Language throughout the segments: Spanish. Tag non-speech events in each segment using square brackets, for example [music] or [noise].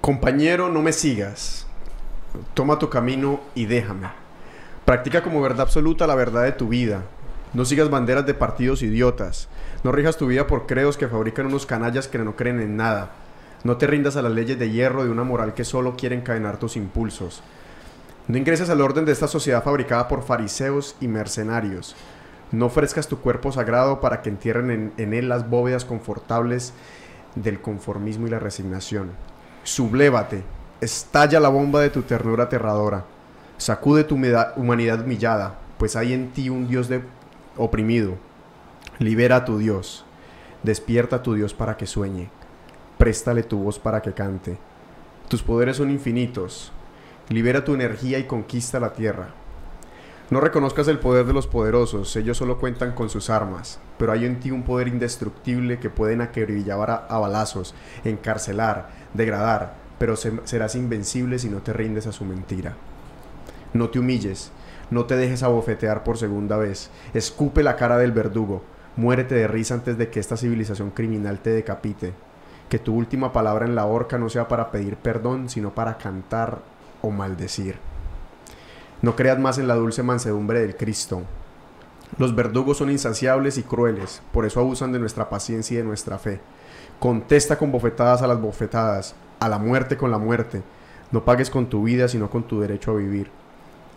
Compañero, no me sigas. Toma tu camino y déjame. Practica como verdad absoluta la verdad de tu vida. No sigas banderas de partidos idiotas. No rijas tu vida por credos que fabrican unos canallas que no creen en nada. No te rindas a las leyes de hierro de una moral que solo quiere encadenar tus impulsos. No ingreses al orden de esta sociedad fabricada por fariseos y mercenarios. No ofrezcas tu cuerpo sagrado para que entierren en, en él las bóvedas confortables del conformismo y la resignación. Sublévate, estalla la bomba de tu ternura aterradora. Sacude tu humanidad humillada, pues hay en ti un Dios de oprimido. Libera a tu Dios. Despierta a tu Dios para que sueñe. Préstale tu voz para que cante. Tus poderes son infinitos. Libera tu energía y conquista la tierra. No reconozcas el poder de los poderosos, ellos solo cuentan con sus armas, pero hay en ti un poder indestructible que pueden acribillar a, a balazos, encarcelar, degradar, pero se- serás invencible si no te rindes a su mentira. No te humilles, no te dejes abofetear por segunda vez, escupe la cara del verdugo, muérete de risa antes de que esta civilización criminal te decapite. Que tu última palabra en la horca no sea para pedir perdón, sino para cantar o maldecir. No creas más en la dulce mansedumbre del Cristo. Los verdugos son insaciables y crueles, por eso abusan de nuestra paciencia y de nuestra fe. Contesta con bofetadas a las bofetadas, a la muerte con la muerte. No pagues con tu vida, sino con tu derecho a vivir.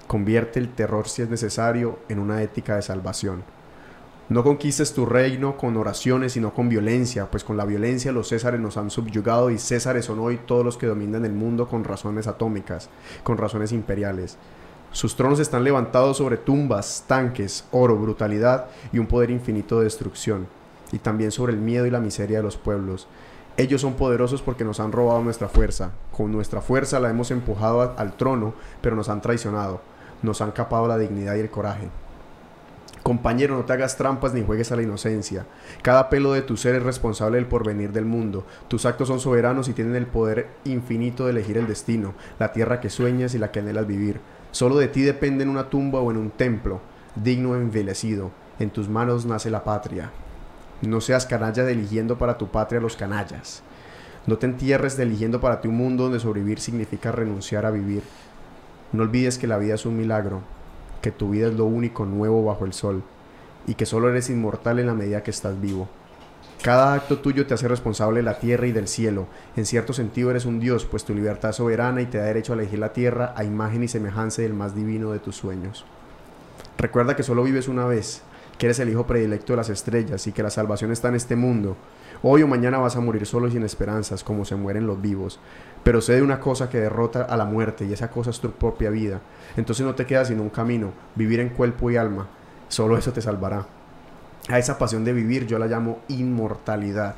Convierte el terror, si es necesario, en una ética de salvación. No conquistes tu reino con oraciones, sino con violencia, pues con la violencia los césares nos han subyugado y césares son hoy todos los que dominan el mundo con razones atómicas, con razones imperiales. Sus tronos están levantados sobre tumbas, tanques, oro, brutalidad y un poder infinito de destrucción, y también sobre el miedo y la miseria de los pueblos. Ellos son poderosos porque nos han robado nuestra fuerza. Con nuestra fuerza la hemos empujado al trono, pero nos han traicionado. Nos han capado la dignidad y el coraje. Compañero, no te hagas trampas ni juegues a la inocencia. Cada pelo de tu ser es responsable del porvenir del mundo. Tus actos son soberanos y tienen el poder infinito de elegir el destino, la tierra que sueñas y la que anhelas vivir. Solo de ti depende en una tumba o en un templo, digno e envelecido. En tus manos nace la patria. No seas canalla eligiendo para tu patria los canallas. No te entierres eligiendo para ti un mundo donde sobrevivir significa renunciar a vivir. No olvides que la vida es un milagro, que tu vida es lo único nuevo bajo el sol y que solo eres inmortal en la medida que estás vivo. Cada acto tuyo te hace responsable de la tierra y del cielo. En cierto sentido eres un dios, pues tu libertad es soberana y te da derecho a elegir la tierra a imagen y semejanza del más divino de tus sueños. Recuerda que solo vives una vez, que eres el hijo predilecto de las estrellas y que la salvación está en este mundo. Hoy o mañana vas a morir solo y sin esperanzas, como se mueren los vivos. Pero sé de una cosa que derrota a la muerte y esa cosa es tu propia vida. Entonces no te queda sino un camino, vivir en cuerpo y alma. Solo eso te salvará. A esa pasión de vivir yo la llamo inmortalidad.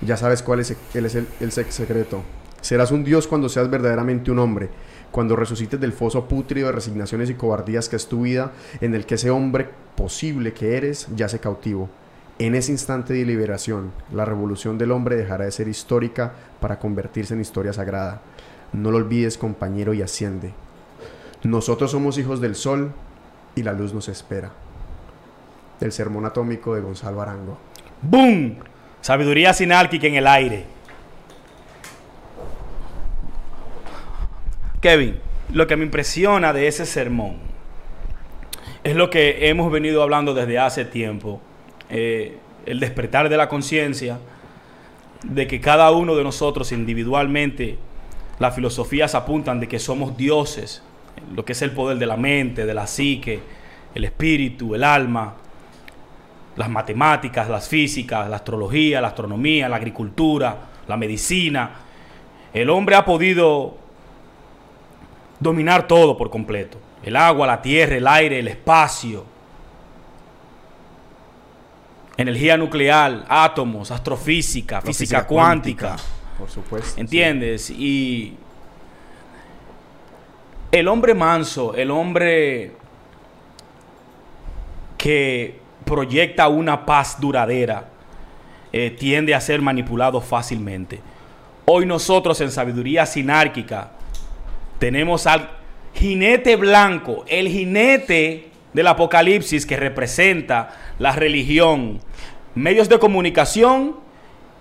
Ya sabes cuál es, el, el, el secreto. Serás un dios cuando seas verdaderamente un hombre, cuando resucites del foso pútrido de resignaciones y cobardías que es tu vida, en el que ese hombre posible que eres yace cautivo. En ese instante de liberación, la revolución del hombre dejará de ser histórica para convertirse en historia sagrada. No lo olvides, compañero, y asciende. Nosotros somos hijos del sol y la luz nos espera. Del sermón atómico de Gonzalo Arango. ¡Boom! Sabiduría sinálquica en el aire. Kevin, lo que me impresiona de ese sermón es lo que hemos venido hablando desde hace tiempo. eh, el despertar de la conciencia de que cada uno de nosotros individualmente, las filosofías apuntan de que somos dioses, lo que es el poder de la mente, de la psique, el espíritu, el alma, las matemáticas, las físicas, la astrología, la astronomía, la agricultura, la medicina. El hombre ha podido dominar todo por completo. El agua, la tierra, el aire, el espacio. Energía nuclear, átomos, astrofísica, física, cuántica. Por supuesto. ¿Entiendes? Y el hombre manso, el hombre que proyecta una paz duradera, eh, tiende a ser manipulado fácilmente. Hoy nosotros en sabiduría sinárquica tenemos al jinete blanco, el jinete del apocalipsis que representa la religión, medios de comunicación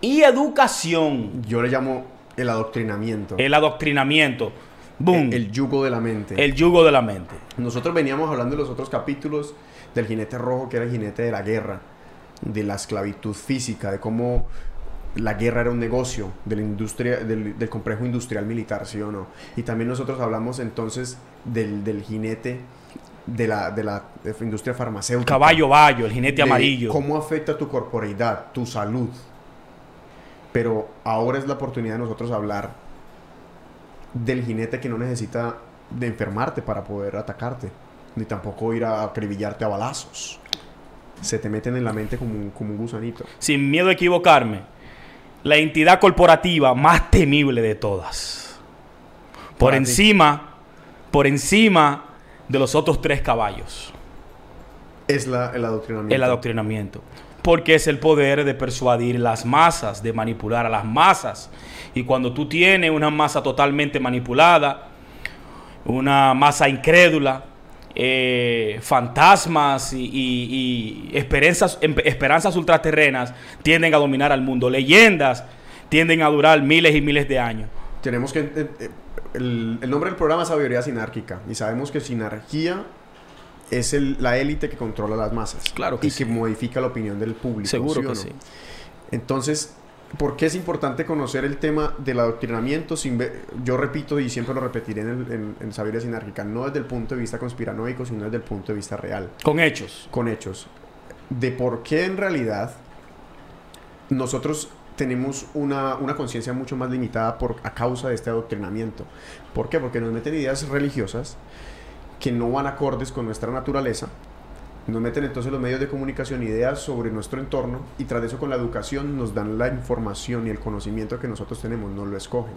y educación. Yo le llamo El adoctrinamiento. El adoctrinamiento. Boom. El, el yugo de la mente. El yugo de la mente. Nosotros veníamos hablando en los otros capítulos del jinete rojo, que era el jinete de la guerra, de la esclavitud física, de cómo la guerra era un negocio de la industria, del, del complejo industrial militar, ¿sí o no? Y también nosotros hablamos entonces del, del jinete de la, de la de industria farmacéutica. Caballo bayo, el jinete amarillo. ¿Cómo afecta tu corporeidad, tu salud? Pero ahora es la oportunidad de nosotros hablar del jinete que no necesita de enfermarte para poder atacarte, ni tampoco ir a acribillarte a balazos. Se te meten en la mente como un, como un gusanito. Sin miedo a equivocarme. La entidad corporativa más temible de todas. Por Para ti. encima, por encima de los otros tres caballos. Es la, el adoctrinamiento. El adoctrinamiento. Porque es el poder de persuadir las masas, de manipular a las masas. Y cuando tú tienes una masa totalmente manipulada, una masa incrédula, eh, fantasmas y, y- y esperanzas, esperanzas ultraterrenas tienden a dominar al mundo. Leyendas tienden a durar miles y miles de años. Tenemos que... eh, eh, el, el nombre del programa es Sabiduría Sinárquica. Y sabemos que sinarquía es el- la élite que controla las masas. Claro que y sí. que modifica la opinión del público. Seguro ¿sí o que no? sí. Entonces, ¿por qué es importante conocer el tema del adoctrinamiento? Sin yo repito y siempre lo repetiré en, el, en, en Sabiduría Sinárquica, no desde el punto de vista conspiranoico, sino desde el punto de vista real, Con hechos. con hechos. De por qué en realidad nosotros tenemos una, una conciencia mucho más limitada por, a causa de este adoctrinamiento. ¿Por qué? Porque nos meten ideas religiosas que no van acordes con nuestra naturaleza. Nos meten entonces los medios de comunicación ideas sobre nuestro entorno y tras eso con la educación nos dan la información y el conocimiento que nosotros tenemos, nos lo escogen.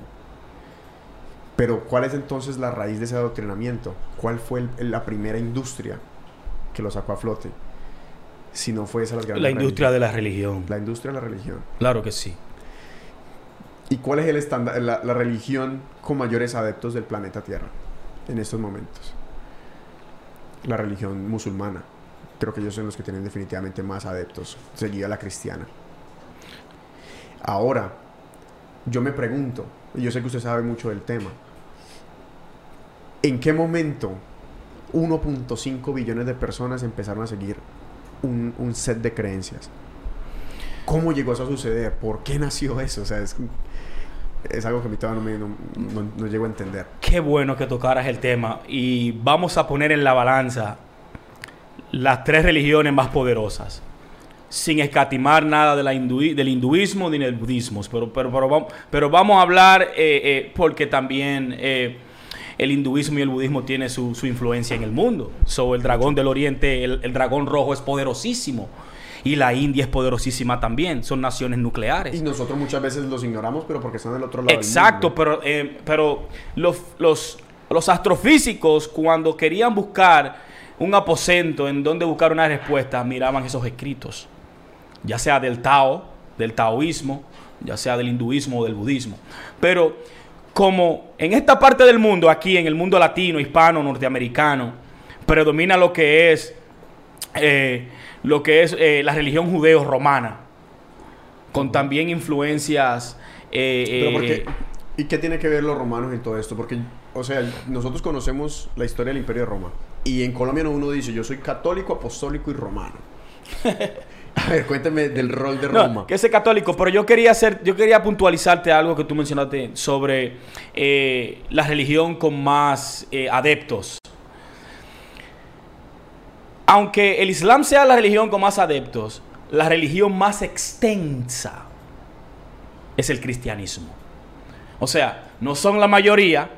Pero ¿cuál es entonces la raíz de ese adoctrinamiento? ¿Cuál fue el- la primera industria que lo sacó a flote? Si no fue esa las grandes La industria de la religión. La industria de la religión. Claro que sí. ¿Y cuál es el estándar, la, la religión con mayores adeptos del planeta Tierra en estos momentos? La religión musulmana. Creo que ellos son los que tienen definitivamente más adeptos, seguida la cristiana. Ahora, yo me pregunto, y yo sé que usted sabe mucho del tema, ¿en qué momento 1.5 billones de personas empezaron a seguir un, un set de creencias? ¿Cómo llegó eso a suceder? ¿Por qué nació eso? O sea, es, es algo que a mí todavía no, me, no, no- no llego a entender. Qué bueno que tocaras el tema y vamos a poner en la balanza las tres religiones más poderosas, sin escatimar nada de la hindui- del hinduismo ni del budismo, pero, pero, pero, vamos, pero vamos a hablar eh, eh, porque también eh, el hinduismo y el budismo tienen su, su influencia en el mundo. So, el dragón del oriente, el, el dragón rojo es poderosísimo y la India es poderosísima también, son naciones nucleares. Y nosotros muchas veces los ignoramos, pero porque están del otro lado. del Exacto, mundo. pero, eh, pero los, los, los astrofísicos cuando querían buscar un aposento en donde buscar una respuesta, miraban esos escritos, ya sea del Tao, del taoísmo, ya sea del hinduismo o del budismo. Pero como en esta parte del mundo, aquí en el mundo latino, hispano, norteamericano, predomina lo que es, eh, lo que es eh, la religión judeo-romana, con también influencias... eh, Pero ¿por qué? ¿Y qué tiene que ver los romanos en todo esto? Porque, o sea, nosotros conocemos la historia del Imperio de Roma. Y en Colombia no uno dice, yo soy católico, apostólico y romano. [laughs] A ver, cuéntame del rol de No, Roma. que ese católico, pero yo quería hacer, yo quería puntualizarte algo que tú mencionaste sobre eh, la religión con más eh, adeptos. Aunque el Islam sea la religión con más adeptos, la religión más extensa es el cristianismo. O sea, no son la mayoría,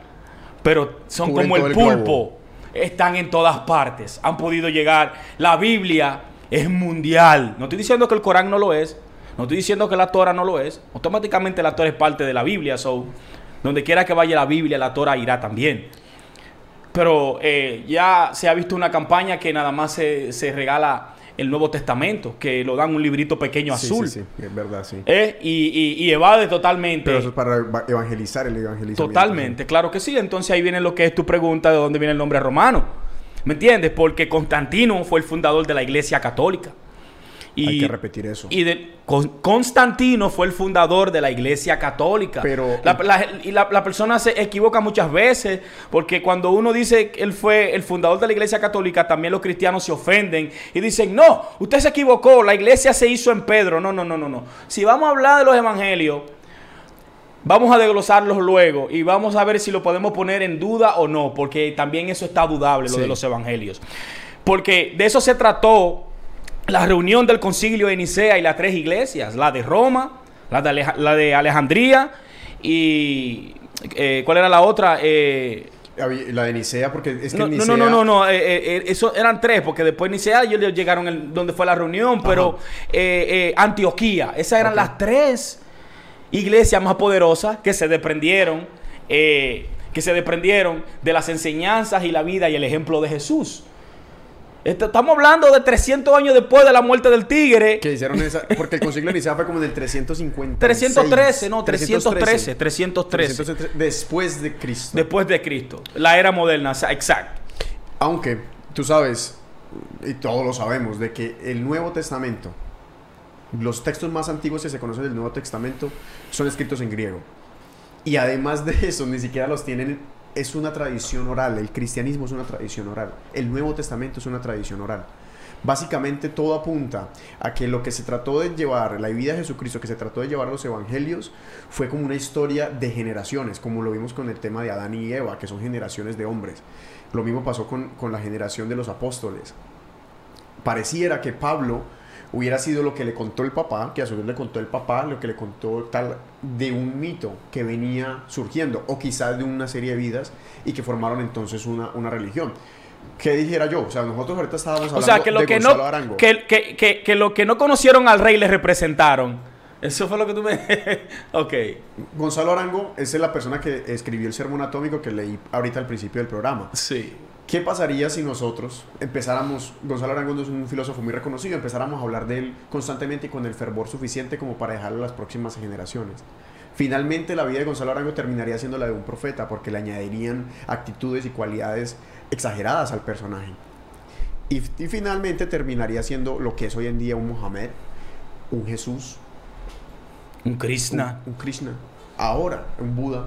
pero son Cubren como el pulpo. globo. Están en todas partes. Han podido llegar. La Biblia es mundial. No estoy diciendo que el Corán no lo es. No estoy diciendo que la Torah no lo es. Automáticamente la Torah es parte de la Biblia. So, donde quiera que vaya la Biblia, la Torah irá también. Pero eh, ya se ha visto una campaña que nada más se, se regala el Nuevo Testamento, que lo dan un librito pequeño Sí, azul. Sí, sí, es verdad, sí. Eh, y, y- y evade totalmente. Pero eso es para eva- evangelizar el evangelizamiento. Totalmente, claro que sí. Entonces ahí viene lo que es tu pregunta de dónde viene el nombre romano. ¿Me entiendes? Porque Constantino fue el fundador de la Iglesia Católica. Y, Hay que repetir eso. Y de, Constantino fue el fundador de la Iglesia Católica. Pero la, y la, la, persona se equivoca muchas veces porque cuando uno dice que él fue el fundador de la Iglesia Católica, también los cristianos se ofenden y dicen, no, usted se equivocó, la iglesia se hizo en Pedro. No, no, no, no, no. Si vamos a hablar de los evangelios, vamos a desglosarlos luego y vamos a ver si lo podemos poner en duda o no, porque también eso está dudable, lo sí. de los evangelios. Porque de eso se trató la reunión del concilio de Nicea y las tres iglesias, la de Roma, la de, Alej la de Alejandría y... Eh, ¿Cuál era la otra? Eh, la de Nicea, porque es que no, Nicea... no, no, no, no, eh, eh, eso eran tres, porque después Nicea ellos llegaron el, donde fue la reunión, pero eh, Antioquía, esas eran okay. las tres iglesias más poderosas que se desprendieron, que se desprendieron de las enseñanzas y la vida y el ejemplo de Jesús. Estamos hablando de 300 años después de la muerte del tigre. Que hicieron esa. Porque el concilio de Nicea fue como en el 350. 313, no, 313. 313. 313. Después de Cristo. Después de Cristo. La era moderna, exacto. Aunque, tú sabes, y todos lo sabemos, de que el Nuevo Testamento, los textos más antiguos que se conocen del Nuevo Testamento, son escritos en griego. Y además de eso, ni siquiera los tienen es una tradición oral, el cristianismo es una tradición oral, el Nuevo Testamento es una tradición oral. Básicamente todo apunta a que lo que se trató de llevar, la vida de Jesucristo, que se trató de llevar los evangelios, fue como una historia de generaciones, como lo vimos con el tema de Adán y Eva, que son generaciones de hombres. Lo mismo pasó con, con la generación de los apóstoles. Pareciera que Pablo hubiera sido lo que le contó el papá, que a su vez le contó el papá, lo que le contó tal de un mito que venía surgiendo, o quizás de una serie de vidas y que formaron entonces una, una religión. ¿Qué dijera yo? O sea, nosotros ahorita estábamos hablando o sea, que lo de que Gonzalo no, Arango. Que, que, que, que lo que no conocieron al rey le representaron. Eso fue lo que tú me... [laughs] ok. Gonzalo Arango es la persona que escribió el sermón atómico que leí ahorita al principio del programa. Sí. ¿Qué pasaría si nosotros empezáramos, Gonzalo Arango es un filósofo muy reconocido, empezáramos a hablar de él constantemente y con el fervor suficiente como para dejarlo a las próximas generaciones? Finalmente la vida de Gonzalo Arango terminaría siendo la de un profeta porque le añadirían actitudes y cualidades exageradas al personaje. Y, y finalmente terminaría siendo lo que es hoy en día un Mohamed, un Jesús, un Krishna. Un, un Krishna. Ahora, un Buda.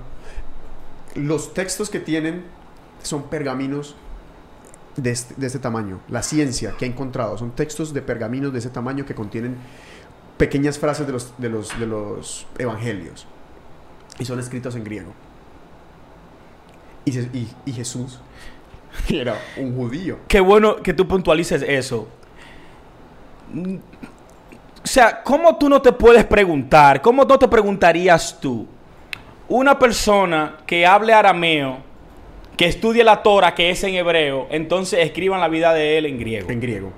Los textos que tienen son pergaminos de este, de este, tamaño. La ciencia que ha encontrado son textos de pergaminos de ese tamaño que contienen pequeñas frases de los, de los, de los evangelios. Y son escritos en griego. Y, y, y Jesús [laughs] era un judío. Qué bueno que tú puntualices eso. O sea, ¿cómo tú no te puedes preguntar? ¿Cómo no te preguntarías tú? Una persona que hable arameo, que estudie la Torah, que es en hebreo, entonces escriban la vida de él en griego. En griego.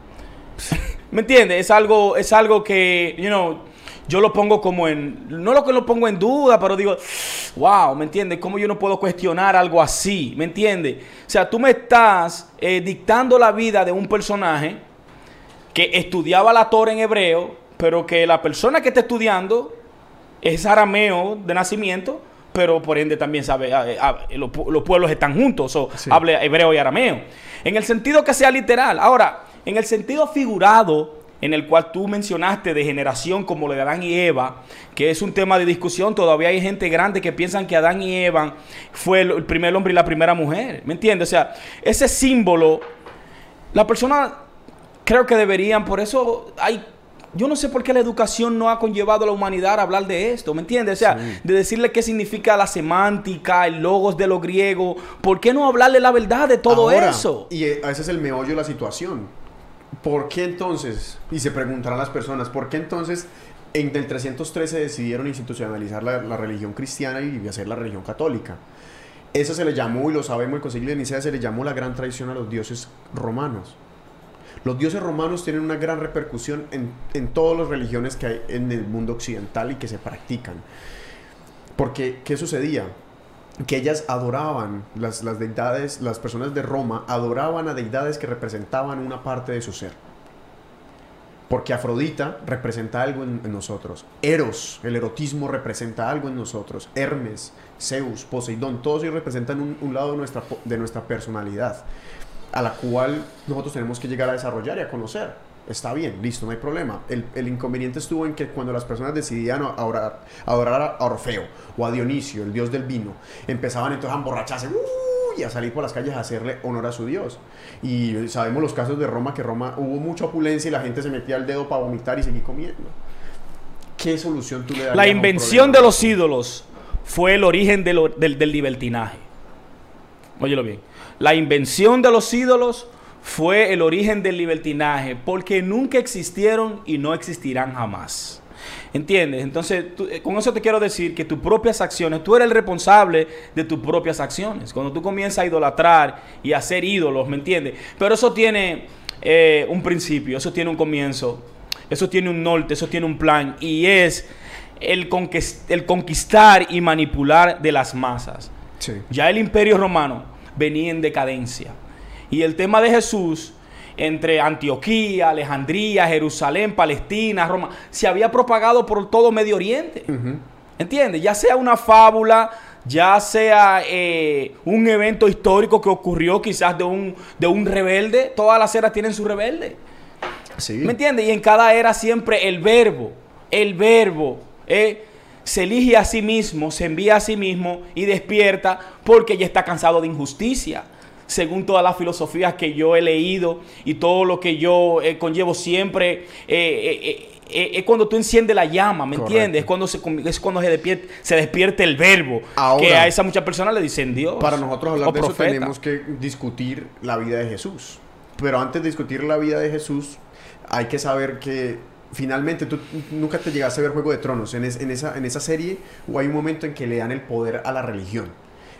¿Me entiendes? Es algo, es algo que, you know, yo lo pongo como en, no lo que lo pongo en duda, pero digo, wow, ¿me entiendes? ¿Cómo yo no puedo cuestionar algo así? ¿Me entiendes? O sea, tú me estás eh, dictando la vida de un personaje que estudiaba la Torah en hebreo, pero que la persona que está estudiando es arameo de nacimiento, pero por ende también sabe, a, a, a, los, los, pueblos están juntos, o sí. habla hebreo y arameo. En el sentido que sea literal. Ahora, en el sentido figurado, en el cual tú mencionaste de generación como lo de Adán y Eva, que es un tema de discusión, todavía hay gente grande que piensan que Adán y Eva fue el, el primer hombre y la primera mujer. ¿Me entiendes? O sea, ese símbolo, la persona creo que deberían, por eso hay yo no sé por qué la educación no ha conllevado a la humanidad a hablar de esto, ¿me entiendes? O sea, sí. de decirle qué significa la semántica, el logos de lo griego. ¿Por qué no hablarle la verdad de todo Ahora, eso? Y ese es el meollo de la situación. ¿Por qué entonces? Y se preguntarán las personas, ¿por qué entonces en el 313 decidieron institucionalizar la, la religión cristiana y hacer la religión católica? Eso se le llamó, y lo sabemos, el Concilio de Nicea se le llamó la gran traición a los dioses romanos. Los dioses romanos tienen una gran repercusión en, en, todas las religiones que hay en el mundo occidental y que se practican. Porque, ¿qué sucedía? Que ellas adoraban, las, las deidades, las personas de Roma adoraban a deidades que representaban una parte de su ser. Porque Afrodita representa algo en, nosotros. Eros, el erotismo representa algo en nosotros. Hermes, Zeus, Poseidón, todos ellos representan un, un lado de nuestra, de nuestra personalidad a la cual nosotros tenemos que llegar a desarrollar y a conocer. Está bien, listo, no hay problema. El, el inconveniente estuvo en que cuando las personas decidían adorar, adorar a Orfeo o a Dionisio, el dios del vino, empezaban entonces a emborracharse ¡uh! y a salir por las calles a hacerle honor a su dios. Y sabemos los casos de Roma, que Roma hubo mucha opulencia y la gente se metía el dedo para vomitar y seguir comiendo. ¿Qué solución tú le darías? La invención de los ídolos fue el origen de lo- del, del libertinaje. Óyelo bien. La invención de los ídolos fue el origen del libertinaje porque nunca existieron y no existirán jamás. ¿Entiendes? Entonces, tú- eh, con eso te quiero decir que tus propias acciones, tú eres el responsable de tus propias acciones. Cuando tú comienzas a idolatrar y a hacer ídolos, ¿me entiendes? Pero eso tiene eh, un principio, eso tiene un comienzo, eso tiene un norte, eso tiene un plan y es el, conquist- el conquistar y manipular de las masas. Sí. Ya el imperio romano venía en decadencia. Y el tema de Jesús entre Antioquía, Alejandría, Jerusalén, Palestina, Roma, se había propagado por todo Medio Oriente. Ujú. ¿Entiendes? Ya sea una fábula, ya sea eh, un evento histórico que ocurrió quizás de un, de un rebelde, todas las eras tienen su rebelde. Sí. ¿Me entiendes? Y en cada era siempre el verbo, el verbo, eh, se elige a sí mismo, se envía a sí mismo y despierta porque ya está cansado de injusticia. Según todas las filosofías que yo he leído y todo lo que yo eh, conllevo siempre, eh, eh, es cuando tú enciendes la llama, ¿me Correcto. entiendes? Es cuando se, es cuando se despierta, se el verbo. Ahora, que a esas muchas personas le dicen Dios. Para nosotros hablar de eso tenemos que discutir la vida de Jesús. Pero antes de discutir la vida de Jesús, hay que saber que finalmente tú nunca te llegaste a ver Juego de Tronos. En, es- en esa, serie o hay un momento en que le dan el poder a la religión.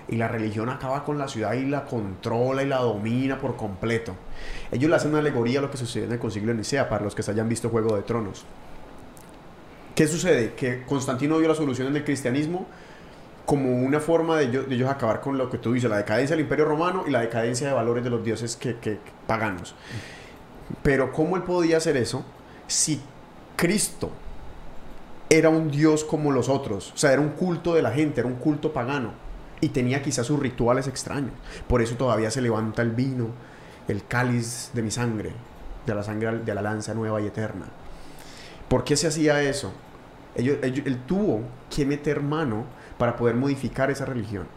Y la religión acaba con la ciudad y la controla y la domina por completo. Ellos le hacen una alegoría a lo que sucedió en el Concilio de Nicea para los que se hayan visto Juego de Tronos. ¿Qué sucede? Que Constantino vio la solución en el cristianismo como una forma de ellos, acabar con lo que tú dices, la decadencia del imperio romano y la decadencia de valores de los dioses que, que- paganos. Pero ¿cómo él podía hacer eso si Cristo era un dios como los otros? O sea, era un culto de la gente, era un culto pagano y tenía quizás sus rituales extraños. Por eso todavía se levanta el vino, el cáliz de mi sangre, de la sangre de la lanza nueva y eterna. ¿Por qué se hacía eso? Él tuvo que meter mano para poder modificar esa religión.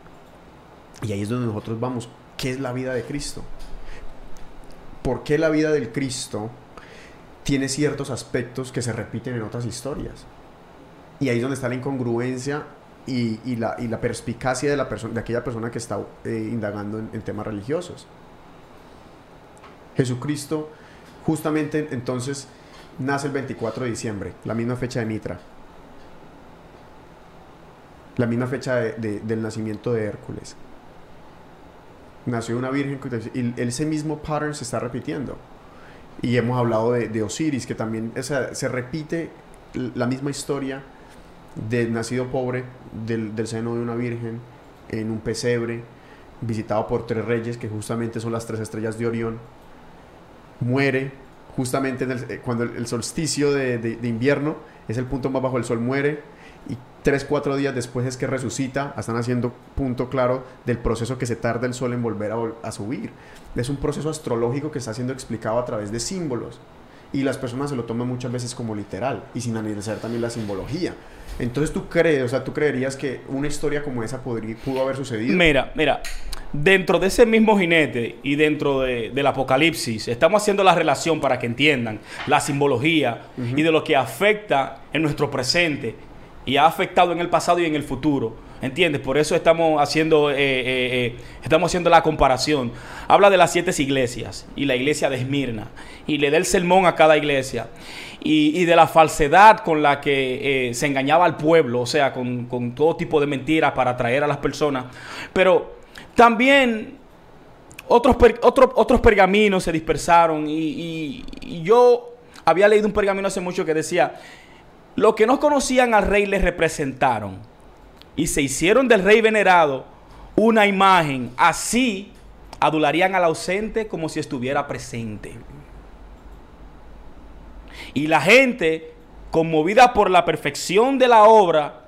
Y ahí es donde nosotros vamos. ¿Qué es la vida de Cristo? ¿Por qué la vida del Cristo tiene ciertos aspectos que se repiten en otras historias? Y ahí es donde está la incongruencia y, la, perspicacia de, aquella persona que está eh, indagando en, temas religiosos. Jesucristo, justamente entonces, nace el 24 de diciembre, la misma fecha de Mitra. La misma fecha de- de- del nacimiento de Hércules. Nació una virgen y ese mismo pattern se está repitiendo. Y hemos hablado de, de Osiris, que también o se repite la misma historia del nacido pobre, del, del seno de una virgen, en un pesebre, visitado por tres reyes, que justamente son las tres estrellas de Orión. Muere justamente en el- eh, cuando el, solsticio de, de- de invierno es el punto más bajo del sol, muere tres, cuatro días después es que resucita, están haciendo punto claro del proceso que se tarda el sol en volver a, subir. Es un proceso astrológico que está siendo explicado a través de símbolos y las personas se lo toman muchas veces como literal y sin analizar también la simbología. Entonces tú crees, o sea, tú creerías que una historia como esa podría, pudo haber sucedido. Mira, mira, dentro de ese mismo jinete y dentro de- del apocalipsis, estamos haciendo la relación para que entiendan la simbología y de lo que afecta en nuestro presente y ha afectado en el pasado y en el futuro. ¿Entiendes? Por eso estamos haciendo, eh, eh, eh, estamos haciendo la comparación. Habla de las siete iglesias y la iglesia de Esmirna y le da el sermón a cada iglesia y, de la falsedad con la que se engañaba al pueblo, o sea, con, todo tipo de mentiras para atraer a las personas. Pero también otros, otros pergaminos se dispersaron y- y yo había leído un pergamino hace mucho que decía, los que no conocían al rey le representaron y se hicieron del rey venerado una imagen, así adularían al ausente como si estuviera presente. Y la gente, conmovida por la perfección de la obra,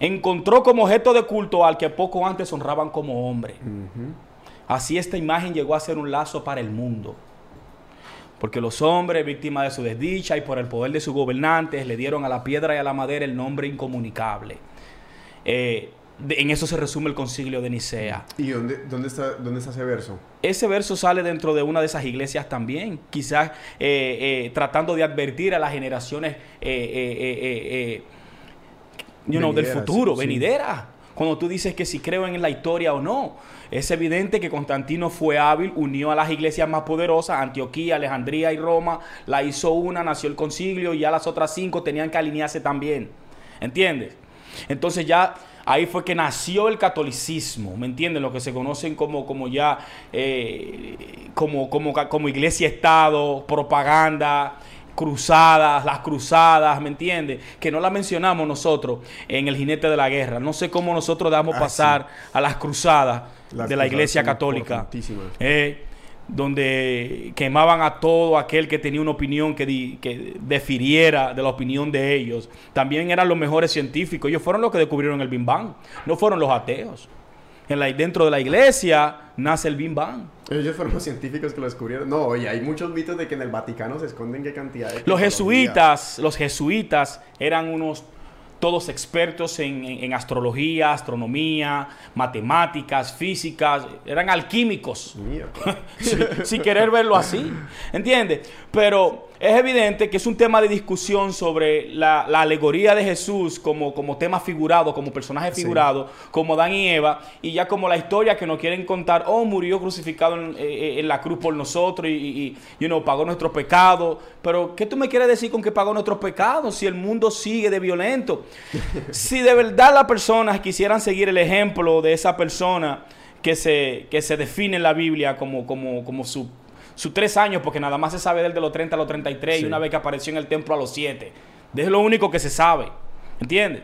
encontró como objeto de culto al que poco antes honraban como hombre. Así esta imagen llegó a ser un lazo para el mundo. Porque los hombres, víctimas de su desdicha y por el poder de sus gobernantes, le dieron a la piedra y a la madera el nombre incomunicable. Eh, de- en eso se resume el concilio de Nicea. ¿Y dónde, dónde, está, dónde está ese verso? Ese verso sale dentro de una de esas iglesias también, quizás eh, eh, tratando de advertir a las generaciones eh, you know, del futuro, sí. venideras. Cuando tú dices que si creo en la historia o no. Es evidente que Constantino fue hábil, unió a las iglesias más poderosas, Antioquía, Alejandría y Roma, la hizo una, nació el concilio y ya las otras cinco tenían que alinearse también. ¿Entiendes? Entonces ya ahí fue que nació el catolicismo, ¿me entienden? Lo que se conocen como, como ya, eh, como, como, como iglesia-estado, propaganda, cruzadas, las cruzadas, ¿me entiendes? Que no las mencionamos nosotros en el jinete de la guerra. No sé cómo nosotros damos Ah, pasar a las cruzadas Las de la iglesia católica. Eh, donde quemaban a todo aquel que tenía una opinión que, di- que defiriera de la opinión de ellos. También eran los mejores científicos. Ellos fueron los que descubrieron el Big Bang. No fueron los ateos. En la, dentro de la iglesia nace el Big Bang. Ellos fueron los científicos que lo descubrieron. No, oye, hay muchos mitos de que en el Vaticano se esconden qué cantidad de... Los jesuitas, los jesuitas eran unos todos expertos en, en- en astrología, astronomía, matemáticas, físicas, eran alquímicos. Mierda. [laughs] si, si querer verlo así. ¿Entiendes? Pero es evidente que es un tema de discusión sobre la, la alegoría de Jesús como, como tema figurado, como personaje Sí. figurado, como Adán y Eva, y ya como la historia que nos quieren contar, oh, murió crucificado en, eh, en la cruz por nosotros y, y, y, you know, pagó nuestros pecados. Pero, ¿qué tú me quieres decir con que pagó nuestros pecados si el mundo sigue de violento? [laughs] si de verdad las personas quisieran seguir el ejemplo de esa persona que se, que se define en la Biblia como, como, como su, sus tres años, porque nada más se sabe de él de los 30 a los 33 Sí. y una vez que apareció en el templo a los 7. Es lo único que se sabe. ¿Entiendes?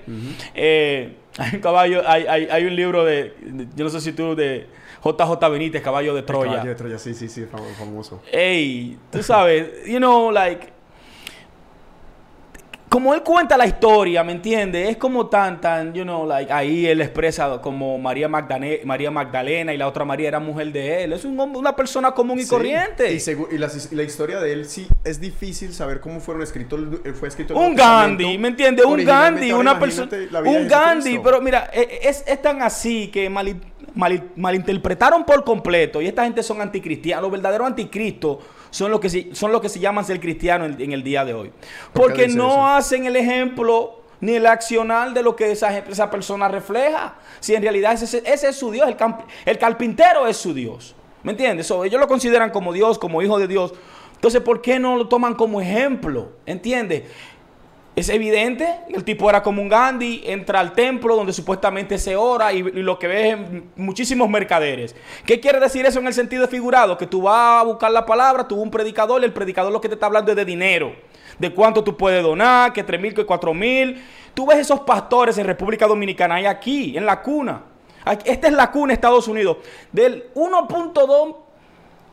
Eh, [laughs] hay un caballo, hay, hay, hay un libro de, de- yo no sé si tú, de JJ Benítez, Caballo de El Troya. caballo de Troya, sí, sí, sí, fam- famoso. Ey, tú sabes, you know, like. Como él cuenta la historia, ¿me entiendes? Es como tan, tan, you know, like, ahí él expresa como María, Magdane- María Magdalena y la otra María era mujer de él. Es un una persona común y Sí. corriente. Y, la historia de él sí es difícil saber cómo fueron escritos. Fue escrito el Un. Gandhi, ¿me entiendes? Un Gandhi, una persona. Un Gandhi, pero mira, e- es, es tan así que mali- mali- malinterpretaron por completo. Y esta gente son anticristianos. Los verdaderos anticristos son los que se, son los que se llaman ser cristianos en, en el día de hoy. Porque no eso? hacen el ejemplo ni el accionar de lo que esa, esa persona refleja. Si en realidad ese, ese es su Dios, el, camp- el carpintero es su Dios. ¿Me entiendes? So, ellos lo consideran como Dios, como hijo de Dios. Entonces, ¿por qué no lo toman como ejemplo? ¿Entiendes? Es evidente, el tipo era como un Gandhi, entra al templo donde supuestamente se ora y, lo que ve es muchísimos mercaderes. ¿Qué quiere decir eso en el sentido figurado? Que tú vas a buscar la palabra, tú un predicador y el predicador lo que te está hablando es de dinero, de cuánto tú puedes donar, que tres mil, que cuatro mil. Tú ves esos pastores en República Dominicana y aquí, en la cuna. Esta es la cuna, Estados Unidos, del 1.2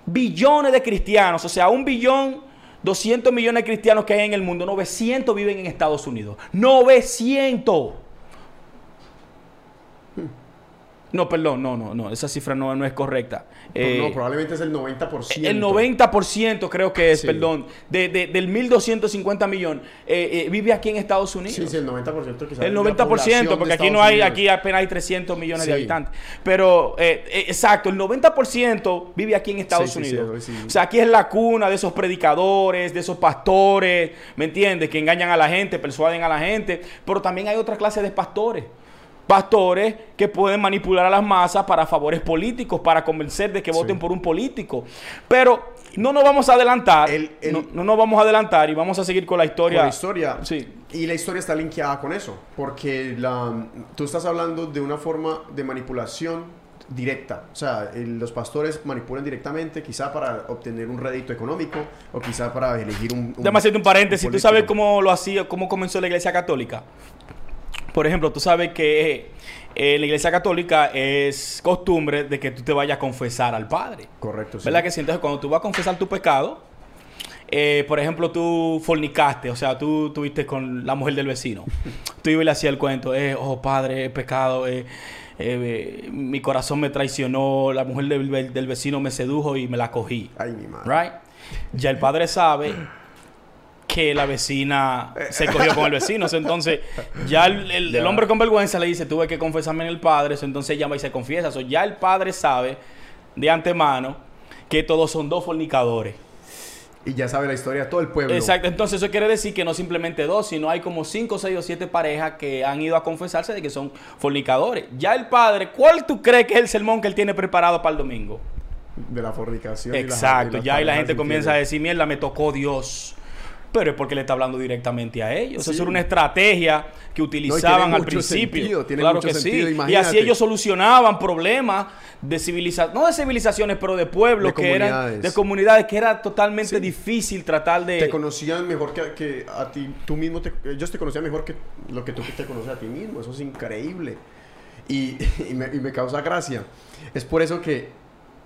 billones de cristianos, o sea, un billón 200 millones de cristianos que hay en el mundo, 900 viven en Estados Unidos. 900. No, perdón, no, no, no, esa cifra no, no es correcta. No, Eh, no, probablemente es el 90%. el 90% creo que es, Sí. perdón, de, de- del 1.250 millones eh, eh, vive aquí en Estados Unidos. Sí, sí, el 90% quizás. El de la 90%, población de porque aquí no hay, Unidos. aquí apenas hay 300 millones de habitantes. Pero, eh, exacto, el 90% vive aquí en Estados Sí, Unidos. O sea, aquí es la cuna de esos predicadores, de esos pastores, ¿me entiendes? Que engañan a la gente, persuaden a la gente. Pero también hay otra clase de pastores. Pastores que pueden manipular a las masas para favores políticos, para convencer de que Sí. voten por un político. Pero no nos vamos a adelantar. El- el- no, no nos vamos a adelantar y vamos a seguir con la Con historia. la historia. Sí. Y la historia está linkeada con eso. Porque la, tú estás hablando de una forma de manipulación directa. O sea, el- los pastores manipulan directamente, quizá para obtener un rédito económico o quizá para elegir un. un Déjame hacerte un paréntesis. un ¿Tú sabes cómo lo hacía, cómo comenzó la iglesia católica? Por ejemplo, tú sabes que eh, en la iglesia católica es costumbre de que tú te vayas a confesar al Padre. Correcto, sí. ¿Verdad que sí? Entonces, cuando tú vas a confesar tu pecado, eh, por ejemplo, tú fornicaste, o sea, tú tuviste con la mujer del vecino. tú ibas y le hacías el cuento, eh, oh Padre, he pecado, eh, eh, mi corazón me traicionó, la mujer del, del vecino me sedujo y me la cogí. Ay, mi madre. Right? Ya el padre sabe que la vecina se cogió con el vecino. Entonces, ya el, el- hombre con vergüenza le dice, tuve que confesarme en el padre. So, Entonces ella va y se confiesa. So, ya el padre sabe de antemano que todos son dos fornicadores. Y ya sabe la historia de todo el pueblo. Exacto. Entonces eso quiere decir que no simplemente dos, sino hay como cinco, seis o siete parejas que han ido a confesarse de que son fornicadores. Ya el padre, ¿cuál tú crees que es el sermón que él tiene preparado para el domingo? De la fornicación. y las- Exacto, y las ya ahí la gente comienza a decir, mierda, me tocó Dios. Pero es porque le está hablando directamente a ellos. Sí. Eso era una estrategia que utilizaban al principio. sentido, tiene claro que sentido, sí. Y así ellos solucionaban problemas de civilización, no de civilizaciones, pero de pueblos De que eran de comunidades que era totalmente Sí. difícil tratar de Te conocían mejor que, que a ti, tú mismo, te- ellos te conocían mejor que lo que tú te conoces a ti mismo, eso es increíble. Y, [laughs] y me, y me causa gracia. Es por eso que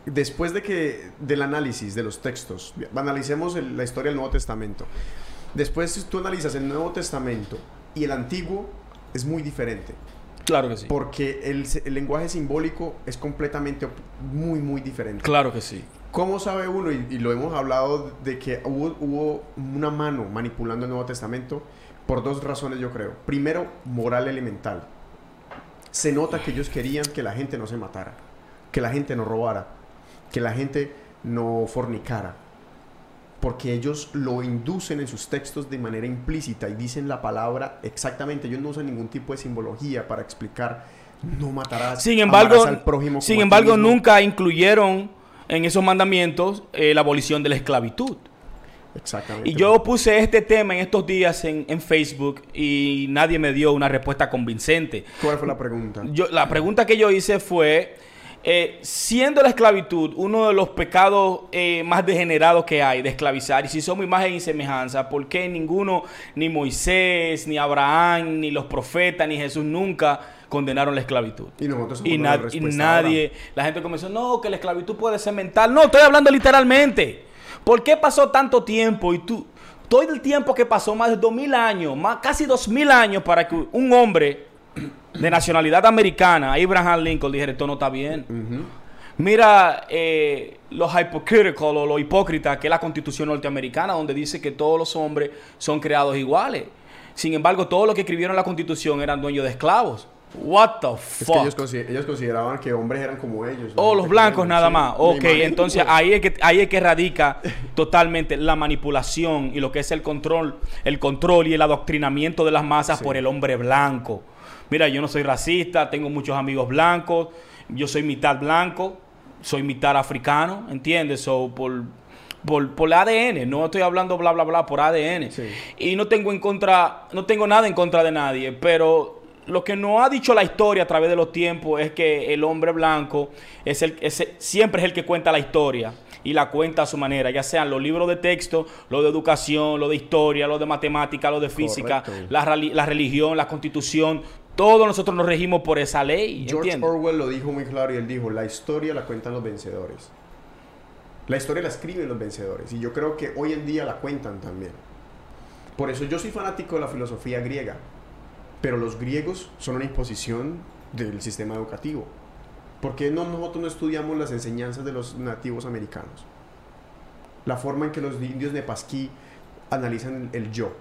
después de que, del análisis de los textos, analicemos el- la historia del Nuevo Testamento, después si tú analizas el Nuevo Testamento y el Antiguo, es muy diferente. Claro que sí. Porque el, el lenguaje simbólico es completamente muy, muy diferente. Claro que sí. ¿Cómo sabe uno? Y, y lo hemos hablado de que hubo, hubo una mano manipulando el Nuevo Testamento por dos razones, yo creo. Primero, moral elemental. Se nota que ellos querían que la gente no se matara, que la gente no robara, que la gente no fornicara. Porque ellos lo inducen en sus textos de manera implícita y dicen la palabra exactamente. Ellos no usan ningún tipo de simbología para explicar no matarás. Sin embargo, al prójimo sin embargo mismo". nunca incluyeron en esos mandamientos eh, la abolición de la esclavitud. Exactamente. Y yo puse este tema en estos días en, en Facebook y nadie me dio una respuesta convincente. ¿Cuál fue la pregunta? Yo, la pregunta que yo hice fue, eh, siendo la esclavitud uno de los pecados eh, más degenerados que hay de esclavizar, y si somos imagen y semejanza, ¿por qué ninguno, ni Moisés, ni Abraham, ni los profetas, ni Jesús nunca condenaron la esclavitud? Y nosotros Y, somos na- la y nadie, la gente comenzó, no, que la esclavitud puede ser mental. No, estoy hablando literalmente. ¿Por qué pasó tanto tiempo y tú, todo el tiempo que pasó, más de dos mil años, más, casi dos mil años para que un hombre de nacionalidad americana, Abraham Lincoln, dijera, esto no está bien. Mira eh, los hypocritical o lo hipócrita que es la constitución norteamericana, donde dice que todos los hombres son creados iguales. Sin embargo, todos los que escribieron la constitución eran dueños de esclavos. What the Es fuck? que ellos, consi- ellos consideraban que hombres eran como ellos. Oh, la los blancos nada sí, más. Ok, entonces ahí es que ahí es que radica totalmente la manipulación y lo que es el control, el control y el adoctrinamiento de las masas Sí. por el hombre blanco. Mira, yo no soy racista, tengo muchos amigos blancos, yo soy mitad blanco, soy mitad africano, ¿entiendes? So, por por, por ADN, no estoy hablando bla bla bla por ADN. Sí. Y no tengo en contra, no tengo nada en contra de nadie, pero lo que nos ha dicho la historia a través de los tiempos es que el hombre blanco es el, es- siempre es el que cuenta la historia y la cuenta a su manera, ya sean los libros de texto, lo de educación, lo de historia, lo de matemática, lo de física, la, la religión, la constitución, todos nosotros nos regimos por esa ley. George ¿entiendes? Orwell lo dijo muy claro y él dijo, la historia la cuentan los vencedores. La historia la escriben los vencedores y yo creo que hoy en día la cuentan también. Por eso yo soy fanático de la filosofía griega, pero los griegos son una imposición del sistema educativo. ¿Por qué no, nosotros no estudiamos las enseñanzas de los nativos americanos? La forma en que los indios de Pasquí analizan el yo.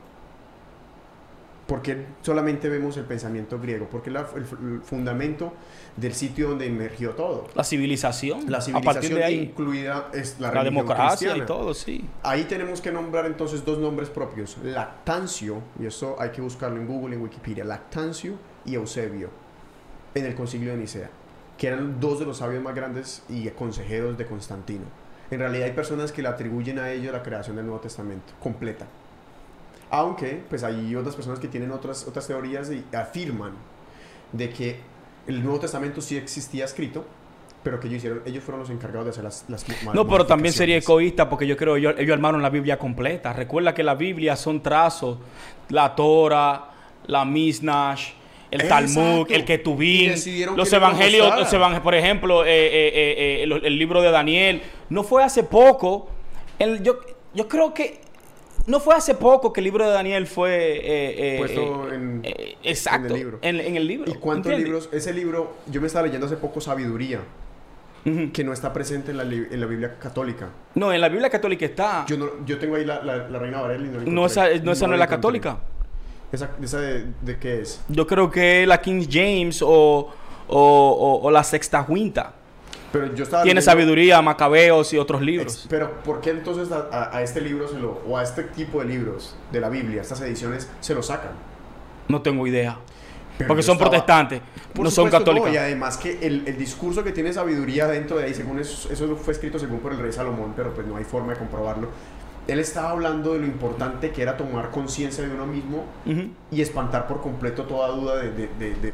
¿Por qué solamente vemos el pensamiento griego? Porque la- el, el fundamento del sitio donde emergió todo. La civilización. La a partir civilización de ahí. incluida es la, La democracia y todo, sí. Ahí tenemos que nombrar entonces dos nombres propios. Lactancio, y eso hay que buscarlo en Google, en Wikipedia. Lactancio y Eusebio, en el concilio de Nicea, que eran dos de los sabios más grandes y consejeros de Constantino. En realidad hay personas que le atribuyen a ellos la creación del Nuevo Testamento, completa. Aunque, pues hay otras personas que tienen otras, otras teorías y afirman de que el Nuevo Testamento sí existía escrito, pero que ellos, hicieron, ellos fueron los encargados de hacer las, las No, pero también sería egoísta porque yo creo ellos, ellos armaron la Biblia completa. Recuerda que la Biblia son trazos, la Torah, la Misnash, el Exacto. Talmud, el Ketubín, los evangelios, los por ejemplo, eh, eh, eh, eh, el, el libro de Daniel. No fue hace poco. El- yo, yo creo que No fue hace poco que el libro de Daniel fue... eh, eh, Puesto eh, en- exacto, en el libro. En, en el libro. ¿Y cuántos ¿entiendes? libros? Ese libro, yo me estaba leyendo hace poco Sabiduría, que no está presente en la, en la Biblia católica. No, en la Biblia católica está. Yo, no, yo tengo ahí la, la, la Reina Valera y no no, esa no, esa no es la católica. ¿Esa, esa de, de qué es? Yo creo que es la King James o, o, o- o la Sexta Junta. Pero yo estaba Tiene leyendo- sabiduría, Macabeos y otros libros. Ex- Pero ¿por qué entonces a, a- a este libro se lo, o a este tipo de libros de la Biblia, estas ediciones, se lo sacan? No tengo idea. Pero Porque son estaba- protestantes, Por no son católicos. y además que el, el discurso que tiene sabiduría dentro de ahí, según eso, eso fue escrito según por el rey Salomón, pero pues no hay forma de comprobarlo. Él estaba hablando de lo importante que era tomar conciencia de uno mismo Ujú. y espantar por completo toda duda de, de- de- de-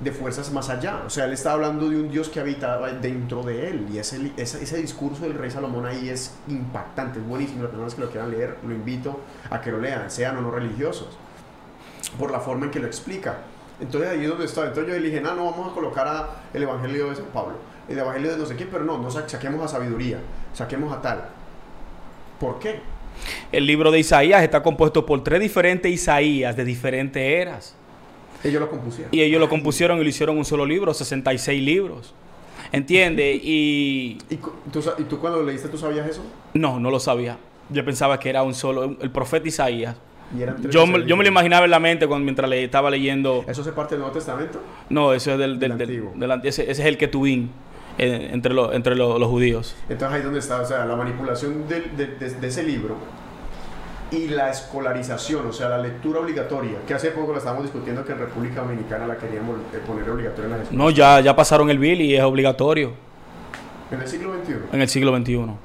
de fuerzas más allá. O sea, él estaba hablando de un Dios que habitaba dentro de él. Y ese, ese, discurso del rey Salomón ahí es impactante, es buenísimo. Las personas que lo quieran leer, lo invito a que lo lean, sean o no religiosos, por la forma en que lo explica. Entonces ahí es donde estaba. Entonces yo dije, no, no, vamos a colocar el Evangelio de San Pablo, el Evangelio de no sé qué, pero no, no sa- saquemos a sabiduría, saquemos a tal. ¿Por qué? El libro de Isaías está compuesto por tres diferentes Isaías de diferentes eras. Ellos lo compusieron. Y ellos lo compusieron y lo hicieron un solo libro, 66 libros. ¿Entiendes? Y ¿Y, tú, ¿Y tú cuando lo leíste, tú sabías eso? no, no lo sabía. Yo pensaba que era un solo, el profeta Isaías. Yo, yo me lo imaginaba en la mente cuando, mientras le estaba leyendo. ¿Eso hace parte del Nuevo Testamento? No, eso es del, del, Del antiguo. del ese, ese es el Ketubín eh, entre, los entre los- los judíos. Entonces ahí es donde está, o sea, la manipulación del- de, de- de ese libro y la escolarización, o sea, la lectura obligatoria, que hace poco la estábamos discutiendo que en República Dominicana la queríamos eh, poner obligatoria en las escuelas. No, ya, ya pasaron el bill y es obligatorio En el siglo XXI. en el siglo XXI. Bueno,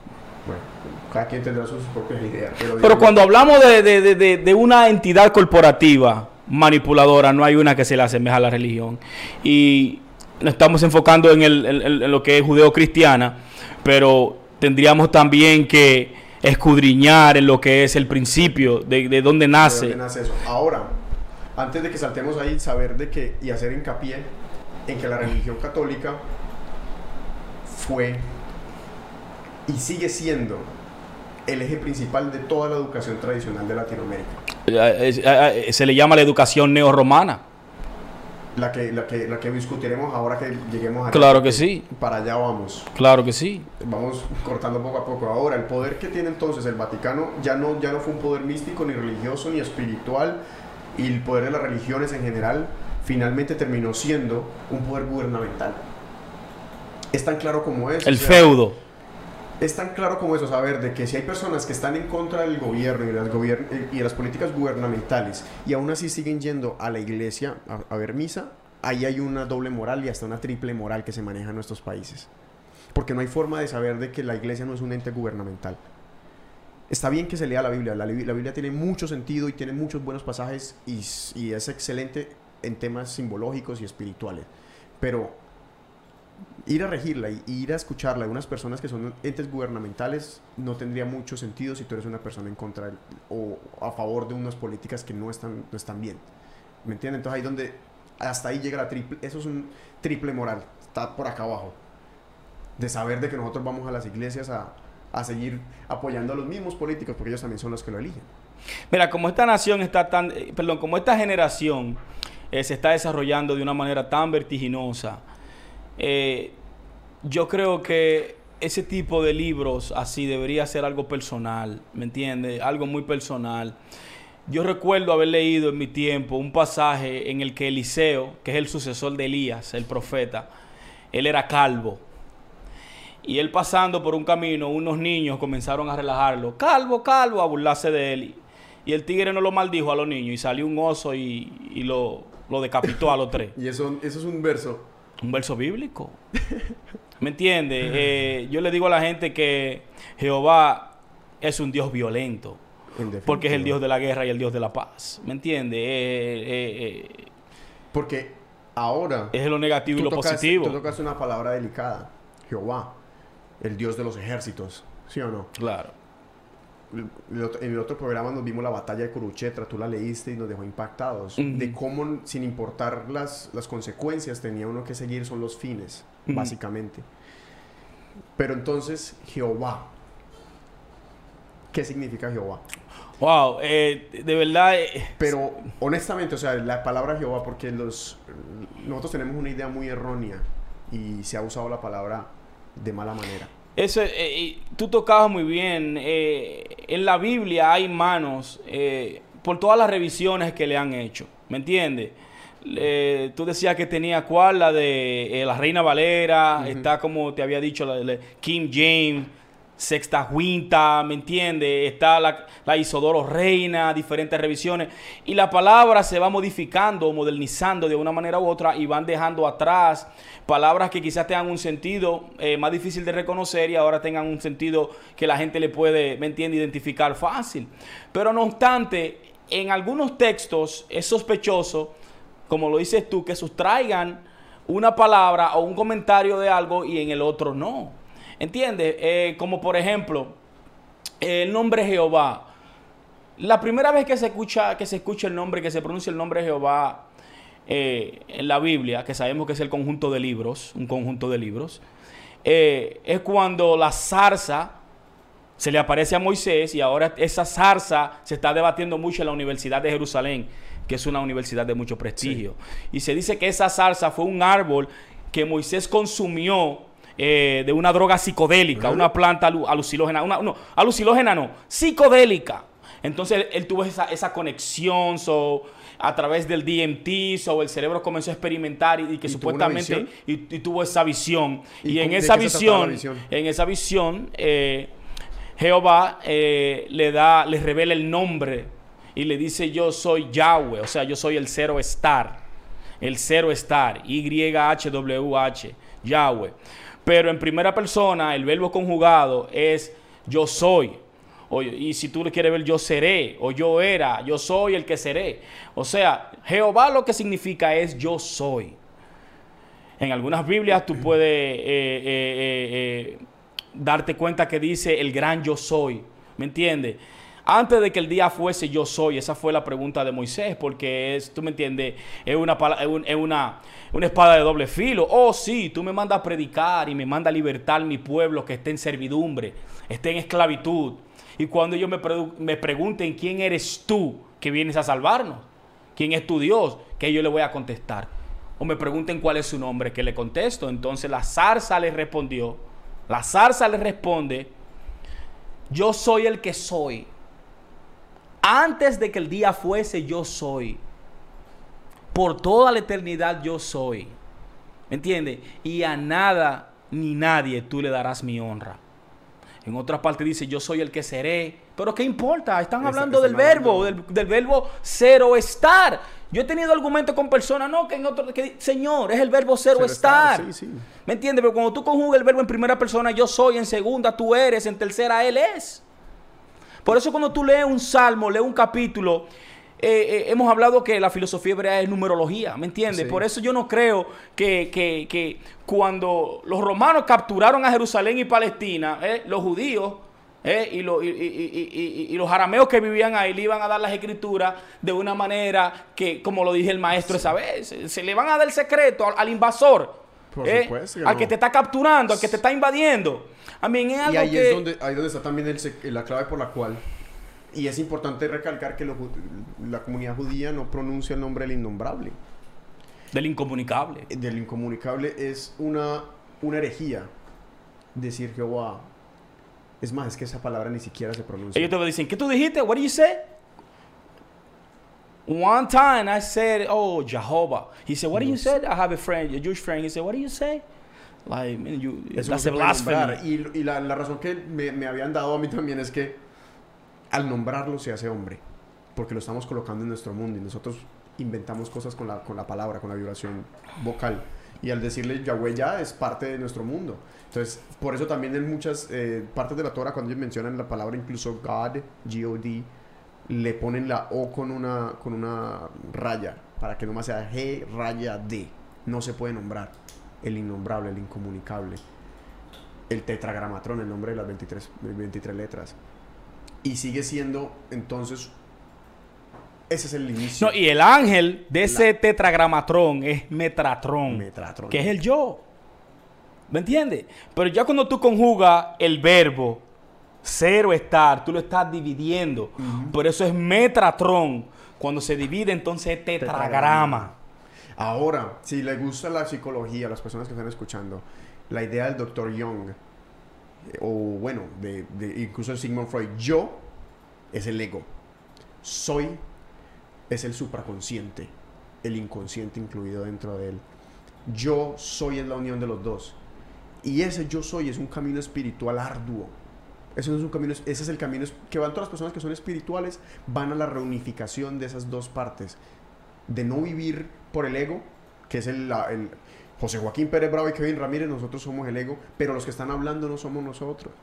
cada quien tendrá sus propias ideas. Pero, cuando hablamos de, de- de- de- de una entidad corporativa manipuladora, no hay una que se le asemeja a la religión. Y nos estamos enfocando en, el- en- en lo que es judeo-cristiana, pero tendríamos también que escudriñar en lo que es el principio, de, de dónde ¿De nace. dónde nace eso? Ahora, antes de que saltemos ahí, saber de que y hacer hincapié en que la religión católica fue y sigue siendo el eje principal de toda la educación tradicional de Latinoamérica. Eh, eh, eh, Se le llama la educación neorromana. La que, la que, la que discutiremos ahora que lleguemos allá. Claro que sí, Para allá vamos. claro que sí. Vamos cortando poco a poco. Ahora, el poder que tiene entonces el Vaticano ya no, ya no fue un poder místico, ni religioso, ni espiritual. Y el poder de las religiones en general finalmente terminó siendo un poder gubernamental. Es tan claro como es. El o sea, feudo. Es tan claro como eso, saber de que si hay personas que están en contra del gobierno y de de las políticas gubernamentales y aún así siguen yendo a la iglesia a, ver misa, ahí hay una doble moral y hasta una triple moral que se maneja en nuestros países. Porque no hay forma de saber de que la iglesia no es un ente gubernamental. Está bien que se lea la Biblia, la, li- la Biblia tiene mucho sentido y tiene muchos buenos pasajes y, y es excelente en temas simbológicos y espirituales. Pero ir a regirla y ir a escucharla de unas personas que son entes gubernamentales no tendría mucho sentido si tú eres una persona en contra del- o a favor de unas políticas que no están, no están bien. ¿Me entiendes? Entonces ahí donde hasta ahí llega la triple, eso es un triple moral, está por acá abajo. De saber de que nosotros vamos a las iglesias a, a seguir apoyando a los mismos políticos porque ellos también son los que lo eligen. Mira, como esta nación está tan, eh, perdón, como esta generación eh, se está desarrollando de una manera tan vertiginosa, eh, yo creo que ese tipo de libros así debería ser algo personal, ¿me entiendes? Algo muy personal. Yo recuerdo haber leído en mi tiempo un pasaje en el que Eliseo, que es el sucesor de Elías, el profeta, él era calvo. Y él pasando por un camino, unos niños comenzaron a relajarlo. Calvo, calvo, a burlarse de él. Y el tigre no lo maldijo a los niños y salió un oso y, lo, decapitó a los tres. [laughs] Y eso es un verso. Un verso bíblico. ¿Me entiendes? Eh, yo le digo a la gente que Jehová es un Dios violento. en Porque es el. Dios de la guerra y el Dios de la paz. ¿Me entiendes? Eh, eh, eh, Porque ahora... es lo negativo y lo tocaste- positivo. Tú tocaste una palabra delicada. Jehová, el Dios de los ejércitos. ¿Sí o no? Claro. El otro- En el otro programa nos vimos la batalla de Kuruchetra, tú la leíste y nos dejó impactados. Ujú. De cómo, sin importar las, las consecuencias, tenía uno que seguir, son los fines, Ujú. básicamente. Pero entonces, Jehová. ¿Qué significa Jehová? Wow, eh, de verdad. eh, Pero honestamente, o sea, la palabra Jehová, porque los nosotros tenemos una idea muy errónea y se ha usado la palabra de mala manera. Eso, eh, y tú tocabas muy bien. eh, en la Biblia hay manos eh, por todas las revisiones que le han hecho. ¿Me entiendes? Tú decías que tenía cuál, la de eh, la Reina Valera, está como te había dicho, la de King James, Sexta Quinta, ¿me entiendes? Está la, la Isodoro Reina, diferentes revisiones. Y la palabra se va modificando, modernizando de una manera u otra y van dejando atrás palabras que quizás tengan un sentido eh, más difícil de reconocer y ahora tengan un sentido que la gente le puede, ¿me entiende?, identificar fácil. Pero no obstante, en algunos textos es sospechoso, como lo dices tú, que sustraigan una palabra o un comentario de algo y en el otro no. ¿Entiendes? Eh, como por ejemplo, el nombre Jehová. La primera vez que se escucha, que se escucha el nombre, que se pronuncia el nombre Jehová eh, en la Biblia, que sabemos que es el conjunto de libros, un conjunto de libros, eh, es cuando la zarza se le aparece a Moisés y ahora esa zarza se está debatiendo mucho en la Universidad de Jerusalén, que es una universidad de mucho prestigio. Y se dice que esa zarza fue un árbol que Moisés consumió eh, de una droga psicodélica, una planta alu- alucinógena, una, no, alucinógena no, psicodélica. Entonces él, él tuvo esa, esa conexión, so, a través del DMT, so, el cerebro comenzó a experimentar y, y que ¿Y tuvo supuestamente visión? y, y tuvo esa visión. ¿Y Y, en esa visión, visión? en esa visión, eh, Jehová eh, le da, le revela el nombre y le dice yo soy Yahweh, o sea, yo soy el cero estar, el cero estar, Y-H-W-H, Yahweh. Pero en primera persona, el verbo conjugado es yo soy. Y si tú le quieres ver, yo seré, o yo era, yo soy el que seré. O sea, Jehová lo que significa es yo soy. En algunas Biblias tú puedes eh, eh, eh, darte cuenta que dice el gran yo soy. ¿Me entiendes? Antes de que el día fuese yo soy, esa fue la pregunta de Moisés, porque es, tú me entiendes, es una, es un- es una, una espada de doble filo. Oh, sí, tú me mandas a predicar y me mandas a libertar mi pueblo que esté en servidumbre, esté en esclavitud. Y cuando ellos me, me pregunten quién eres tú que vienes a salvarnos, quién es tu Dios, que yo le voy a contestar. O me pregunten cuál es su nombre, que le contesto. Entonces la zarza le respondió, la zarza le responde, yo soy el que soy. Antes de que el día fuese, yo soy. Por toda la eternidad yo soy. ¿Me entiendes? Y a nada ni nadie tú le darás mi honra. En otra parte dice, yo soy el que seré. Pero ¿qué importa? Están Está- hablando del verbo, del, del verbo cero estar. Yo he tenido argumentos con personas, no, que en otro, que Señor, es el verbo cero, Cero estar. estar, sí, sí. ¿Me entiendes? Pero cuando tú conjugas el verbo en primera persona, yo soy, en segunda tú eres, en tercera él es. Por eso cuando tú lees un salmo, lees un capítulo, eh, eh, hemos hablado que la filosofía hebrea es numerología, ¿me entiendes? Sí. Por eso yo no creo que, que- que cuando los romanos capturaron a Jerusalén y Palestina, eh, los judíos y, lo- y- y- y- y- y los arameos que vivían ahí le iban a dar las escrituras de una manera que, como lo dije el maestro esa vez, se, se le van a dar el secreto al, al invasor. Por eh, supuesto que al no. que te está capturando, al que te está invadiendo. A mí es algo Y ahí que... es donde, ahí donde está también el la clave por la cual, y es importante recalcar que los ju- la comunidad judía no pronuncia el nombre del innombrable. Del incomunicable. Del incomunicable es una, una herejía decir Jehová. Es más, es que esa palabra ni siquiera se pronuncia. Ellos te dicen, ¿qué tú dijiste? What did you say? One time I said, oh, Jehovah. He said, what do you say? I have a friend, a Jewish friend. He said, what do you say? Like, man, you, Eso that's a blasphemy. Y, y la, la razón que me, me habían dado a mí también es que al nombrarlo se hace hombre. Porque lo estamos colocando en nuestro mundo y nosotros inventamos cosas con la, con la palabra, con la vibración vocal. Y al decirle Yahweh ya es parte de nuestro mundo. Entonces, por eso también en muchas eh, partes de la Torah, cuando ellos mencionan la palabra incluso God, G-O-D, le ponen la O con una, con una raya, para que nomás sea G, raya, D. No se puede nombrar el innombrable, el incomunicable, el tetragramatrón, el nombre de las 23, de 23 letras. Y sigue siendo, entonces, ese es el inicio. No, y el ángel de ese tetragramatrón es Metatron, Metatron. que es el yo. ¿Me entiendes? Pero ya cuando tú conjugas el verbo Cero estar, tú lo estás dividiendo. Por eso es Metatron. Cuando se divide, entonces es tetragrama. Ahora, si le gusta la psicología a las personas que están escuchando, la idea del doctor Jung, eh, o bueno, de, de incluso de Sigmund Freud, yo es el ego, soy es el supraconsciente, el inconsciente incluido dentro de él. Yo soy es la unión de los dos. Y ese yo soy es un camino espiritual arduo. Ese, no es un camino, ese es el camino que van todas las personas que son espirituales, van a la reunificación de esas dos partes. De no vivir por el ego, que es el, José Joaquín Pérez Bravo y Kevin Ramírez, nosotros somos el ego, pero los que están hablando no somos nosotros.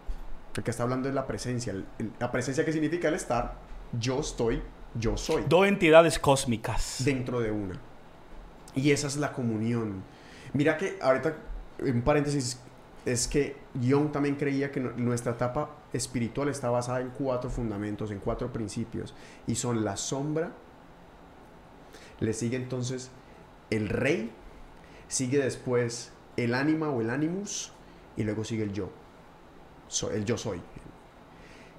El que está hablando es la presencia. el- el- la presencia que significa el estar, yo estoy, yo soy Dos entidades cósmicas. dentro de una. Y esa es la comunión. Mira que ahorita, en paréntesis, es que Jung también creía que nu- nuestra etapa espiritual está basada en cuatro fundamentos, en cuatro principios. Y son la sombra, le sigue entonces el rey, sigue después el ánima o el animus, y luego sigue el yo. El yo soy.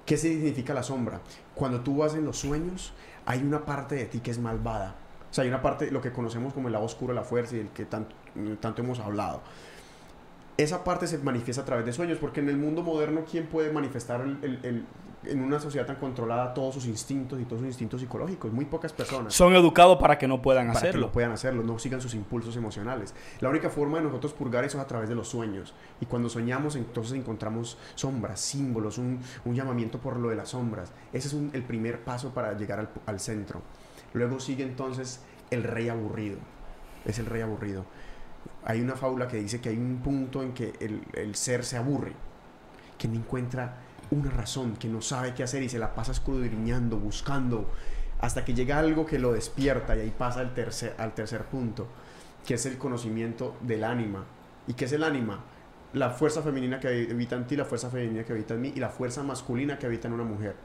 ¿Qué significa la sombra? Cuando tú vas en los sueños, hay una parte de ti que es malvada. O sea, hay una parte, lo que conocemos como el lado oscuro la fuerza y el que tanto hemos hablado. Esa parte se manifiesta a través de sueños, porque en el mundo moderno, ¿quién puede manifestar el- el- el- en una sociedad tan controlada todos sus instintos y todos sus instintos psicológicos? Muy pocas personas Son educados para que no puedan para que hacerlo. no puedan hacerlo, no sigan sus impulsos emocionales. La única forma de nosotros purgar eso es a través de los sueños. Y cuando soñamos, entonces encontramos sombras, símbolos, un, un llamamiento por lo de las sombras. Ese es un- el primer paso para llegar al, al centro. Luego sigue entonces el rey aburrido. Es el rey aburrido. Hay una fábula que dice que hay un punto en que el, el ser se aburre, que no encuentra una razón, que no sabe qué hacer y se la pasa escudriñando, buscando, hasta que llega algo que lo despierta y ahí pasa al tercer, al tercer punto, que es el conocimiento del ánima. ¿Y qué es el ánima? La fuerza femenina que habita en ti, la fuerza femenina que habita en mí y la fuerza masculina que habita en una mujer.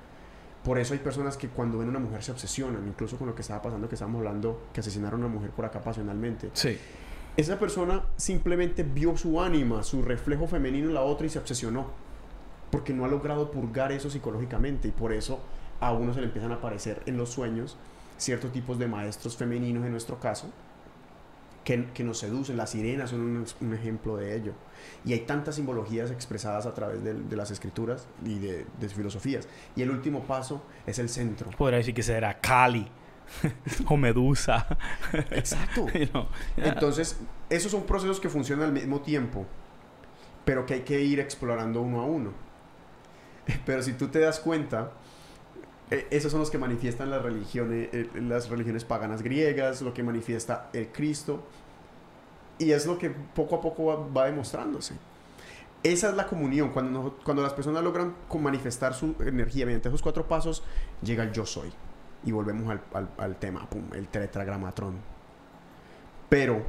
Por eso hay personas que cuando ven a una mujer se obsesionan, incluso con lo que estaba pasando, que estábamos hablando, que asesinaron a una mujer por acá pasionalmente. Sí. Esa persona simplemente vio su ánima, su reflejo femenino en la otra y se obsesionó. Porque no ha logrado purgar eso psicológicamente y por eso a uno se le empiezan a aparecer en los sueños ciertos tipos de maestros femeninos en nuestro caso que, que nos seducen. Las sirenas son un, ejemplo de ello. Y hay tantas simbologías expresadas a través de, las escrituras y de, de filosofías. Y el último paso es el centro. Podría decir que será Cali [laughs] o Medusa. Exacto. [laughs] You know, Entonces, esos son procesos que funcionan al mismo tiempo, pero que hay que ir explorando uno a uno. [laughs] Pero si tú te das cuenta, eh, esos son los que manifiestan las religiones, eh, las religiones paganas griegas, lo que manifiesta el Cristo, y es lo que poco a poco va, va demostrándose. Esa es la comunión. Cuando, las personas logran manifestar su energía mediante esos cuatro pasos, llega el yo soy. Y volvemos al, al- tema, pum, el tetragramatrón. Pero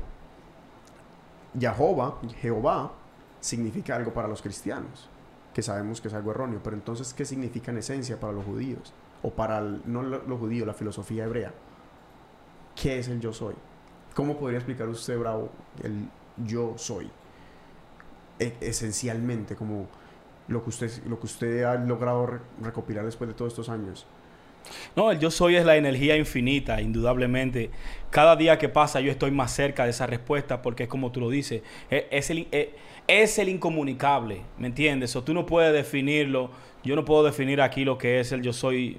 Jehová, Jehová, significa algo para los cristianos, que sabemos que es algo erróneo. Pero entonces, ¿qué significa en esencia para los judíos? O para, no lo- los judíos, la filosofía hebrea. ¿Qué es el yo soy? ¿Cómo podría explicar usted, Bravo, el yo soy? E- esencialmente, como lo que usted, lo que usted ha logrado re- recopilar después de todos estos años. No, el yo soy es la energía infinita, indudablemente. Cada día que pasa yo estoy más cerca de esa respuesta porque es como tú lo dices, es, es el, es, es el incomunicable, ¿me entiendes? O tú no puedes definirlo, yo no puedo definir aquí lo que es el yo soy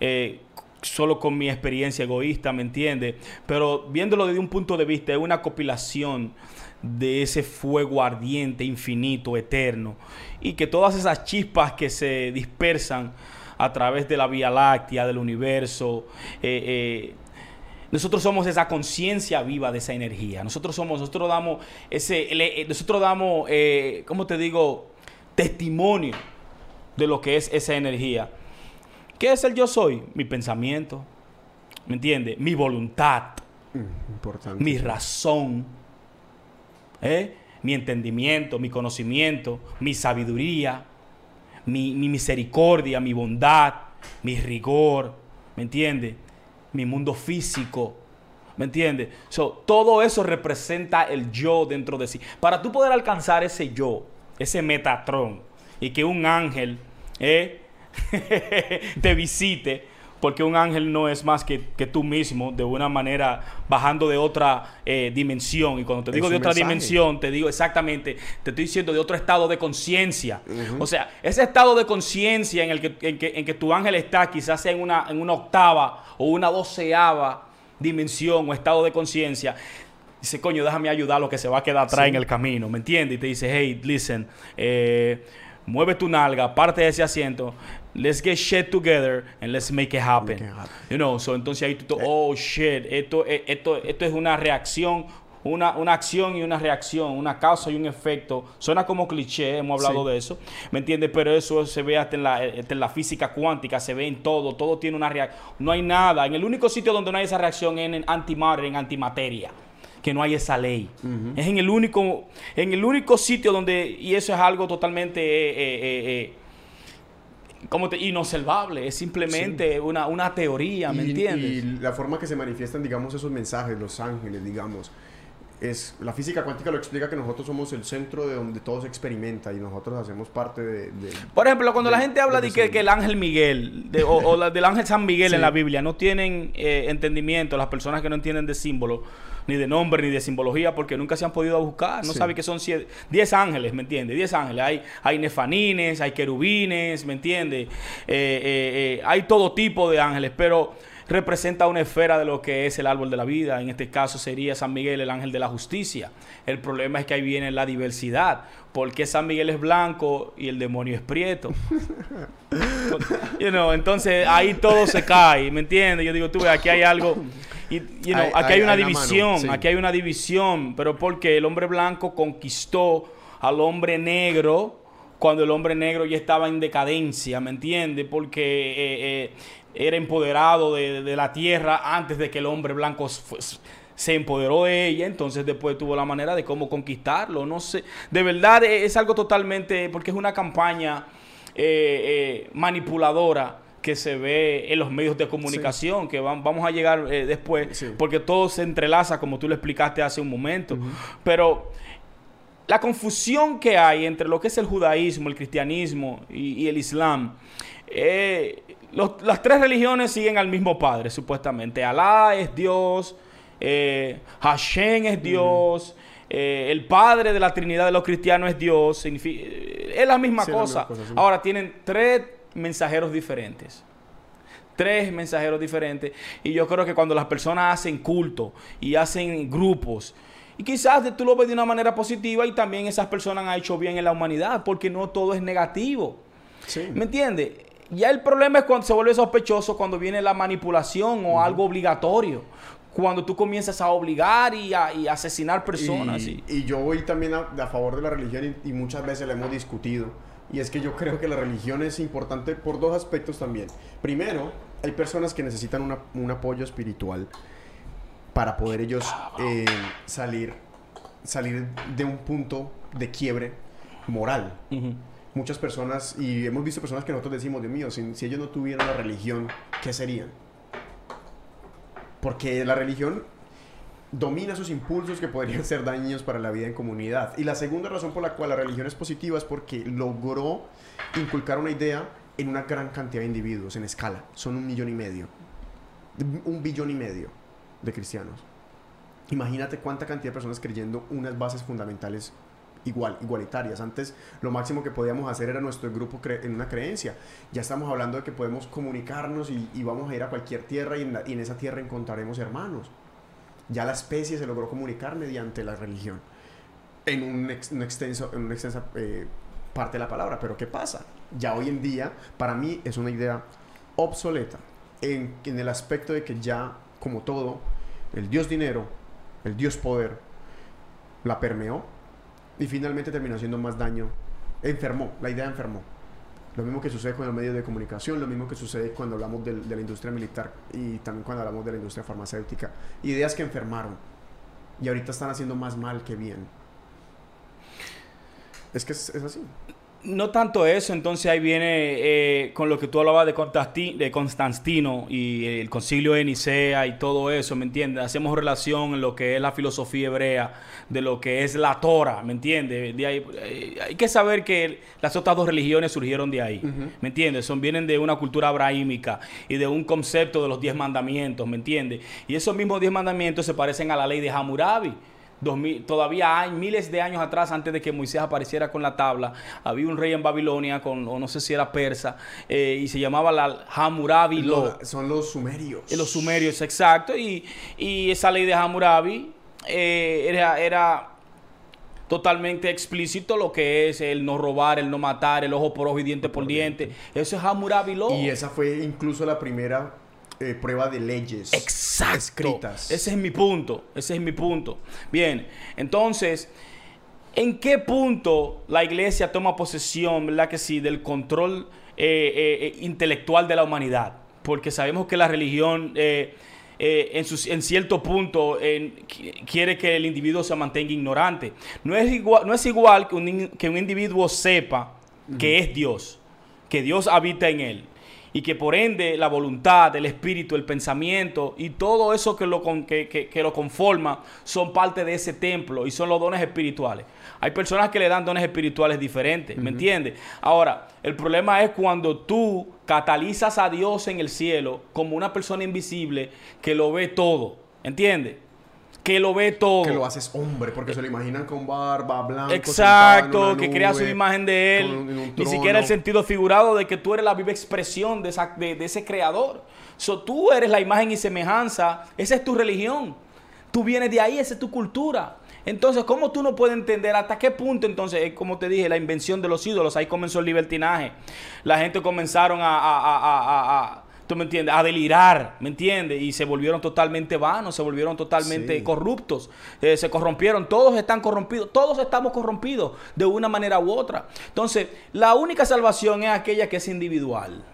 eh, solo con mi experiencia egoísta, ¿me entiendes? Pero viéndolo desde un punto de vista, es una compilación de ese fuego ardiente, infinito, eterno, y que todas esas chispas que se dispersan a través de la Vía Láctea, del universo, eh, eh, nosotros somos esa conciencia viva de esa energía. Nosotros somos, nosotros damos ese, eh, nosotros damos, eh, ¿cómo te digo? Testimonio de lo que es esa energía. ¿Qué es el yo soy? Mi pensamiento, ¿me entiendes? Mi voluntad, Mm, importante. mi razón, ¿eh? mi entendimiento, mi conocimiento, mi sabiduría, mi, mi misericordia, mi bondad, mi rigor, ¿me entiendes? Mi mundo físico, ¿me entiendes? So, todo eso representa el yo dentro de sí. Para tú poder alcanzar ese yo, ese metatrón, y que un ángel eh, [laughs] te visite, porque un ángel no es más que, que tú mismo, de una manera bajando de otra eh, dimensión. Y cuando te Es digo de otra mensaje. dimensión, te digo exactamente, te estoy diciendo de otro estado de conciencia. O sea, ese estado de conciencia en el que, en, que, en que tu ángel está, quizás sea en una, en una octava o una doceava dimensión o estado de conciencia. Dice, coño, déjame ayudar a lo que se va a quedar atrás Sí. en el camino, ¿me entiendes? Y te dice, hey, listen, eh, mueve tu nalga, parte de ese asiento, let's get shit together and let's make it happen. Make it happen. You know, so entonces ahí tú, tú, oh shit, esto, eh, esto, esto es una reacción, una, una acción y una reacción, una causa y un efecto. Suena como cliché, hemos hablado Sí. de eso, ¿me entiendes? Pero eso se ve hasta en, la, eh, hasta en la física cuántica, se ve en todo, todo tiene una reacción. No hay nada, en el único sitio donde no hay esa reacción es en antimatter, en antimateria. Que no hay esa ley. Es en el único, en el único sitio donde, y eso es algo totalmente eh, eh, eh, eh, como te, inobservable, es simplemente una, una teoría, ¿me y, entiendes? y la forma que se manifiestan, digamos, esos mensajes, los ángeles, digamos, es la física cuántica lo explica que nosotros somos el centro de donde todo se experimenta y nosotros hacemos parte de... de- Por ejemplo, cuando la gente habla de de que, el ángel Miguel o, o la- del ángel San Miguel Sí. en la Biblia no tienen eh, entendimiento, las personas que no entienden de símbolo, ni de nombre, ni de simbología, porque nunca se han podido buscar, no Sí. saben que son 10 ángeles, ¿me entiendes? 10 ángeles. Hay, hay nefanines, hay querubines, ¿me entiendes? Eh, eh, eh, hay todo tipo de ángeles, pero representa una esfera de lo que es el árbol de la vida. En este caso sería San Miguel, el ángel de la justicia. El problema es que ahí viene la diversidad. porque San Miguel es blanco y el demonio es prieto? [laughs] You know, entonces ahí todo se cae, ¿me entiendes? Yo digo, tú ves, aquí hay algo. Y, you know, Hay- aquí hay, hay- una hay división, sí. aquí hay una división, pero porque el hombre blanco conquistó al hombre negro cuando el hombre negro ya estaba en decadencia, ¿me entiendes? Porque eh, eh, era empoderado de, de la tierra antes de que el hombre blanco se empoderó de ella, entonces después tuvo la manera de cómo conquistarlo, no sé, de verdad eh, es algo totalmente, porque es una campaña eh, eh, manipuladora que se ve en los medios de comunicación, que van- vamos a llegar eh, después, Sí. porque todo se entrelaza, como tú lo explicaste hace un momento. Pero la confusión que hay entre lo que es el judaísmo, el cristianismo y, y el islam, eh, los- las tres religiones siguen al mismo padre, supuestamente. Alá es Dios, eh, Hashem es Dios, eh, el padre de la Trinidad de los cristianos es Dios, es la misma Sí, la cosa. misma cosa, sí. Ahora tienen tres mensajeros diferentes tres mensajeros diferentes. Y yo creo que cuando las personas hacen culto y hacen grupos, y quizás tú lo ves de una manera positiva y también esas personas han hecho bien en la humanidad, porque no todo es negativo. Sí. ¿Me entiendes? Ya el problema es cuando se vuelve sospechoso cuando viene la manipulación o algo obligatorio. Cuando tú comienzas a obligar y a, y asesinar personas. Y, y- y yo voy también a, a favor de la religión y, y muchas veces la hemos discutido. Y es que yo creo que la religión es importante por dos aspectos también. Primero, hay personas que necesitan una- un apoyo espiritual para poder ellos eh, salir, salir de un punto de quiebre moral. Muchas personas, y hemos visto personas que nosotros decimos, Dios mío, si, si ellos no tuvieran la religión, ¿qué serían? Porque la religión domina esos impulsos que podrían [laughs] ser dañinos para la vida en comunidad. Y la segunda razón por la cual la religión es positiva es porque logró inculcar una idea en una gran cantidad de individuos, en escala. Son un millón y medio. Un billón y medio de cristianos. Imagínate cuánta cantidad de personas creyendo unas bases fundamentales igual, igualitarias. Antes lo máximo que podíamos hacer era nuestro grupo en una creencia. Ya estamos hablando de que podemos comunicarnos y, vamos a ir a cualquier tierra y en, esa tierra encontraremos hermanos. Ya la especie se logró comunicar mediante la religión. En un, ex- un extenso, en una extensa eh, parte de la palabra. Pero ¿qué pasa? Ya hoy en día, para mí es una idea obsoleta. En el aspecto de que ya, como todo, el dios dinero, el dios poder, la permeó y finalmente terminó haciendo más daño. Enfermó, la idea enfermó. Lo mismo que sucede con los medios de comunicación, lo mismo que sucede cuando hablamos del- de la industria militar y también cuando hablamos de la industria farmacéutica. Ideas que enfermaron y ahorita están haciendo más mal que bien. Es que es así. No tanto eso, entonces ahí viene eh, con lo que tú hablabas de, Constanti- de Constantino y el concilio de Nicea y todo eso, ¿me entiendes? Hacemos relación en lo que es la filosofía hebrea, de lo que es la Torah, ¿me entiendes? De ahí, eh, hay que saber que las otras dos religiones surgieron de ahí, ¿me entiendes? Son, vienen de una cultura abrahámica y de un concepto de los diez mandamientos, ¿me entiendes? Y esos mismos diez mandamientos se parecen a la ley de Hammurabi. Todavía hay miles de años atrás, antes de que Moisés apareciera con la tabla, había un rey en Babilonia, con, o no sé si era persa, eh, y se llamaba la Hammurabi Law. Lo- son los sumerios. Eh, Los sumerios, exacto. Y, y esa ley de Hammurabi eh, era, era totalmente explícito lo que es el no robar, el no matar, el ojo por ojo y diente por diente. Eso es Hammurabi Law. Y esa fue incluso la primera eh, prueba de leyes Exacto. escritas. Ese es mi punto. Ese es mi punto. Bien, entonces, ¿en qué punto la iglesia toma posesión, verdad que sí, del control eh, eh, intelectual de la humanidad? Porque sabemos que la religión, eh, en, sus- en cierto punto, eh, qui- quiere que el individuo se mantenga ignorante. No es igual, no es igual que, un, que un individuo sepa que es Dios, que Dios habita en él y que por ende la voluntad, el espíritu, el pensamiento y todo eso que lo, con- que, que- que lo conforma son parte de ese templo y son los dones espirituales. Hay personas que le dan dones espirituales diferentes, ¿me entiendes? Ahora, el problema es cuando tú catalizas a Dios en el cielo como una persona invisible que lo ve todo, ¿entiendes? Que lo ve todo. Que lo haces hombre, porque se lo imaginan con barba, blanco. Exacto, que crea su imagen de él. un- un Ni siquiera el sentido figurado de que tú eres la viva expresión de, esa- de- de ese creador. So, tú eres la imagen y semejanza. Esa es tu religión. Tú vienes de ahí, esa es tu cultura. Entonces, ¿cómo tú no puedes entender hasta qué punto entonces, eh, como te dije, la invención de los ídolos, ahí comenzó el libertinaje. La gente comenzaron a, a- a- a- a- a- ¿tú me entiendes? A delirar, ¿me entiendes? Y se volvieron totalmente vanos, se volvieron totalmente Sí. corruptos, eh, se corrompieron, todos están corrompidos, todos estamos corrompidos de una manera u otra. Entonces, la única salvación es aquella que es individual.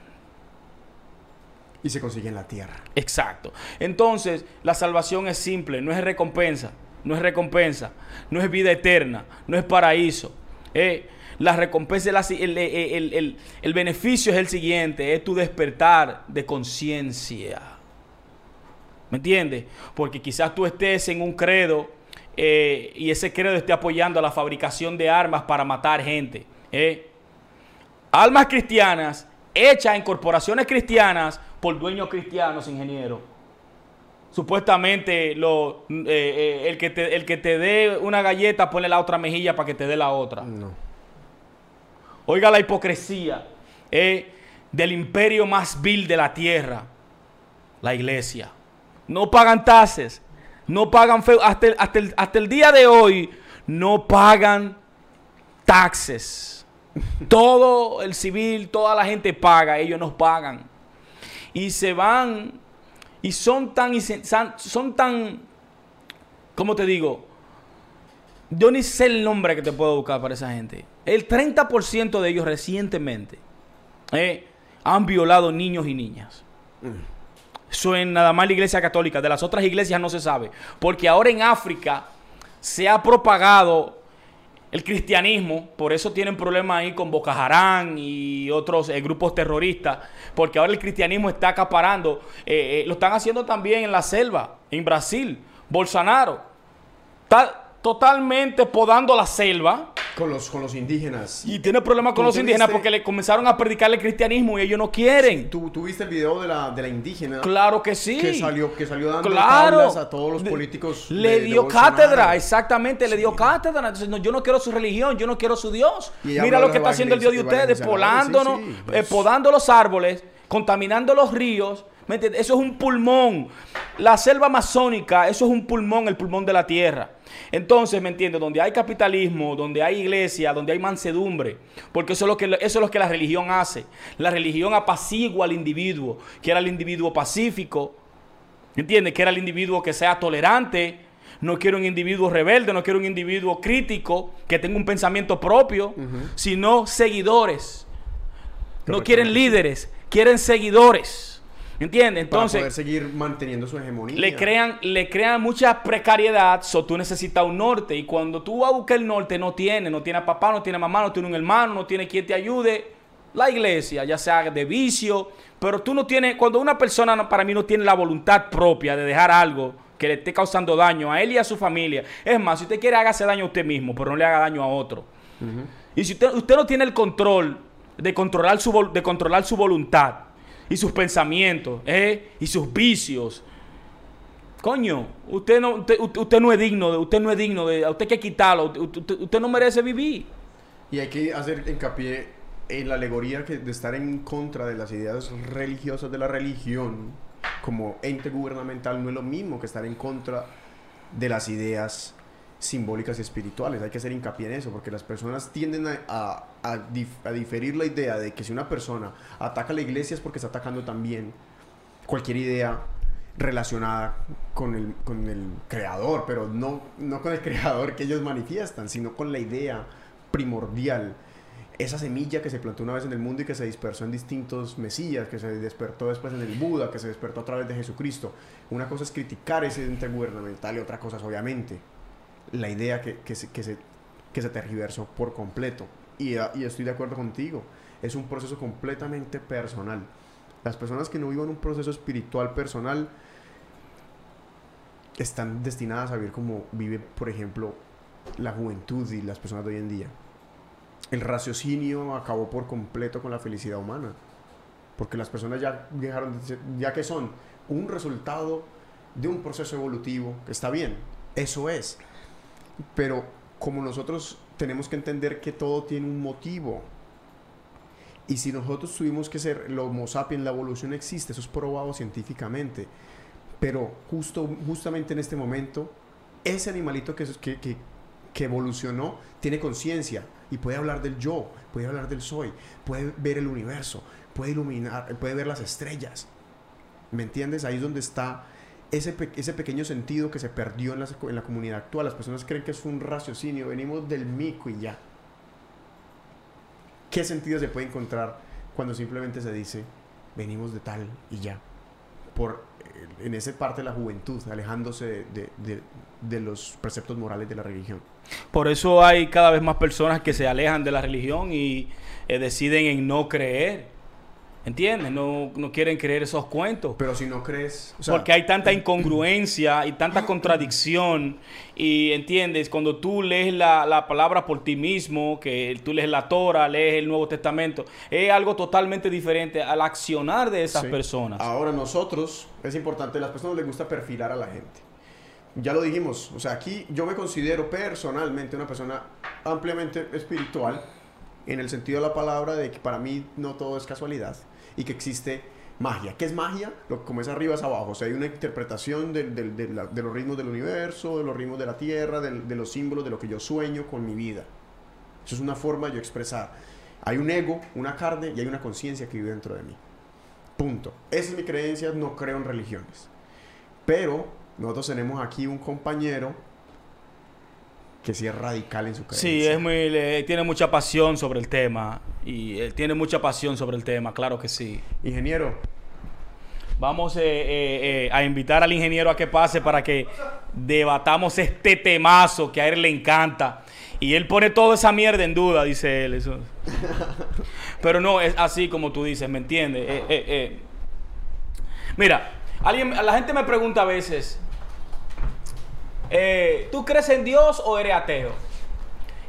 Y se consigue en la tierra. Exacto. Entonces, la salvación es simple, no es recompensa, no es recompensa, no es vida eterna, no es paraíso. Eh, la recompensa, el, el- el- el beneficio es el siguiente, es tu despertar de conciencia. ¿Me entiendes? Porque quizás tú estés en un credo eh, y ese credo esté apoyando a la fabricación de armas para matar gente. ¿eh? Almas cristianas hechas en corporaciones cristianas por dueños cristianos, ingeniero. Supuestamente lo, eh, eh, el, que te, el que te dé una galleta, ponle la otra mejilla para que te dé la otra. No. Oiga la hipocresía eh, del imperio más vil de la tierra, la iglesia. No pagan taxes, no pagan feo, hasta el, hasta el- hasta el día de hoy no pagan taxes. [laughs] Todo el civil, toda la gente paga, ellos no pagan. Y se van y son tan, son tan, ¿cómo te digo? Yo ni sé el nombre que te puedo buscar para esa gente. El 30% de ellos recientemente eh, han violado niños y niñas. Eso en nada más la iglesia católica. De las otras iglesias no se sabe. Porque ahora en África se ha propagado el cristianismo. Por eso tienen problemas ahí con Boko Haram y otros eh, grupos terroristas. Porque ahora el cristianismo está acaparando. eh, lo están haciendo también en la selva, en Brasil. Bolsonaro está totalmente podando la selva. Con los, con los indígenas. Y tiene problemas con ¿Tú los indígenas viste- porque le comenzaron a predicar el cristianismo y ellos no quieren. ¿Tú, tú viste el video de la, de la indígena? Claro que sí. Que salió, que salió dando Claro. tablas a todos los políticos. Le de- dio cátedra, exactamente, le dio cátedra. Entonces, no, yo no quiero su religión, yo no quiero su Dios. Mira lo que está haciendo el Dios de ustedes, polándonos, sí, sí, eh, pues. podando los árboles, contaminando los ríos. ¿Me entiendes? Eso es un pulmón. La selva amazónica, eso es un pulmón, el pulmón de la tierra. Entonces, ¿me entiendes? Donde hay capitalismo, donde hay iglesia, donde hay mansedumbre, porque eso es lo que, eso es lo que la religión hace. La religión apacigua al individuo, que era el individuo pacífico, ¿Entiendes? Que era el individuo que sea tolerante. No quiero un individuo rebelde, no quiero un individuo crítico, que tenga un pensamiento propio, sino seguidores. No quieren líderes, quieren seguidores. ¿Entiendes? Entonces, para poder seguir manteniendo su hegemonía. le crean, le crean mucha precariedad, so tú necesitas un norte. Y cuando tú vas a buscar el norte, no tiene, no tiene a papá, no tiene mamá, no tiene un hermano, no tiene quien te ayude. La iglesia, ya sea de vicio, pero tú no tienes, cuando una persona para mí no tiene la voluntad propia de dejar algo que le esté causando daño a él y a su familia. Es más, si usted quiere, hágase daño a usted mismo, pero no le haga daño a otro. Y si usted, usted no tiene el control de controlar su, de controlar su voluntad y sus pensamientos ¿eh? y sus vicios, coño, usted no, usted, usted- no es digno, de, usted no es digno de, usted hay que quitarlo, usted, usted- usted no merece vivir. Y hay que hacer hincapié en la alegoría que de estar en contra de las ideas religiosas de la religión como ente gubernamental no es lo mismo que estar en contra de las ideas simbólicas y espirituales. Hay que hacer hincapié en eso, porque las personas tienden a, a- a dif- a diferir la idea de que si una persona ataca a la iglesia es porque está atacando también cualquier idea relacionada con el, con el creador, pero no, no con el [laughs] creador que ellos manifiestan, sino con la idea primordial. Esa semilla que se plantó una vez en el mundo y que se dispersó en distintos mesías, que se despertó después en el Buda, que se despertó a través de Jesucristo. Una cosa es criticar ese ente gubernamental y otra cosa es obviamente la idea que, que, se, que, se, que se tergiversó por completo. Y, ah, y estoy de acuerdo contigo, es un proceso completamente personal. Las personas que no vivan un proceso espiritual personal están destinadas a vivir como vive, por ejemplo, la juventud y las personas de hoy en día. El raciocinio acabó por completo con la felicidad humana. Porque las personas ya dejaron de ser- ya que son un resultado de un proceso evolutivo, que está bien, eso es. Pero como nosotros tenemos que entender que todo tiene un motivo. Y si nosotros tuvimos que ser el Homo sapiens, la evolución existe, eso es probado científicamente. Pero justo, justamente en este momento, ese animalito que, que, que, que evolucionó tiene conciencia y puede hablar del yo, puede hablar del soy, puede ver el universo, puede iluminar, puede ver las estrellas. ¿Me entiendes? Ahí es donde está ese, ese pequeño sentido que se perdió en la, en la comunidad actual. Las personas creen que es un raciocinio, venimos del mico y ya. ¿Qué sentido se puede encontrar cuando simplemente se dice venimos de tal y ya? Por, eh, en esa parte de la juventud, alejándose de- de los preceptos morales de la religión. Por eso hay cada vez más personas que se alejan de la religión y eh, deciden en no creer. ¿Entiendes? No, no quieren creer esos cuentos. Pero si no crees... o sea, Porque hay tanta incongruencia y tanta contradicción. Y entiendes, cuando tú lees la, la palabra por ti mismo, que tú lees la Torah, lees el Nuevo Testamento, es algo totalmente diferente al accionar de esas Sí. personas. Ahora nosotros, es importante, las personas les gusta perfilar a la gente. Ya lo dijimos, o sea, aquí yo me considero personalmente una persona ampliamente espiritual, en el sentido de la palabra de que para mí no todo es casualidad y que existe magia. ¿Qué es magia? Lo, como es arriba es abajo, o sea, hay una interpretación del- del- de, los ritmos del universo, de los ritmos de la tierra, de los símbolos, de lo que yo sueño con mi vida. Eso es una forma de yo expresar. Hay un ego, una carne y hay una conciencia que vive dentro de mí. Punto. Esa es mi creencia, no creo en religiones. Pero nosotros tenemos aquí un compañero que sí es radical en su creencia. Sí, es muy, le- tiene mucha pasión sobre el tema. Y él tiene mucha pasión sobre el tema, claro que sí. Ingeniero, Vamos eh, eh, eh, a invitar al ingeniero a que pase para que debatamos este temazo que a él le encanta. Y él pone toda esa mierda en duda, dice él. Eso. [laughs] Pero no, es así como tú dices, ¿me entiendes? Eh, eh, eh. Mira, alguien, la gente me pregunta a veces, eh, ¿tú crees en Dios o eres ateo?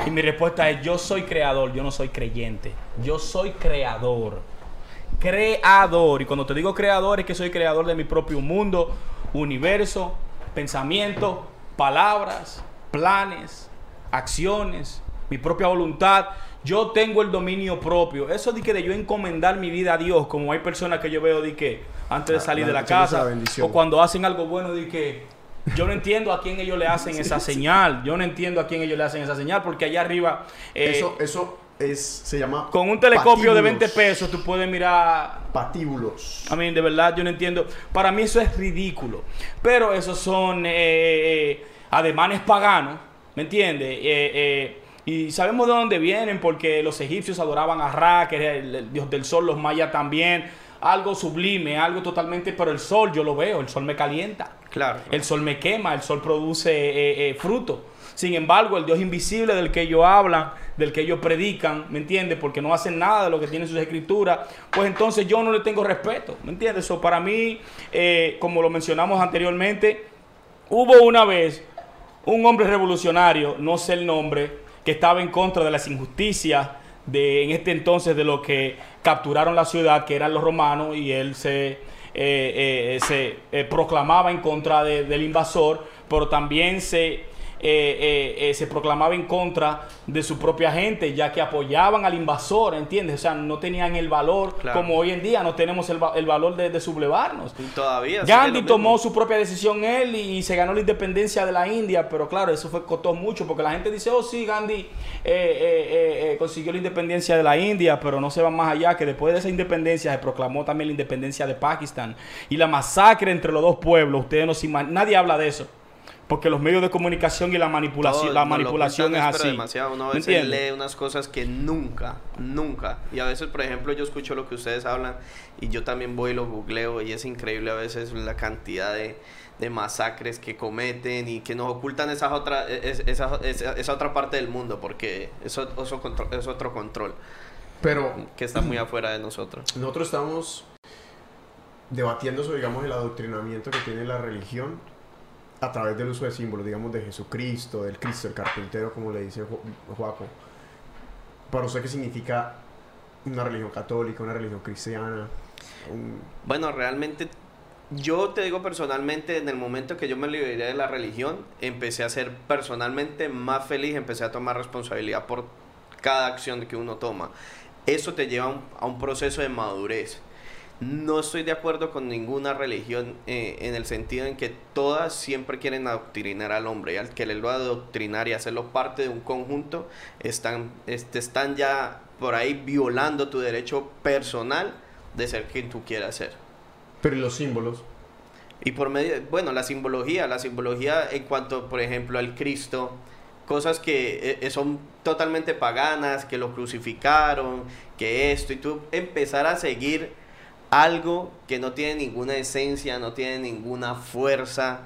Y mi respuesta es, yo soy creador, yo no soy creyente. Yo soy creador. Creador. Y cuando te digo creador es que soy creador de mi propio mundo, universo, pensamiento, palabras, planes, acciones, mi propia voluntad. Yo tengo el dominio propio. Eso de que de yo encomendar mi vida a Dios, como hay personas que yo veo de que antes de Ah, salir de la casa o cuando hacen algo bueno de que yo no entiendo a quién ellos le hacen esa señal. Yo no entiendo a quién ellos le hacen esa señal porque allá arriba eh, eso, eso es, se llama... con un telescopio de 20 patíbulos. pesos tú puedes mirar Patíbulos. a mí, de verdad, yo no entiendo. Para mí eso es ridículo. Pero esos son eh, eh, ademanes paganos, ¿me entiendes? Eh, eh, y sabemos de dónde vienen, porque los egipcios adoraban a Ra, que era el, el dios del sol, los mayas también. Algo sublime, algo totalmente, pero el sol yo lo veo, el sol me calienta. Claro. El sol me quema, el sol produce eh, eh, fruto. Sin embargo, el Dios invisible del que ellos hablan, del que ellos predican, ¿me entiendes? Porque no hacen nada de lo que tienen sus escrituras, pues entonces yo no le tengo respeto, ¿me entiendes? Eso para mí, eh, como lo mencionamos anteriormente, hubo una vez un hombre revolucionario, no sé el nombre, que estaba en contra de las injusticias de en este entonces de lo que capturaron la ciudad, que eran los romanos, y él se, eh, eh, se eh, proclamaba en contra de- del invasor, pero también se eh, eh, eh, se proclamaba en contra de su propia gente, ya que apoyaban al invasor, ¿entiendes? O sea, no tenían el valor, Claro. como hoy en día no tenemos el, el valor de, de sublevarnos. Todavía. Gandhi tomó su propia decisión él y, se ganó la independencia de la India, pero claro, eso fue costó mucho porque la gente dice, oh sí, Gandhi consiguió la independencia de la India, pero no se va más allá, que después de esa independencia se proclamó también la independencia de Pakistán y la masacre entre los dos pueblos, ustedes no se imaginan, nadie habla de eso. Porque los medios de comunicación y la manipulación, Todo la manipulación es ocultan, pero así. demasiado. Uno a ¿Me veces entiendes? lee unas cosas que nunca, nunca. Y a veces, por ejemplo, yo escucho lo que ustedes hablan y yo también voy y lo googleo y es increíble a veces la cantidad de, de masacres que cometen y que nos ocultan esa otra, es- esa, esa, esa otra parte del mundo porque eso, eso contro- es otro control Pero que está muy afuera de nosotros. nosotros estamos debatiendo sobre, digamos, el adoctrinamiento que tiene la religión a través del uso de símbolos, digamos, de Jesucristo, del Cristo, el carpintero, como le dice Jo- Joaco. Para usted, ¿qué significa una religión católica, una religión cristiana? Un- Bueno, realmente yo te digo personalmente, en el momento que yo me liberé de la religión, empecé a ser personalmente más feliz, empecé a tomar responsabilidad por cada acción que uno toma. Eso te lleva a un, a un proceso de madurez. No estoy de acuerdo con ninguna religión eh, en el sentido en que todas siempre quieren adoctrinar al hombre y al que le lo adoctrinar y hacerlo parte de un conjunto, están, este, están ya por ahí violando tu derecho personal de ser quien tú quieras ser. Pero ¿y los símbolos? Y por medio, bueno, la simbología, la simbología en cuanto, por ejemplo, al Cristo, cosas que eh, son totalmente paganas, que lo crucificaron, que esto, y tú empezar a seguir algo que no tiene ninguna esencia, no tiene ninguna fuerza.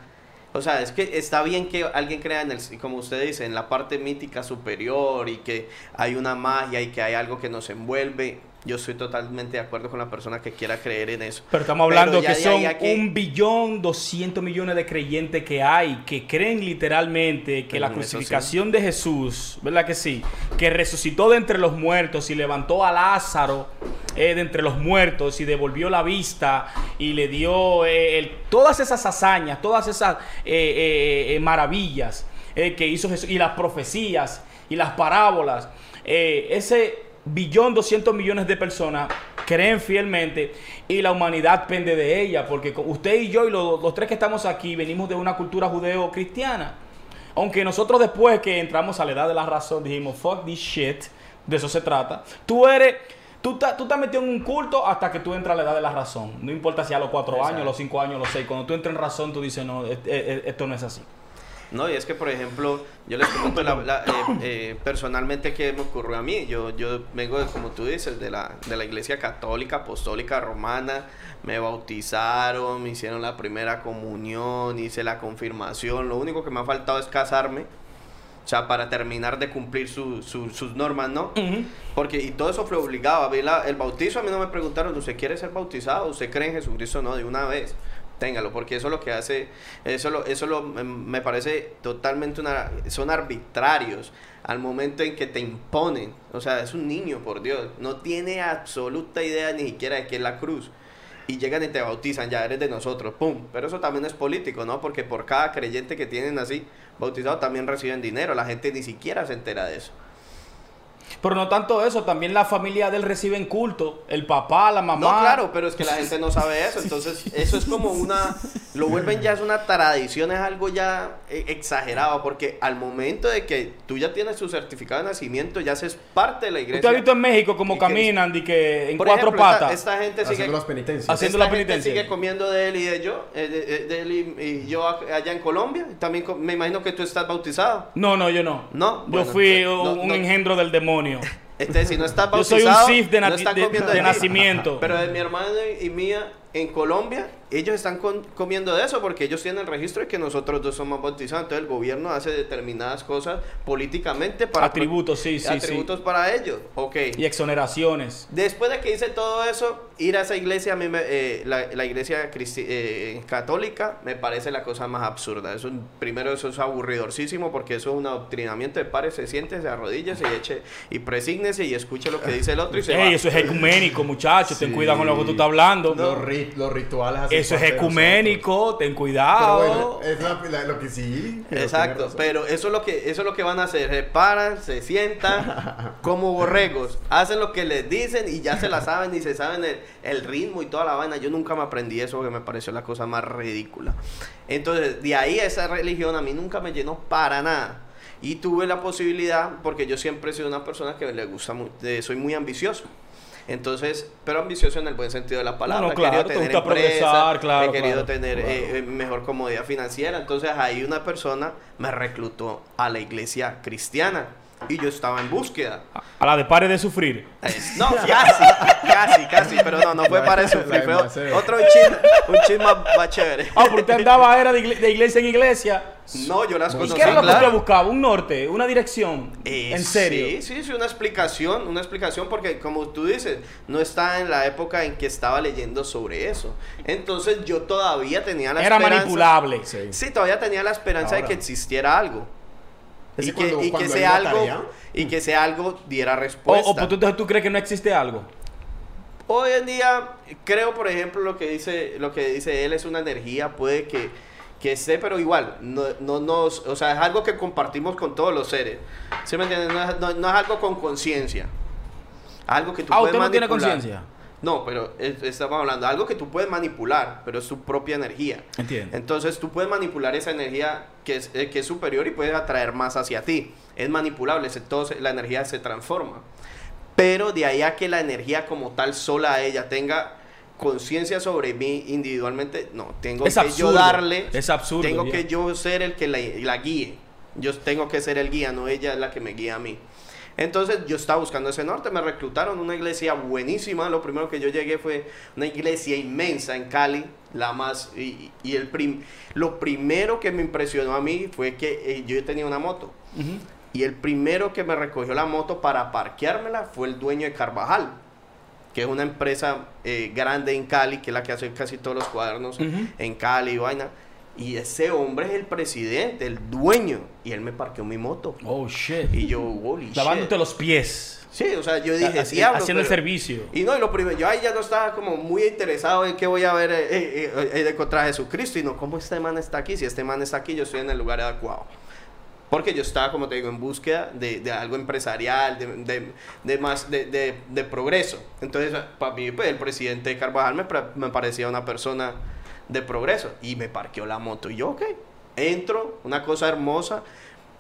O sea, es que está bien que alguien crea en el, como usted dice, en la parte mítica superior y que hay una magia y que hay algo que nos envuelve. Yo estoy totalmente de acuerdo con la persona que quiera creer en eso. Pero estamos hablando Pero que son que- un billón doscientos millones de creyentes que hay, que creen literalmente que la sí. crucificación de Jesús, ¿verdad que sí? Que resucitó de entre los muertos y levantó a Lázaro eh, de entre los muertos y devolvió la vista y le dio eh, el- todas esas hazañas, todas esas eh, maravillas que hizo Jesús y las profecías y las parábolas. Ese billón 200 millones de personas creen fielmente y la humanidad pende de ella, porque usted y yo y los, los tres que estamos aquí venimos de una cultura judeo-cristiana. Aunque nosotros después que entramos a la edad de la razón dijimos, fuck this shit, de eso se trata. Tú eres, tú, ta- tú estás metido en un culto hasta que tú entras a la edad de la razón. No importa si a los cuatro Exacto. años, los cinco años, los seis. Cuando tú entras en razón, tú dices, no, et- et- esto no es así. No, y es que, por ejemplo, yo les comento la- la- eh, [coughs] eh, personalmente qué me ocurrió a mí. Yo, yo vengo, de, como tú dices, de la, de la iglesia católica, apostólica, romana. Me bautizaron, me hicieron la primera comunión, hice la confirmación. Lo único que me ha faltado es casarme. O sea, para terminar de cumplir su- su- sus normas, ¿no? Porque, y todo eso fue obligado. A mí la- el bautizo a mí no me preguntaron, ¿usted quiere ser bautizado? ¿Usted cree en Jesucristo? No, de una vez. Téngalo, porque eso es lo que hace, eso lo, eso lo, em, me parece totalmente una, son arbitrarios al momento en que te imponen. O sea, es un niño, por Dios, no tiene absoluta idea ni siquiera de qué es la cruz. Y llegan y te bautizan, ya eres de nosotros, ¡pum! Pero eso también es político, ¿no? Porque por cada creyente que tienen así bautizado también reciben dinero, la gente ni siquiera se entera de eso. Pero no tanto eso, también la familia de él reciben culto. El papá, la mamá. No, claro, pero es que la gente no sabe eso. [laughs] Entonces, eso es como una. Lo vuelven ya es una tradición, es algo ya eh, exagerado. Porque al momento de que tú ya tienes tu certificado de nacimiento, ya haces parte de la iglesia. ¿Usted ha visto en México cómo caminan y que en Por cuatro ejemplo, esta- patas? Esta, gente sigue. Haciendo las penitencias. Haciendo esta la gente penitencia. sigue comiendo de él y de yo, eh, de, de- de él y, y yo allá en Colombia. También me imagino que tú estás bautizado. No, no, yo no. No, Yo bueno, fui no, un, un no. engendro del demonio. Entonces, si no estás Yo soy un Sith de, no de- nacimiento. Pero de mi hermano y mía en Colombia, ellos están con- comiendo de eso porque ellos tienen el registro de que nosotros dos somos bautizados. Entonces el gobierno hace determinadas cosas políticamente para... Atributos, sí, sí, sí. Atributos para ellos. Ok. Y exoneraciones. Después de que hice todo eso, ir a esa iglesia, a mí me- eh, la, la iglesia cristi- eh, católica, me parece la cosa más absurda. Eso, primero, eso es aburridorcísimo porque eso es un adoctrinamiento de pares. Se siente, se arrodille, se eche y presígnese y escuche lo que dice el otro y se Ey, va. eso es ecuménico, muchachos. Ten Sí. cuidado con lo que tú estás hablando. Los, los rituales hacen Eso es ecuménico, ten cuidado. Pero bueno, es la- la- lo que sí. Exacto, pero eso es lo que eso es lo que van a hacer, se paran, se sientan [laughs] como borregos, hacen lo que les dicen y ya se la saben y se saben el, el ritmo y toda la vaina. Yo nunca me aprendí eso porque me pareció la cosa más ridícula. Entonces, de ahí esa religión a mí nunca me llenó para nada. Y tuve la posibilidad, porque yo siempre he sido una persona que le gusta, mu- eh, soy muy ambicioso. Entonces, pero ambicioso en el buen sentido de la palabra. no, He querido claro, te tener progresar, claro, He querido claro, tener claro. eh, eh, mejor comodidad financiera. Entonces ahí una persona me reclutó a la iglesia cristiana y yo estaba en búsqueda. A la de pare de sufrir. Es- no, casi, casi, casi, pero no, no fue Fue de Maceo. otro chin, un chin más, más chévere. Ah, porque usted andaba era de, igle- de iglesia en iglesia. No, yo las ¿Y conocí, qué era lo que claro. usted buscaba? ¿Un norte? ¿Una dirección? Eh, ¿En serio? Sí, sí, sí, una explicación, una explicación porque como tú dices, no está en la época en que estaba leyendo sobre eso. Entonces yo todavía tenía la Era esperanza. manipulable. Sí. Sí, todavía tenía la esperanza de que existiera algo. Y que cuando- y que cuando él algo y que ese algo diera O, respuesta. o pues, tú, entonces tú crees que no existe algo. Hoy en día creo, por ejemplo, lo que dice lo que dice él es una energía, puede que que esté, pero igual, no, no nos, o sea, es algo que compartimos con todos los seres. ¿Sí me entiendes? No es, no- no es algo con conciencia. Algo que tú Ah, puedes usted no tiene conciencia. No, pero es- estamos hablando de algo que tú puedes manipular, pero es tu propia energía. Entiendo. Entonces tú puedes manipular esa energía que es, eh, que es superior y puedes atraer más hacia ti. Es manipulable, se- la energía se transforma. Pero de ahí a que la energía como tal sola a ella tenga conciencia sobre mí individualmente, no, tengo Es que absurdo, yo darle, es absurdo, tengo que yo ser el que la, la guíe. Yo tengo que ser el guía, no ella es la que me guía a mí. Entonces yo estaba buscando ese norte, me reclutaron una iglesia buenísima. Lo primero que yo llegué fue una iglesia inmensa en Cali, la más y, y el prim- lo primero que me impresionó a mí fue que eh, yo tenía una moto y el primero que me recogió la moto para parqueármela fue el dueño de Carvajal, que es una empresa eh, grande en Cali, que es la que hace casi todos los cuadernos en Cali y vaina. Y ese hombre es el presidente, el dueño. Y él me parqueó mi moto. Oh, shit. Y yo, holy shit. Lavándote los pies. Sí, o sea, yo dije, diablo. haciendo el pero- servicio. Y no, y lo primero, yo ahí ya no estaba como muy interesado en qué voy a ver eh, eh, eh, eh, de contra Jesucristo. Y no, ¿cómo este man está aquí? Si este man está aquí, yo estoy en el lugar adecuado. Porque yo estaba, como te digo, en búsqueda de, de algo empresarial, de, de, de más, de, progreso. Entonces, para mí, pues, el presidente de Carvajal me, me parecía una persona de progreso. Y me parqueó la moto. Y yo, ok, entro, una cosa hermosa,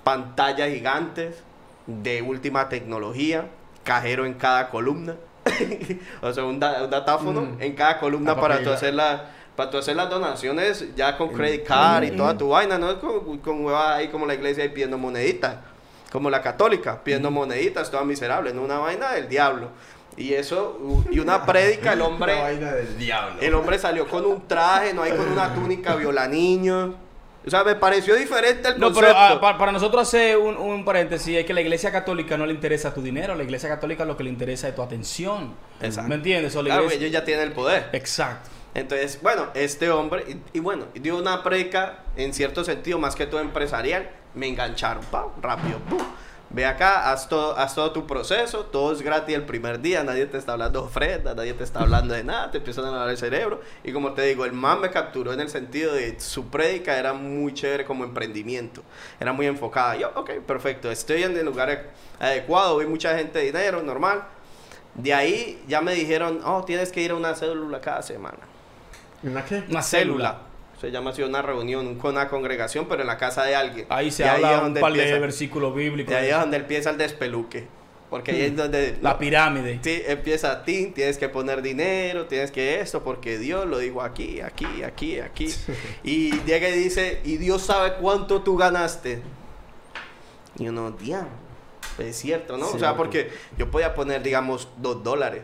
pantallas gigantes, de última tecnología, cajero en cada columna. [laughs] o sea, un, da- un datáfono Mm. en cada columna para tú hacer la, para tú hacer las donaciones ya con credit card y toda tu vaina, no es con, con huevadas ahí como la iglesia ahí pidiendo moneditas, como la católica, pidiendo moneditas, toda miserable, no una vaina del diablo. Y eso, y una prédica, el [laughs] hombre, vaina del diablo. el hombre salió con un traje, no hay con una túnica viola niños. O sea, me pareció diferente el No, concepto. pero ah, pa- para nosotros hacer un, un paréntesis es que la iglesia católica no le interesa tu dinero, la iglesia católica lo que le interesa es tu atención. Exacto. ¿Me entiendes? O la iglesia- ellos ya tienen el poder. Exacto. Entonces, bueno, este hombre, y, y bueno, dio una preca en cierto sentido, más que todo empresarial, me engancharon, pa, rápido, pum. Ve acá, haz todo, haz todo tu proceso, todo es gratis el primer día, nadie te está hablando de ofrenda, nadie te está hablando de nada, te empiezan a lavar el cerebro. Y como te digo, el man me capturó en el sentido de su prédica era muy chévere como emprendimiento, era muy enfocada. Yo, ok, perfecto, estoy en el lugar adecuado, vi mucha gente de dinero, normal. De ahí ya me dijeron, oh, tienes que ir a una célula cada semana ¿Una qué? Una célula. célula. Se llama así una reunión con una congregación, pero en la casa de alguien. Ahí se Y habla un donde par de versículos bíblicos. y ahí es donde empieza el despeluque. Porque ahí es donde... La pirámide. Sí, empieza a ti, tienes que poner dinero, tienes que esto, porque Dios lo dijo aquí, aquí, aquí, aquí. [laughs] y llega y dice, y Dios sabe cuánto tú ganaste. Y uno, diablo. es cierto, ¿no? O sea, porque yo podía poner, digamos, dos dólares,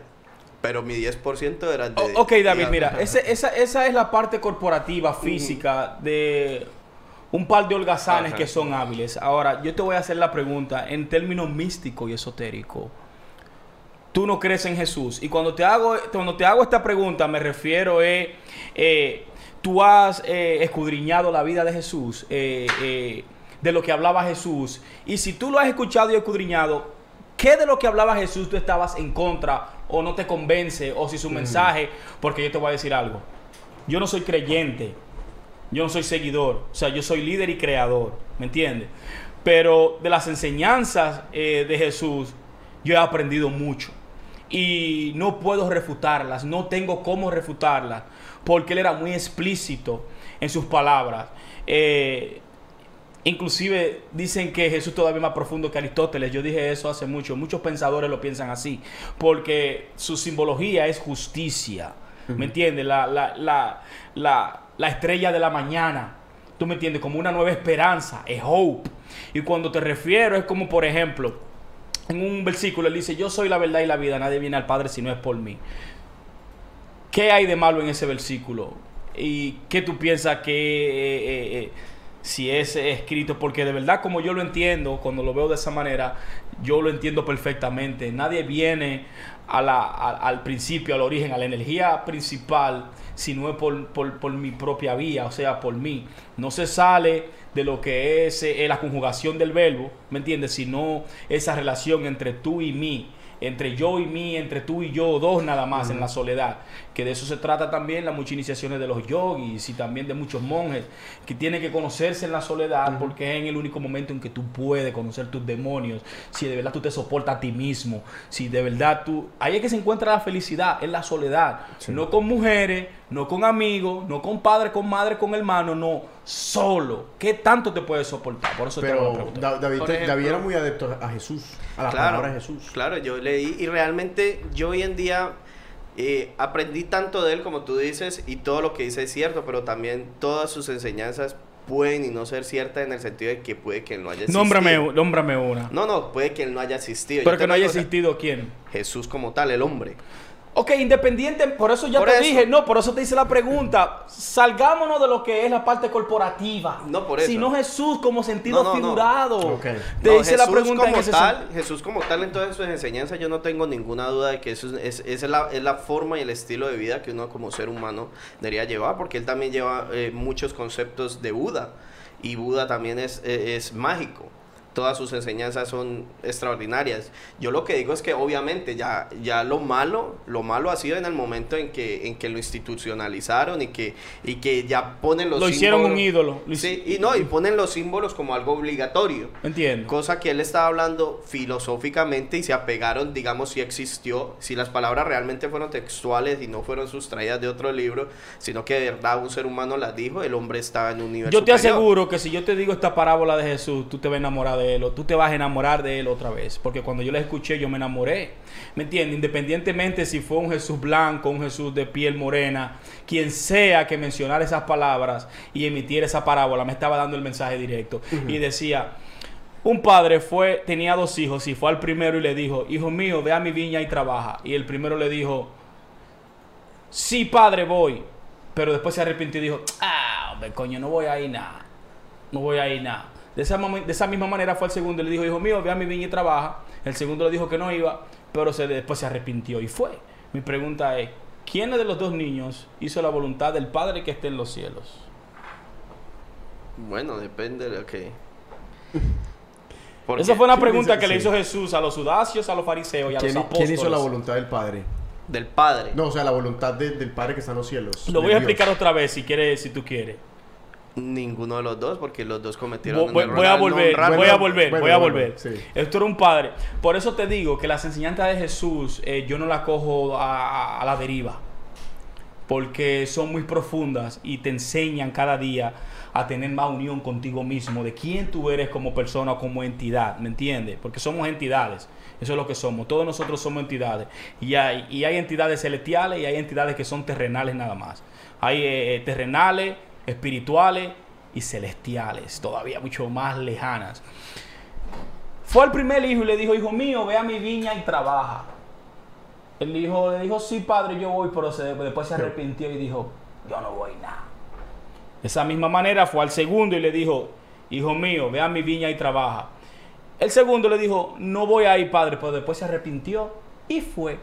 pero mi 10% era de... O- ok, David, mira, ese- esa, esa es la parte corporativa, física de un par de holgazanes Ajá. que son hábiles. Ahora, yo te voy a hacer la pregunta en términos místicos y esotéricos. Tú no crees en Jesús. Y cuando te hago, cuando te hago esta pregunta, me refiero eh, eh, tú has eh, escudriñado la vida de Jesús, de lo que hablaba Jesús. Y si tú lo has escuchado y escudriñado, ¿qué de lo que hablaba Jesús tú estabas en contra o no te convence? O si su mensaje, porque yo te voy a decir algo. Yo no soy creyente, yo no soy seguidor, o sea, yo soy líder y creador, ¿me entiendes? Pero de las enseñanzas eh, de Jesús, yo he aprendido mucho. Y no puedo refutarlas, no tengo cómo refutarlas, porque él era muy explícito en sus palabras. Eh, Inclusive dicen que Jesús todavía es más profundo que Aristóteles. Yo dije eso hace mucho. Muchos pensadores lo piensan así. Porque su simbología es justicia. ¿Me entiendes? La, la, la, la, la estrella de la mañana. ¿Tú me entiendes? Como una nueva esperanza. Es hope. Y cuando te refiero es como, por ejemplo, en un versículo él dice, yo soy la verdad y la vida. Nadie viene al Padre si no es por mí. ¿Qué hay de malo en ese versículo? ¿Y qué tú piensas que eh, eh, eh, si es escrito? Porque de verdad, como yo lo entiendo, cuando lo veo de esa manera, yo lo entiendo perfectamente. Nadie viene a la- a- al principio, al origen, a la energía principal, si no es por, por- por mi propia vía, o sea, por mí. No se sale de lo que es eh, la conjugación del verbo, ¿me entiendes? Sino esa relación entre tú y mí entre yo y mí, entre tú y yo, dos nada más en la soledad. Que de eso se trata también las muchas iniciaciones de los yogis y también de muchos monjes, que tienen que conocerse en la soledad porque es en el único momento en que tú puedes conocer tus demonios, si de verdad tú te soportas a ti mismo, si de verdad tú... Ahí es que se encuentra la felicidad, en la soledad. No con mujeres, no con amigos, no con padre, con madre, con hermano, no, solo. ¿Qué tanto te puedes soportar? Por eso te Pero pregunta. Da- David, Por te- ejemplo- David era muy adepto a Jesús, a la claro, palabra de Jesús. Claro, yo leí y realmente yo hoy en día eh, aprendí tanto de él como tú dices y todo lo que dice es cierto, pero también todas sus enseñanzas pueden y no ser ciertas en el sentido de que puede que él no haya existido. Nómbrame, nómbrame una. No, no, puede que él no haya existido. Pero Yo que no haya digo, o sea, existido quién. Jesús como tal, el hombre. Ok, independiente, por eso ya Por te eso. dije, no, por eso te hice la pregunta. Salgámonos de lo que es la parte corporativa. No, por eso. Sino Jesús como sentido No, no, no. figurado. Ok. Te No, hice la Jesús pregunta en como ese tal, Jesús como tal en todas sus enseñanzas, yo no tengo ninguna duda de que eso es, es, es la, es la forma y el estilo de vida que uno como ser humano debería llevar, porque él también lleva eh, muchos conceptos de Buda, y Buda también es, eh, es mágico. Todas sus enseñanzas son extraordinarias. Yo lo que digo es que obviamente ya, ya lo malo, lo malo ha sido en el momento en que, en que lo institucionalizaron y que, y que ya ponen los Lo hicieron símbolos- un ídolo. Lo Sí, y no, y ponen los símbolos como algo obligatorio. Entiendo. Cosa que él estaba hablando filosóficamente y se apegaron, digamos, si existió, si las palabras realmente fueron textuales y no fueron sustraídas de otro libro, sino que de verdad un ser humano las dijo, el hombre estaba en un nivel Yo te superior. aseguro que si yo te digo esta parábola de Jesús, tú te vas a enamorar de él o tú te vas a enamorar de él otra vez. Porque cuando yo la escuché, yo me enamoré. ¿Me entiendes? Independientemente si fue un Jesús blanco, un Jesús de piel morena, quien sea que mencionara esas palabras y emitiera esa parábola, me estaba dando el mensaje directo. Y decía, un padre fue, tenía dos hijos y fue al primero y le dijo, hijo mío, ve a mi viña y trabaja. Y el primero le dijo, sí, padre, voy. Pero después se arrepintió y dijo, ah, hombre, coño, no voy a ir nada. No voy a ir nada. De esa, de esa misma manera fue el segundo y le dijo, hijo mío, ve a mi viña y trabaja. El segundo le dijo que no iba, pero se, después se arrepintió y fue. Mi pregunta es, ¿quién de los dos niños hizo la voluntad del Padre que esté en los cielos? Bueno, depende de lo que... [laughs] Esa fue una ¿Quién pregunta dice que le hizo Jesús a los sudacios, a los fariseos y a ¿Quién, los quién apóstoles. hizo la voluntad del Padre? Del padre. No, o sea, la voluntad de- del Padre que está en los cielos. Lo voy a Dios. explicar otra vez si quieres, si tú quieres. Ninguno de los dos, porque los dos cometieron Voy, voy- un voy a volver, voy a volver, bueno, voy a bueno, volver. sí. Esto era un padre. Por eso te digo que las enseñanzas de Jesús eh, yo no las cojo a, a la deriva. Porque son muy profundas y te enseñan cada día a tener más unión contigo mismo, de quién tú eres como persona o como entidad, ¿me entiendes? Porque somos entidades, eso es lo que somos, todos nosotros somos entidades. Y hay, y hay entidades celestiales y hay entidades que son terrenales nada más. Hay eh, terrenales, espirituales y celestiales, todavía mucho más lejanas. Fue al primer hijo y le dijo, hijo mío, ve a mi viña y trabaja. El hijo le dijo, sí, padre, yo voy, pero se- después se arrepintió y dijo, yo no voy nada. De esa misma manera fue al segundo y le dijo, hijo mío, ve a mi viña y trabaja. El segundo le dijo, no voy a ir, padre, pero después se arrepintió y fue.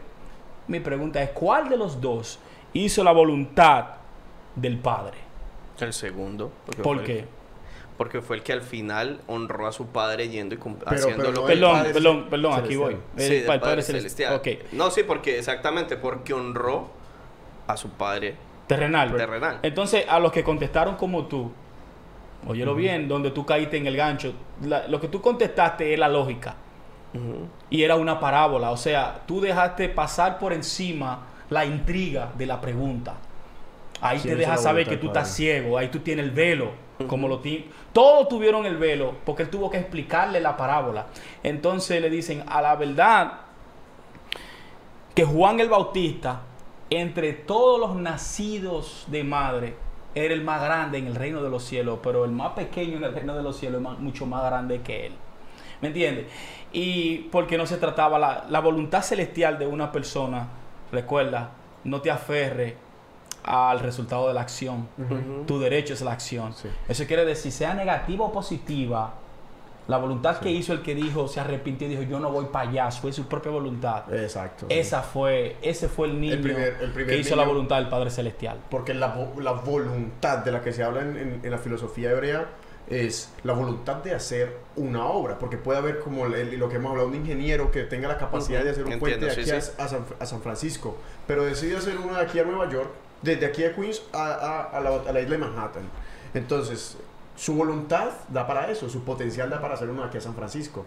Mi pregunta es, ¿cuál de los dos hizo la voluntad del padre? El segundo. porque ¿Por fue qué? el- porque fue el que al final honró a su padre yendo y Pero- haciendo pero lo no que el Perdón, Padre perdón, perdón, aquí voy. El el Padre Celestial. No, sí, porque exactamente, porque honró a su padre. Terrenal. Terrenal. Entonces, a los que contestaron como tú, óyelo bien, donde tú caíste en el gancho, la- lo que tú contestaste es la lógica. Y era una parábola. O sea, tú dejaste pasar por encima la intriga de la pregunta. Ahí Sí, te deja saber que tú estás ciego. Ahí tú tienes el velo. Como lo ti- Todos tuvieron el velo porque él tuvo que explicarle la parábola. Entonces le dicen, a la verdad, que Juan el Bautista, entre todos los nacidos de madre, era el más grande en el reino de los cielos, pero el más pequeño en el reino de los cielos es mucho más grande que él. ¿Me entiendes? Y porque no se trataba la, la voluntad celestial de una persona, recuerda, no te aferre al resultado de la acción. Tu derecho es la acción. Sí. Eso quiere decir, sea negativa o positiva, la voluntad que hizo el que dijo, se arrepintió y dijo, yo no voy para allá, fue su propia voluntad. Exacto. Esa fue, ese fue el niño primer- el primer que hizo la voluntad del Padre Celestial. Porque la, la voluntad de la que se habla en, en- en la filosofía hebrea es la voluntad de hacer una obra. Porque puede haber, como el- lo que hemos hablado, un ingeniero que tenga la capacidad de hacer un entiendo, puente de aquí sí. A, a San, a San Francisco, pero decide hacer uno de aquí a Nueva York, desde aquí a Queens a, a- la, isla de Manhattan. Entonces, su voluntad da para eso, su potencial da para hacer uno de aquí a San Francisco.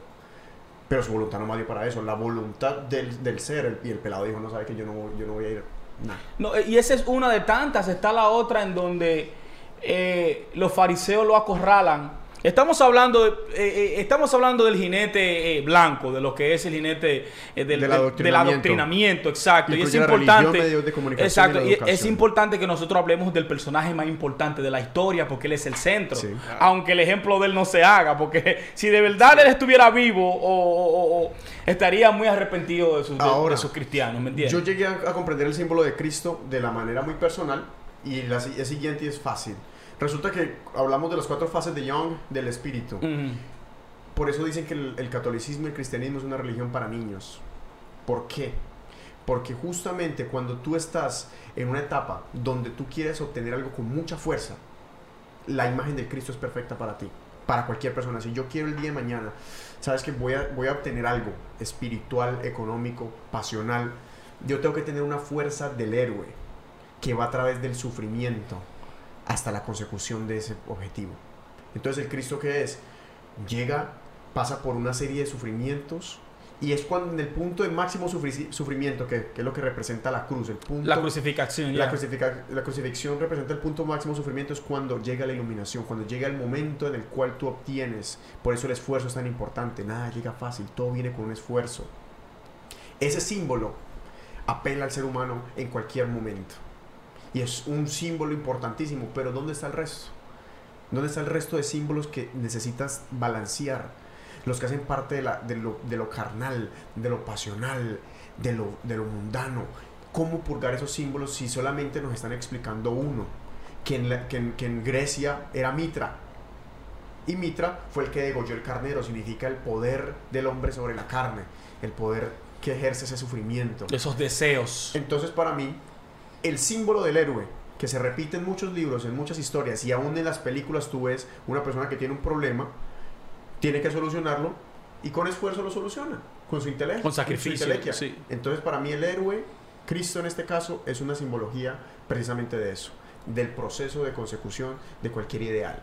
Pero su voluntad no más dio para eso. La voluntad del, del ser, y el pelado dijo, no sabe que yo no, yo no voy a ir. Nada. No, eh, y esa es una de tantas. Está la otra en donde eh, los fariseos lo acorralan. Estamos hablando, de- eh, eh, estamos hablando del jinete eh, blanco, de lo que es el jinete eh, del, Del del- del adoctrinamiento. exacto. Y es importante. religión, de exacto, y es importante que nosotros hablemos del personaje más importante de la historia, porque él es el centro. Sí. Aunque el ejemplo de él no se haga, porque [laughs] si de verdad él estuviera vivo, o, estaría muy arrepentido de sus, de- Ahora, de sus cristianos, ¿me entiendes? Yo llegué a, a comprender el símbolo de Cristo de la manera muy personal y la es siguiente y es fácil. Resulta que hablamos de las cuatro fases de Young del espíritu. Por eso dicen que el, el catolicismo y el cristianismo es una religión para niños. ¿Por qué? Porque justamente cuando tú estás en una etapa donde tú quieres obtener algo con mucha fuerza, la imagen de Cristo es perfecta para ti, para cualquier persona. Si yo quiero el día de mañana, sabes que voy a, voy a obtener algo espiritual, económico, pasional, yo tengo que tener una fuerza del héroe que va a través del sufrimiento hasta la consecución de ese objetivo. Entonces el Cristo que es, llega, pasa por una serie de sufrimientos y es cuando en el punto de máximo sufri- sufrimiento, que, que es lo que representa la cruz, el punto... La crucificación. La, crucifica- la crucifixión representa el punto máximo sufrimiento, es cuando llega la iluminación, cuando llega el momento en el cual tú obtienes. Por eso el esfuerzo es tan importante. Nada llega fácil, todo viene con un esfuerzo. Ese símbolo apela al ser humano en cualquier momento. Y es un símbolo importantísimo, pero ¿dónde está el resto? ¿Dónde está el resto de símbolos que necesitas balancear? Los que hacen parte de, la- de lo, de lo carnal, de lo pasional, de lo, de lo mundano. ¿Cómo purgar esos símbolos si solamente nos están explicando uno? Que en, la- que en- que en Grecia era Mitra. Y Mitra fue el que degolló el carnero, significa el poder del hombre sobre la carne, el poder que ejerce ese sufrimiento. Esos deseos. Entonces, para mí, el símbolo del héroe, que se repite en muchos libros, en muchas historias, y aún en las películas tú ves una persona que tiene un problema, tiene que solucionarlo, y con esfuerzo lo soluciona, con su intelecto. Con su sacrificio, sí. Entonces, para mí, el héroe, Cristo en este caso, es una simbología precisamente de eso, del proceso de consecución de cualquier ideal.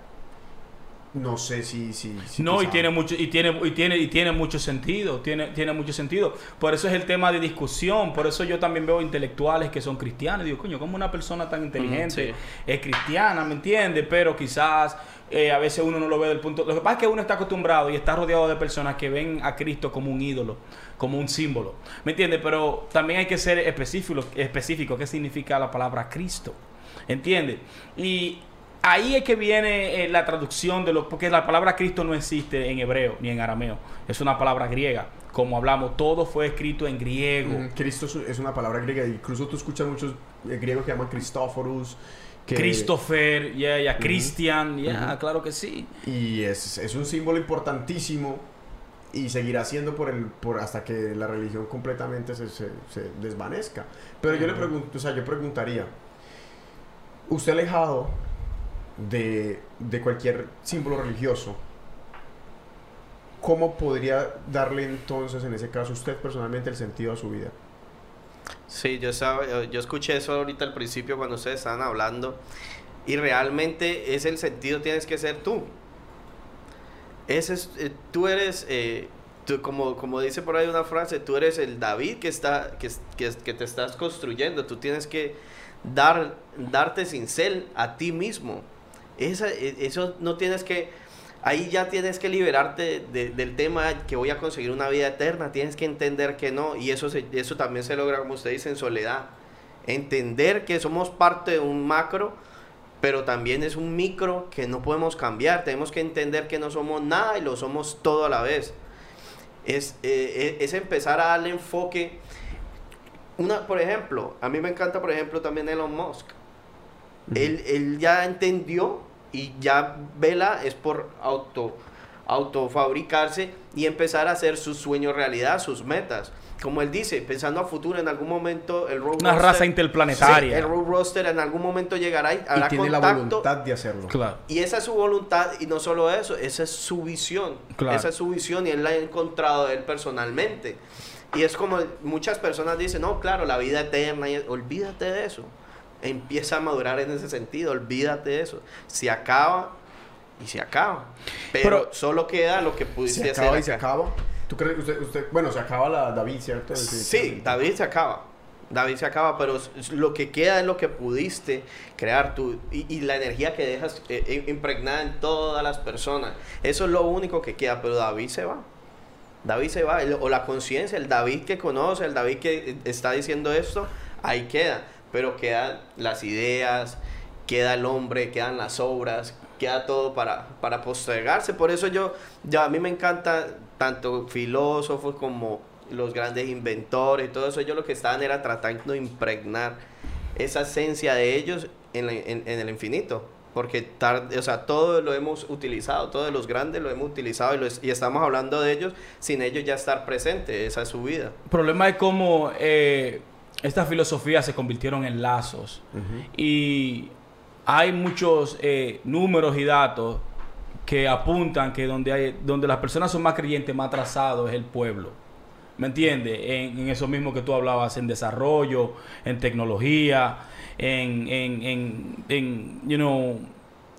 No sé si... si, si No, y tiene mucho, y tiene, y tiene, y tiene mucho sentido, tiene, tiene mucho sentido. Por eso es el tema de discusión, por eso yo también veo intelectuales que son cristianos. Digo, coño, como una persona tan inteligente sí. es cristiana, ¿me entiendes? Pero quizás eh, a veces uno no lo ve del punto. Lo que pasa es que uno está acostumbrado y está rodeado de personas que ven a Cristo como un ídolo, como un símbolo, ¿me entiendes? Pero también hay que ser específico, específico, qué significa la palabra Cristo, ¿entiendes? Y ahí es que viene eh, la traducción de lo, porque la palabra Cristo no existe en hebreo ni en arameo, es una palabra griega. Como hablamos, todo fue escrito en griego. Mm, Cristo es- una palabra griega. Incluso tú escuchas muchos eh, griegos que llaman Christophorus. Que, Christopher, ya, ya, Ujú. Christian, ya, Ujú. claro que sí. Y es, es un símbolo importantísimo y seguirá siendo por el por hasta que la religión completamente se, se- se desvanezca. Pero yo le pregunto, o sea, yo preguntaría, usted alejado de, de cualquier símbolo religioso, ¿cómo podría darle entonces en ese caso usted personalmente el sentido a su vida? Sí, yo, sab- yo- escuché eso ahorita al principio cuando ustedes estaban hablando y realmente es el sentido tienes que ser tú. Ese es, eh, tú eres, eh, tú- como, como dice por ahí una frase, tú eres el David que, está, que, que, que te estás construyendo. Tú tienes que dar, darte cincel a ti mismo. Esa, e- eso no tienes que, ahí ya tienes que liberarte de- del tema que voy a conseguir una vida eterna. Tienes que entender que no. Y eso, se- eso también se logra, como usted dice, en soledad. Entender que somos parte de un macro, pero también es un micro que no podemos cambiar. Tenemos que entender que no somos nada y lo somos todo a la vez. Es, eh, eh, es empezar a darle enfoque. Una, por ejemplo, a mí me encanta, por ejemplo, también Elon Musk. Él, él ya entendió y ya vela es por auto autofabricarse y empezar a hacer sus sueños realidad, sus metas. Como él dice, pensando a futuro, en algún momento el Road Una raza interplanetaria. Sí, el Road Roadster en algún momento llegará y habrá y tiene la voluntad de hacerlo. Claro. Y esa es su voluntad, y no solo eso, esa es su visión. Claro. Esa es su visión y él la ha encontrado él personalmente. Y es como muchas personas dicen, no, claro, la vida eterna, y- olvídate de eso. Empieza a madurar en ese sentido, olvídate de eso. Se acaba y se acaba. Pero, Pero- solo queda lo que pudiste Se hacer. acaba y se acaba. ¿Tú crees que usted, usted, bueno, se acaba la David, ¿cierto? Sí, David se acaba. David se acaba, pero lo que queda es lo que pudiste crear tú y, y la energía que dejas eh, eh, impregnada en todas las personas. Eso es lo único que queda, pero David se va. David se va, el- o la conciencia, el David que conoce, el David que eh, está diciendo esto, ahí queda. Pero quedan las ideas, queda el hombre, quedan las obras, queda todo para, para postergarse. Por eso yo, ya a mí me encanta tanto filósofos como los grandes inventores y todo eso. Ellos lo que estaban era tratando de impregnar esa esencia de ellos en, la- en- en el infinito. Porque tarde, o sea, todo lo hemos utilizado, todos los grandes lo hemos utilizado y, lo es- y estamos hablando de ellos sin ellos ya estar presentes. Esa es su vida. El problema es cómo eh, estas filosofías se convirtieron en lazos. Y hay muchos eh, números y datos que apuntan que donde, hay, donde las personas son más creyentes, más atrasados es el pueblo. ¿Me entiendes? En, en eso mismo que tú hablabas, en desarrollo, en tecnología, en, en, en, en, you know,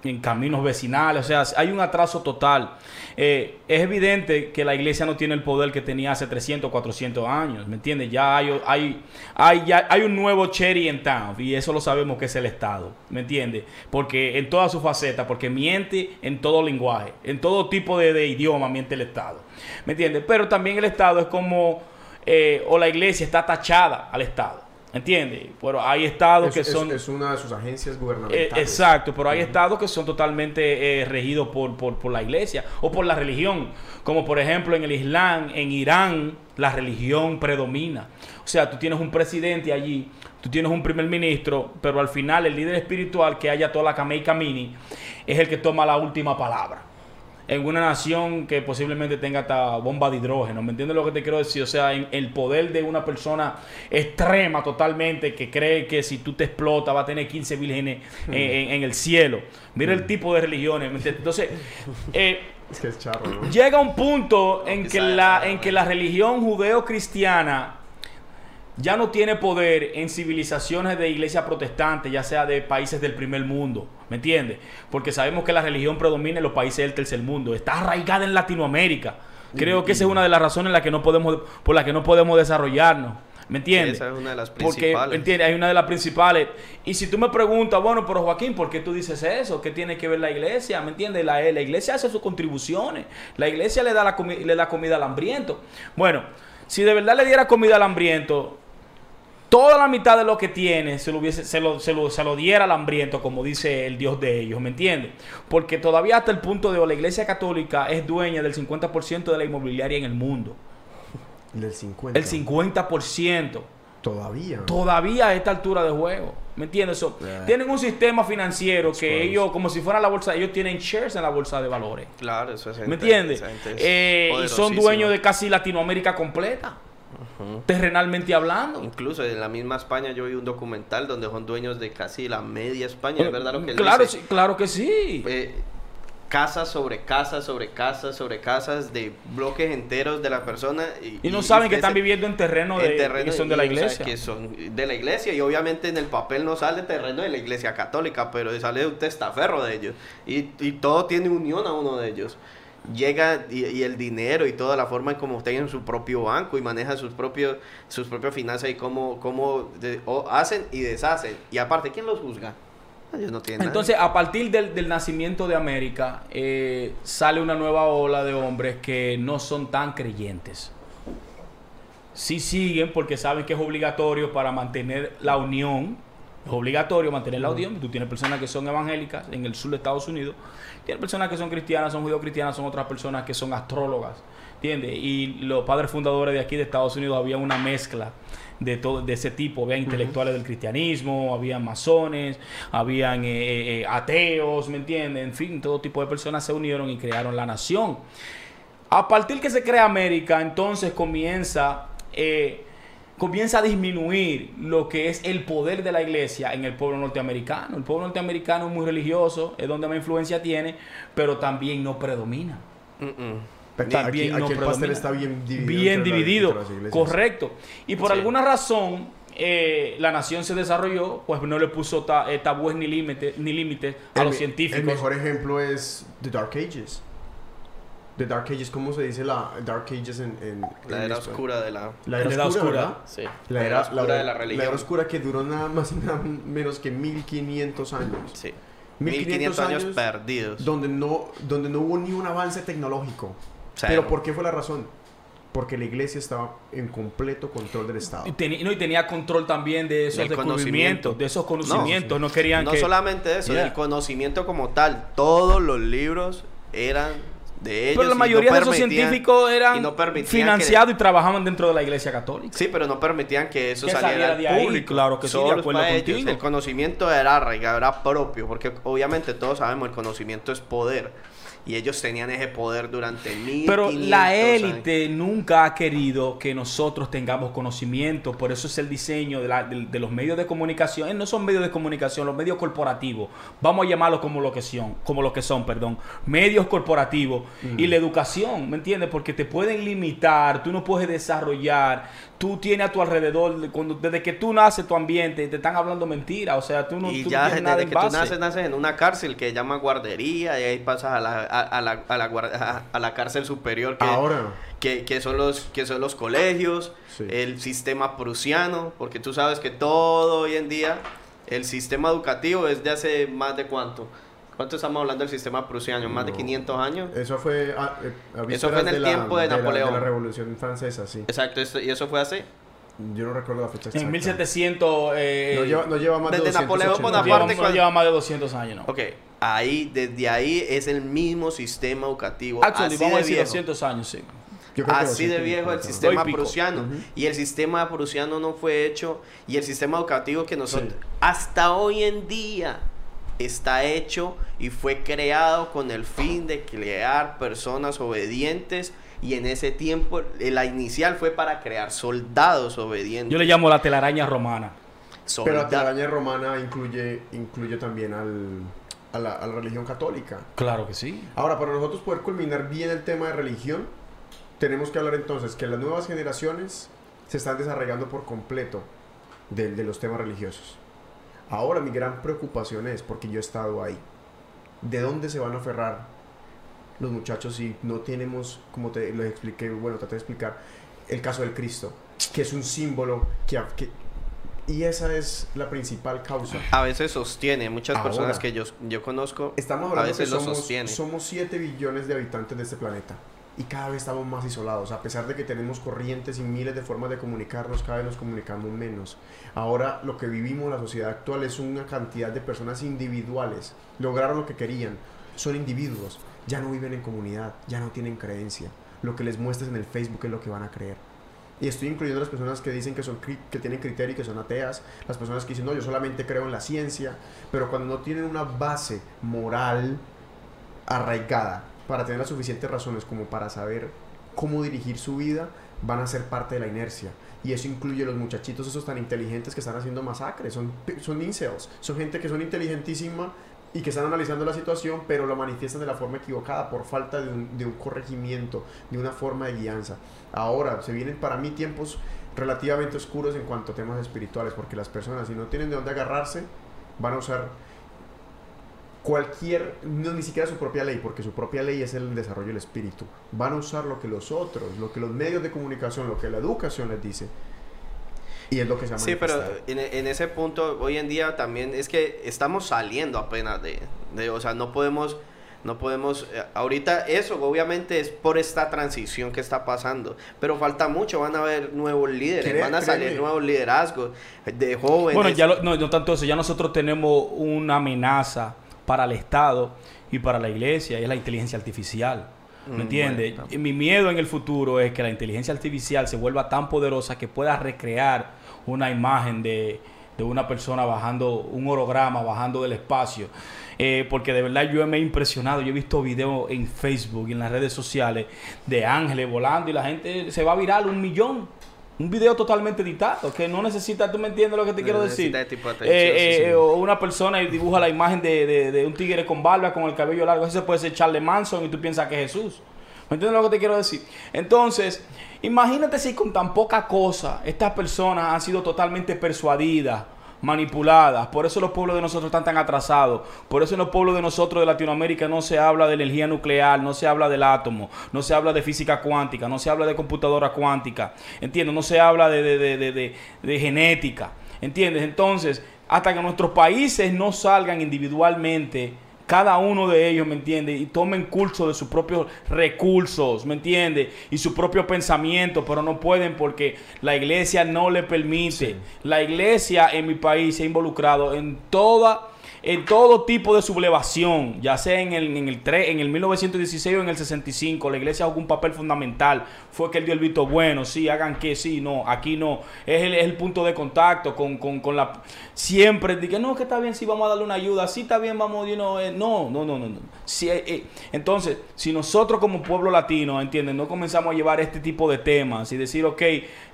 en caminos vecinales. O sea, hay un atraso total. Eh, es evidente que la iglesia no tiene el poder que tenía hace 300, 400 años. ¿Me entiendes? Ya hay, hay, hay, ya hay un nuevo cherry en town. Y eso lo sabemos que es el Estado. ¿Me entiendes? Porque en todas sus facetas, porque miente en todo lenguaje, en todo tipo de, de idioma miente el Estado. ¿Me entiendes? Pero también el Estado es como, eh, o la iglesia está tachada al Estado. ¿Entiendes? Pero hay estados Es, que son... es una de sus agencias Eh, gubernamentales. exacto, pero hay estados que son totalmente eh, regidos por, por, por la iglesia o por la religión, como por ejemplo en el Islam, en Irán, la religión predomina. O sea, tú tienes un presidente allí, tú tienes un primer ministro, pero al final el líder espiritual que haya toda la Kamei Kamini es el que toma la última palabra. En una nación que posiblemente tenga hasta bomba de hidrógeno, ¿me entiendes lo que te quiero decir? O sea, en el poder de una persona extrema totalmente que cree que si tú te explotas va a tener 15 vírgenes en, en- en el cielo. Mira el tipo de religiones, ¿me entiendes? Entonces, [laughs] eh, Es que es charro, ¿no? llega un punto en que la, en que la religión judeo-cristiana ya no tiene poder en civilizaciones de iglesia protestante, ya sea de países del primer mundo, ¿me entiendes? Porque sabemos que la religión predomina en los países del tercer mundo, está arraigada en Latinoamérica. Creo que esa es una de las razones en la que no podemos, por las que no podemos desarrollarnos, ¿me entiendes? Esa es una de las Porque, principales. ¿entiendes? Hay una de las principales. Y si tú me preguntas, bueno, pero Joaquín, ¿por qué tú dices eso? ¿Qué tiene que ver la iglesia? ¿Me entiendes? La, la iglesia hace sus contribuciones. La iglesia le da, la le da comida al hambriento. Bueno, si de verdad le diera comida al hambriento, toda la mitad de lo que tiene se lo, hubiese, se lo, se lo, se lo diera al hambriento, como dice el Dios de ellos, ¿me entiendes? Porque todavía hasta el punto de hoy la Iglesia Católica es dueña del 50% de la inmobiliaria en el mundo. Del 50. El 50%. Todavía. Todavía a esta altura de juego. ¿Me entiendes? So, Yeah. Tienen un sistema financiero que ellos, como si fuera la bolsa, ellos tienen shares en la bolsa de valores. Claro, eso es ¿Me entiendes? Eh, y son dueños de casi Latinoamérica completa, terrenalmente hablando. Incluso en la misma España yo vi un documental donde son dueños de casi la media España, ¿es verdad lo que él claro, dice? sí, claro que sí. Eh, casas sobre casas sobre casas sobre casas de bloques enteros de la persona y, Y no saben que están viviendo en terreno de en terreno que son de la iglesia. que son de la iglesia y obviamente en el papel no sale terreno de la iglesia católica pero sale de un testaferro de ellos y, y todo tiene unión a uno de ellos llega y, y el dinero y toda la forma en cómo tienen su propio banco y manejan sus propios sus propias finanzas y cómo, cómo de- o hacen y deshacen y aparte quién los juzga ellos no tienen Entonces, a partir del, del nacimiento de América, eh, sale una nueva ola de hombres que no son tan creyentes. Sí siguen porque saben que es obligatorio para mantener la unión. Es obligatorio mantener la unión. Tú tienes personas que son evangélicas en el sur de Estados Unidos. Tienes personas que son cristianas, son judío-cristianas, son otras personas que son astrólogas. ¿Entiendes? Y los padres fundadores de aquí de Estados Unidos había una mezcla de todo de ese tipo. Había intelectuales del cristianismo, había masones, habían eh, eh, eh, ateos, ¿me entiendes? En fin, todo tipo de personas se unieron y crearon la nación. A partir que se crea América, entonces comienza, eh, comienza a disminuir lo que es el poder de la iglesia en el pueblo norteamericano. El pueblo norteamericano es muy religioso, es donde más influencia tiene, pero también no predomina. Está- aquí Bien aquí no el pastel predomina. está bien dividido. Bien entre la- dividido, entre las iglesias. correcto. Y por Sí. alguna razón, eh, la nación se desarrolló, pues no le puso ta- eh, tabúes ni límites ni límites a El los científicos. El mejor ejemplo es The Dark Ages. The Dark Ages, ¿cómo se dice la Dark Ages en, en la en era español? oscura de la La era La oscura, oscura. sí, La era, oscura la- de la La religión era oscura que duró nada más y nada menos que 1500 años. sí 1500 1500 años años perdidos donde no, donde no hubo ni un avance tecnológico. Cero. Pero ¿por qué fue la razón? Porque la iglesia estaba en completo control del Estado. Y, teni- no, y tenía control también de esos Del descubrimientos, conocimiento. de esos conocimientos. No, querían no que... solamente eso, Yeah. el conocimiento como tal. Todos los libros eran de ellos. Pero la mayoría no de esos científicos eran no financiados y trabajaban dentro de la iglesia católica. Sí, pero no permitían que eso Que saliera saliera al de ahí, público. claro que sí, de Solo acuerdo para contigo. ellos. El conocimiento era arraigado, era propio, porque obviamente todos sabemos el conocimiento es poder. Y ellos tenían ese poder durante mil Pero la élite nunca ha querido que nosotros tengamos conocimiento, por eso es el diseño de, la- de- de los medios de comunicación. Eh, No son medios de comunicación, los medios corporativos. Vamos a llamarlos como lo que son, como lo que son, perdón. Medios corporativos y la educación, ¿me entiendes? Porque te pueden limitar, tú no puedes desarrollar. Tú tienes a tu alrededor, cuando, desde que tú naces tu ambiente, te están hablando mentiras. O sea, tú no, y tú no ya tienes nada desde en que tú naces, naces en una cárcel que llama guardería y ahí pasas a la, a, a la, a la, guar- a- a la cárcel superior que, Ahora, que, que son los, que son los colegios, Sí. el sistema prusiano, porque tú sabes que todo hoy en día, el sistema educativo es de hace más de cuánto. ¿Cuánto estamos hablando del sistema prusiano? ¿Más de No. 500 años? eso fue, a- eh, a Eso fue en el tiempo de la- Napoleón. De la, Revolución Francesa, sí. Exacto, y eso fue hace... Yo no recuerdo la fecha exacta. En 1700... eh, No lleva, no lleva más Desde de Napoleón 280. no Bonaparte, no cuando- lleva más de 200 años, ¿no? Ok, ahí, desde ahí es el mismo sistema educativo. Actually, así vamos a de decir viejo. 200 años, sí. Yo creo que Así de 200 viejo el sistema prusiano. Ujú. Y el sistema prusiano no fue hecho. Y el sistema educativo que nosotros. Sí. Hasta hoy en día está hecho y fue creado con el fin de crear personas obedientes. Y en ese tiempo, eh, la inicial fue para crear soldados obedientes. Yo le llamo la telaraña romana. Pero la telaraña romana incluye, incluye también al, a, la, a la religión católica. Claro que sí. Ahora, para nosotros poder culminar bien el tema de religión, tenemos que hablar entonces que las nuevas generaciones se están desarrollando por completo de, de los temas religiosos. Ahora mi gran preocupación es, porque yo he estado ahí, ¿de dónde se van a aferrar los muchachos si no tenemos, como te les expliqué, bueno, traté de explicar, el caso del Cristo, que es un símbolo que... que- y esa es la principal causa. A veces sostiene. Muchas Ahora. personas que yo, yo conozco. Estamos A hablando que veces lo somos, sostiene. somos 7 billones de habitantes de este planeta. Y cada vez estamos más isolados. A pesar de que tenemos corrientes y miles de formas de comunicarnos, cada vez nos comunicamos menos. Ahora lo que vivimos, la sociedad actual, es una cantidad de personas individuales. Lograron lo que querían. Son individuos. Ya no viven en comunidad, ya no tienen creencia. Lo que les muestres en el Facebook es lo que van a creer. Y estoy incluyendo las personas que dicen que, son, que tienen criterio y que son ateas, las personas que dicen, no, yo solamente creo en la ciencia, pero cuando no tienen una base moral arraigada para tener las suficientes razones como para saber cómo dirigir su vida, van a ser parte de la inercia. Y eso incluye los muchachitos esos tan inteligentes que están haciendo masacres, son, son incels, son gente que son inteligentísima y que están analizando la situación, pero lo manifiestan de la forma equivocada por falta de un, de un corregimiento, de una forma de guianza. Ahora, se vienen para mí tiempos relativamente oscuros en cuanto a temas espirituales, porque las personas, si no tienen de dónde agarrarse, van a usar cualquier, no ni siquiera su propia ley, porque su propia ley es el desarrollo del espíritu. Van a usar lo que los otros, lo que los medios de comunicación, lo que la educación les dice. Y es lo que se llama. Sí, pero en, en, ese punto, hoy en día también es que estamos saliendo apenas de, de o sea, no podemos no podemos, eh, ahorita eso obviamente es por esta transición que está pasando, pero falta mucho, van a haber nuevos líderes, van a salir nuevos liderazgos de jóvenes. Bueno, ya no, no tanto eso, ya nosotros tenemos una amenaza para el Estado y para la iglesia, y es la inteligencia artificial. ¿Me mm, entiendes? Mi miedo en el futuro es que la inteligencia artificial se vuelva tan poderosa que pueda recrear una imagen de, de una persona bajando, un holograma bajando del espacio. Eh, porque de verdad yo me he impresionado. Yo he visto videos en Facebook y en las redes sociales de ángeles volando y la gente se va a viral un millón. Un video totalmente editado, que no necesita, tú me entiendes lo que te quiero decir. Eh, eh, o una persona y dibuja la imagen de, de, un tigre con barba, con el cabello largo, ese puede ser Charles Manson y tú piensas que es Jesús. ¿Me entiendes lo que te quiero decir? Entonces, imagínate si con tan poca cosa estas personas han sido totalmente persuadidas manipuladas. Por eso los pueblos de nosotros están tan atrasados. Por eso en los pueblos de nosotros de Latinoamérica no se habla de energía nuclear, no se habla del átomo, no se habla de física cuántica, no se habla de computadora cuántica. ¿Entiendes? No se habla de, de, de, de genética. ¿Entiendes? Entonces, hasta que nuestros países no salgan individualmente cada uno de ellos, ¿me entiende? Y tomen curso de sus propios recursos, ¿me entiende? Y su propio pensamiento, pero no pueden porque la iglesia no le permite. La iglesia en mi país se ha involucrado en toda en todo tipo de sublevación, ya sea en el, en el, en el 1916 o en el 65, la iglesia jugó un papel fundamental. Fue que él dio el visto bueno, sí, hagan que, sí, no, aquí no. Es el, es el punto de contacto con, con, con la... Siempre, dije, no, que está bien, sí, vamos a darle una ayuda, sí, está bien, vamos, you eh, no, no, no, no, no. Eh, eh, entonces, si nosotros como pueblo latino, ¿entienden? No comenzamos a llevar este tipo de temas y decir, ok,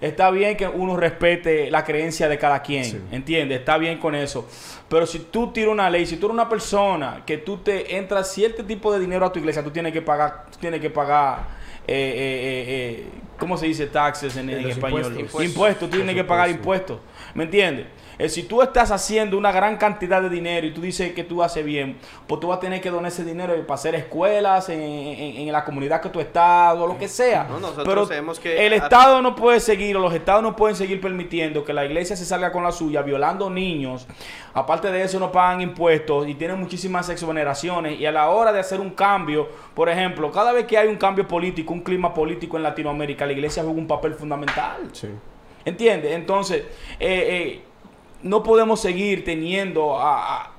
está bien que uno respete la creencia de cada quien, entiende ¿entiendes? Está bien con eso. Pero si tú tiras una ley, si tú eres una persona que tú te entras cierto tipo de dinero a tu iglesia, tú tienes que pagar, tienes que pagar, eh, eh, eh, ¿cómo se dice taxes en, español? Impuestos, tú tienes que pagar impuestos, ¿me entiendes? Eh, si tú estás haciendo una gran cantidad de dinero y tú dices que tú haces bien, pues tú vas a tener que donar ese dinero para hacer escuelas en, la comunidad que tú estás o lo que sea. Pero que el Estado no puede seguir o los Estados no pueden seguir permitiendo que la iglesia se salga con la suya violando niños. Aparte de eso no pagan impuestos y tienen muchísimas exoneraciones y a la hora de hacer un cambio, por ejemplo, cada vez que hay un cambio político, un clima político en Latinoamérica, la iglesia juega un papel fundamental. Sí. ¿Entiendes? Entonces, eh, eh, no podemos seguir teniendo a,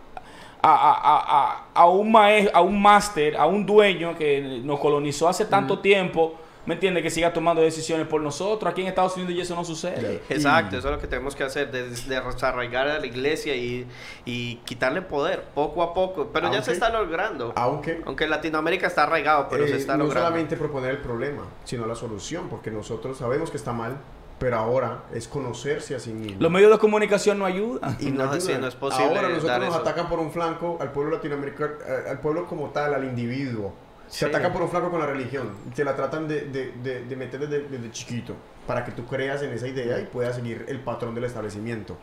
a, un maestro, a un máster, a un dueño que nos colonizó hace tanto tiempo. ¿Me entiende? Que siga tomando decisiones por nosotros. Aquí en Estados Unidos y eso no sucede. [laughs] Exacto, eso es lo que tenemos que hacer, desarraigar a la iglesia y, y, quitarle poder poco a poco. Pero ya se está logrando. Aunque, aunque Latinoamérica está arraigado, pero se eh, está logrando. No solamente proponer el problema, sino la solución, porque nosotros sabemos que está mal, pero ahora es conocerse a sí mismo. Los medios de comunicación no ayudan. Y no, no es posible. Ahora nosotros nos atacan por un flanco al pueblo latinoamericano, eh, al pueblo como tal, al individuo. Se atacan por un flanco con la religión. Te la tratan de, de, de, meter desde, desde, chiquito para que tú creas en esa idea y puedas seguir el patrón del establecimiento.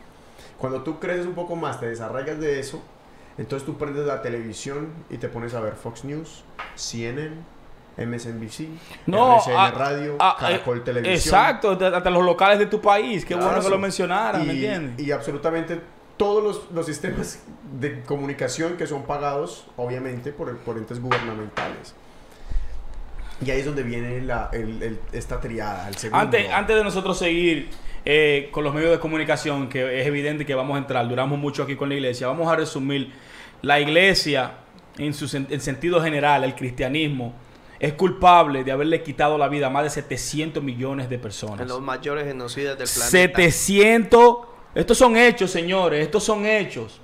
Cuando tú creces un poco más, te desarrollas de eso, entonces tú prendes la televisión y te pones a ver Fox News, CNN, MSNBC, no, RCN Radio, Caracol eh, Televisión. Exacto, hasta los locales de tu país. Qué bueno que lo mencionaran, ¿me entiendes? Y absolutamente todos los, los, sistemas de comunicación que son pagados, obviamente, por, por entes gubernamentales. Y ahí es donde viene la, el- el- esta triada, el segundo. Antes, antes de nosotros seguir eh, con los medios de comunicación, que es evidente que vamos a entrar, duramos mucho aquí con la iglesia, vamos a resumir. La iglesia, en su en sentido general, el cristianismo, es culpable de haberle quitado la vida a más de 700 millones de personas. En los mayores genocidas del planeta. 700. Estos son hechos, señores. Estos son hechos.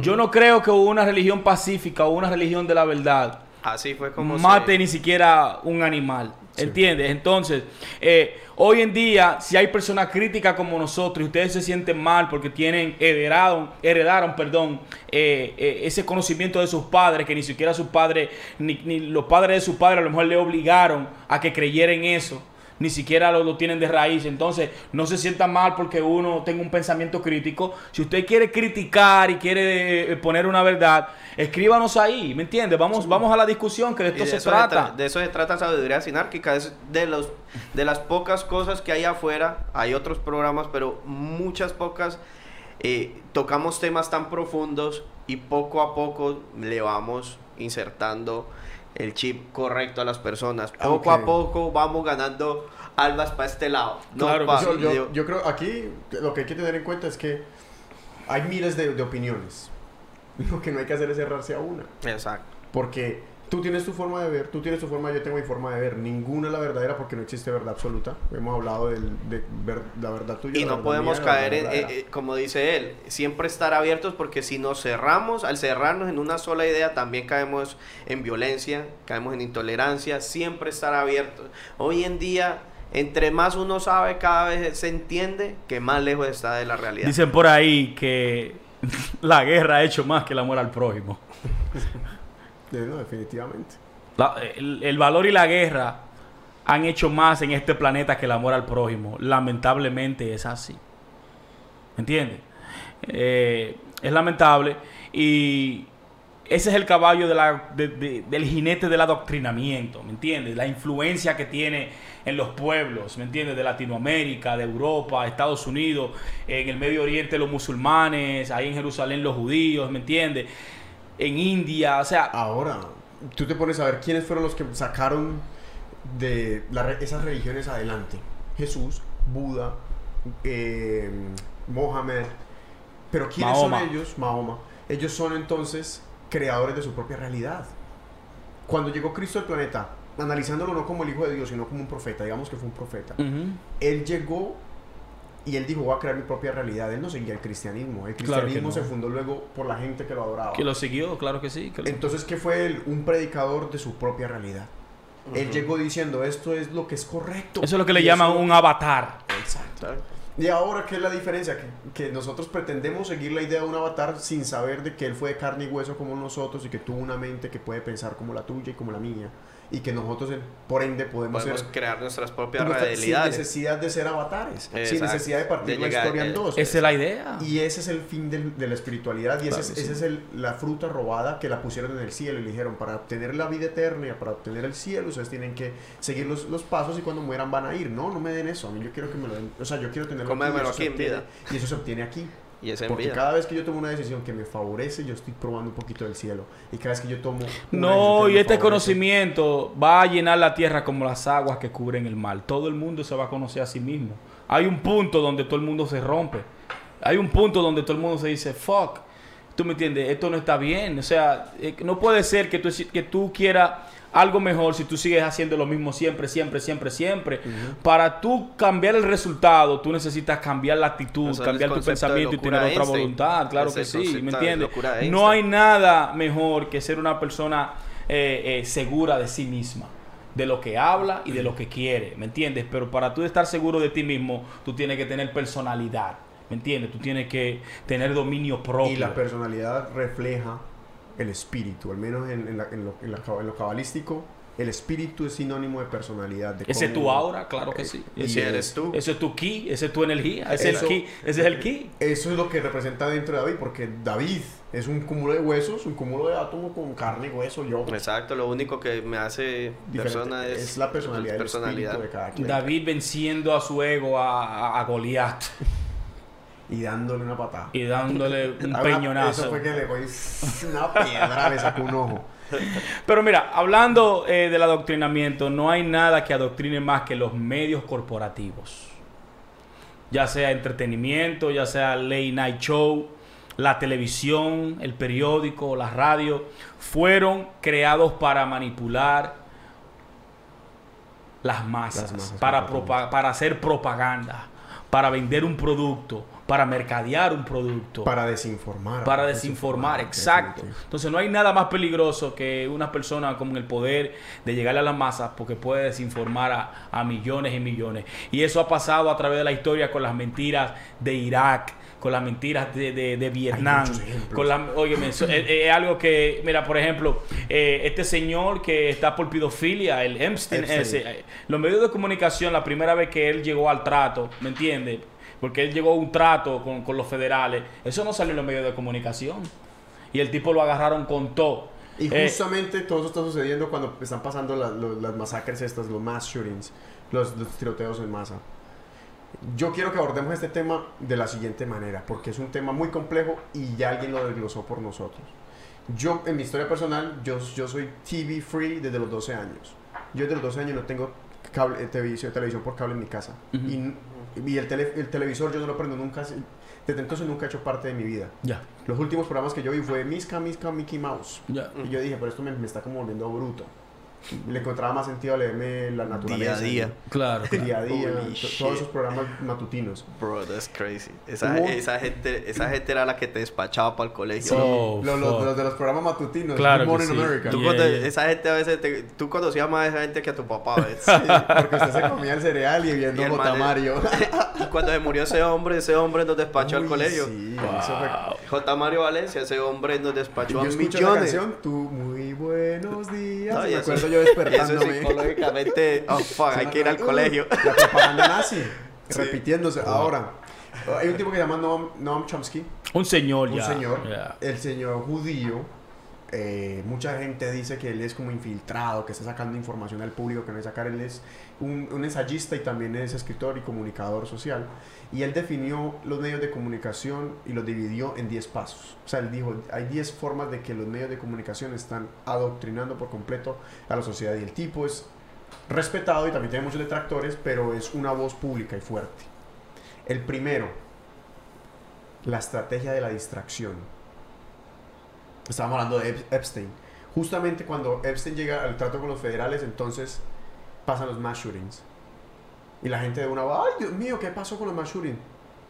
Yo no creo que una religión pacífica o una religión de la verdad Así fue como mate se- ni siquiera un animal. ¿Entiendes? Entonces, eh, hoy en día, si hay personas críticas como nosotros y ustedes se sienten mal porque tienen heredaron, heredaron, perdón, eh, eh, ese conocimiento de sus padres, que ni siquiera sus padres, ni, ni los padres de sus padres a lo mejor le obligaron a que creyera en eso. Ni siquiera lo, lo tienen de raíz. Entonces, no se sienta mal porque uno tenga un pensamiento crítico. Si usted quiere criticar y quiere eh, poner una verdad, escríbanos ahí. ¿Me entiende? Vamos, vamos a la discusión que de esto de se trata. tra- de eso se trata sabiduría sinárquica. Es de los de las pocas cosas que hay afuera. Hay otros programas, pero muchas pocas. eh, tocamos temas tan profundos y poco a poco le vamos insertando el chip correcto a las personas. Poco Ok. a poco vamos ganando almas para este lado. No Claro pa- Yo, yo- yo- yo creo aquí lo que hay que tener en cuenta es que hay miles de, de opiniones. [laughs] Lo que no hay que hacer es cerrarse a una. Exacto. Porque tú tienes tu forma de ver, tú tienes tu forma, yo tengo mi forma de ver. Ninguna es la verdadera porque no existe verdad absoluta. Hemos hablado del- de, ver- la verdad tuya. Y no podemos mía, caer en, eh, eh, como dice él, siempre estar abiertos porque si nos cerramos, al cerrarnos en una sola idea, también caemos en violencia, caemos en intolerancia, siempre estar abiertos. Hoy en día, entre más uno sabe, cada vez se entiende que más lejos está de la realidad. Dicen por ahí que [laughs] la guerra ha hecho más que el amor al prójimo. [laughs] No, definitivamente. El, valor y la guerra han hecho más en este planeta que el amor al prójimo. Lamentablemente es así. ¿Entiendes? Eh, es lamentable y ese es el caballo de la- de- de- del jinete del adoctrinamiento, ¿me entiendes? La influencia que tiene en los pueblos, ¿me entiendes? De Latinoamérica, de Europa, Estados Unidos, en el Medio Oriente los musulmanes, ahí en Jerusalén los judíos, ¿me entiendes? En India, o sea, Ahora, tú te pones a ver quiénes fueron los que sacaron de la esas religiones adelante. Jesús, Buda, eh, Mohammed. Pero ¿quiénes Mahoma. son ellos? Mahoma. Ellos son entonces creadores de su propia realidad. Cuando llegó Cristo al planeta, analizándolo no como el Hijo de Dios, sino como un profeta, digamos que fue un profeta. ujú. Él llegó y él dijo, voy a crear mi propia realidad. Él no seguía el cristianismo. El Claro cristianismo no. se fundó luego por la gente que lo adoraba. Que lo siguió, claro que sí. que lo- Entonces, ¿qué fue él? Un predicador de su propia realidad. Él llegó diciendo, esto es lo que es correcto. Eso es lo que le llaman eso- un avatar. Exacto. Y ahora, ¿qué es la diferencia? Que, que nosotros pretendemos seguir la idea de un avatar sin saber de que él fue de carne y hueso como nosotros y que tuvo una mente que puede pensar como la tuya y como la mía. Y que nosotros, eh, por ende, podemos, Podemos ser... crear nuestras propias nuestra- sin realidades. necesidad de ser avatares. Sin necesidad de partir De la llegar, historia en eh, dos. Esa es la idea. Y ese es el fin del- de la espiritualidad y esa Claro es, que esa sí. es el- la fruta robada que la pusieron en el cielo y le dijeron, para obtener la vida eterna y para obtener el cielo, ustedes tienen que seguir los, los pasos y cuando mueran van a ir. No, no me den eso, a mí yo quiero que me lo den. O sea, yo quiero eso aquí en vida. Y eso se obtiene aquí. Y es en Porque cada vez que yo tomo una decisión que me favorece, yo estoy probando un poquito del cielo. Y cada vez que yo tomo... una No, y este favorece- conocimiento va a llenar la tierra como las aguas que cubren el mar. Todo el mundo se va a conocer a sí mismo. Hay un punto donde todo el mundo se rompe. Hay un punto donde todo el mundo se dice, fuck. ¿Tú me entiendes? Esto no está bien. O sea, eh, no puede ser que tú, que tú quieras algo mejor si tú sigues haciendo lo mismo siempre, siempre, siempre, siempre. Para tú cambiar el resultado, tú necesitas cambiar la actitud, cambiar tu pensamiento y tener otra voluntad. Claro Es que sí, ¿me entiendes? No hay nada mejor que ser una persona eh, eh, segura de sí misma, de lo que habla y de lo que quiere, ¿me entiendes? Pero para tú estar seguro de ti mismo, tú tienes que tener personalidad, ¿me entiendes? Tú tienes que tener dominio propio. Y la personalidad refleja el espíritu, al menos en, en la- en lo, en la- en lo cabalístico. El espíritu es sinónimo de personalidad. De ese es tu aura, claro que sí. Y Ese, eres tú. ese es tu ki, ese es tu energía, ese es Eso- el ki, ese es el ki. Eso es lo que representa dentro de David, porque David es un cúmulo de huesos, un cúmulo de átomos con carne y hueso, yo. Exacto, lo único que me hace Diferente. persona es, es la personalidad, el personalidad. espíritu de cada quien. David venciendo a su ego, a, a, a Goliat, Y dándole una patada. y dándole [laughs] un peñonazo. Eso fue que le voy [laughs] una piedra, le sacó un ojo. Pero mira, hablando eh, del adoctrinamiento, no hay nada que adoctrine más que los medios corporativos. Ya sea entretenimiento, ya sea late night show, la televisión, el periódico, la radio, fueron creados para manipular las masas, Las masas, para, para hacer propaganda, para vender un producto, para mercadear un producto. Para desinformar. Para desinformar, exacto. definitivo. Entonces no hay nada más peligroso que una persona con el poder de llegarle a las masas porque puede desinformar a, a millones y millones. Y eso ha pasado a través de la historia con las mentiras de Irak, con las mentiras de, de- de Vietnam. Con la, óyeme, es, es algo que, mira, por ejemplo, eh, este señor que está por pedofilia, el Epstein, Epstein. ese, eh, los medios de comunicación, la primera vez que él llegó al trato, ¿me entiendes? Porque él llegó a un trato con, con los federales. Eso no salió en los medios de comunicación. Y el tipo lo agarraron con todo. Y Eh, justamente todo eso está sucediendo cuando están pasando la- lo- las masacres estas, los mass shootings, los, los tiroteos en masa. Yo quiero que abordemos este tema de la siguiente manera, porque es un tema muy complejo y ya alguien lo desglosó por nosotros. Yo, en mi historia personal, yo, yo soy TV free desde los 12 años. Yo desde los 12 años no tengo cable, eh, televisión, televisión por cable en mi casa. Ujú. Y, y el, tele- el televisor yo no lo prendo nunca. Desde entonces nunca ha hecho parte de mi vida. ya, Los últimos programas que yo vi fue Miska, Miska, Mickey Mouse. ya. Y yo dije, pero esto me, me está como volviendo bruto. [laughs] Le encontraba más sentido a leerme la naturaleza. Día a día. Claro. Día a día. Todos esos programas matutinos. Bro, that's crazy. Esa, esa, gente, esa gente era la que te despachaba para el colegio. Sí. Oh, los, los- de los programas matutinos. Claro Good que Morning sí. America. Tú Yeah, cuando- yeah. Esa gente a veces, te- tú conocías más a esa gente que a tu papá, ¿ves? [laughs] Sí, porque usted se comía el cereal y viendo Y el man- J. Mario. y cuando se murió ese hombre, ese hombre nos despachó al colegio. Sí, eso fue- Wow. J. Mario Valencia, ese hombre nos despachó Yo a millones. canción, tú, muy buenos días. No, eso- yo Eso despertándome. psicológicamente, oh fuck, hay que ir al colegio. La propaganda nazi. [laughs] Sí. Repitiéndose. Ahora, hay un tipo que se llama Noam, Noam Chomsky. Un señor un ya. señor, Ya. el señor judío, eh, mucha gente dice que él es como infiltrado, que está sacando información al público, que no es sacar, él es un, un ensayista y también es escritor y comunicador social. Y él definió los medios de comunicación y los dividió en 10 pasos. O sea, él dijo, hay 10 formas de que los medios de comunicación están adoctrinando por completo a la sociedad. Y el tipo es respetado y también tiene muchos detractores, pero es una voz pública y fuerte. El primero, la estrategia de la distracción. Estábamos hablando de Ep- Epstein. Justamente cuando Epstein llega al trato con los federales, entonces pasan los mass shootings. Y la gente de una va, ay Dios mío, ¿qué pasó con los mass shootings?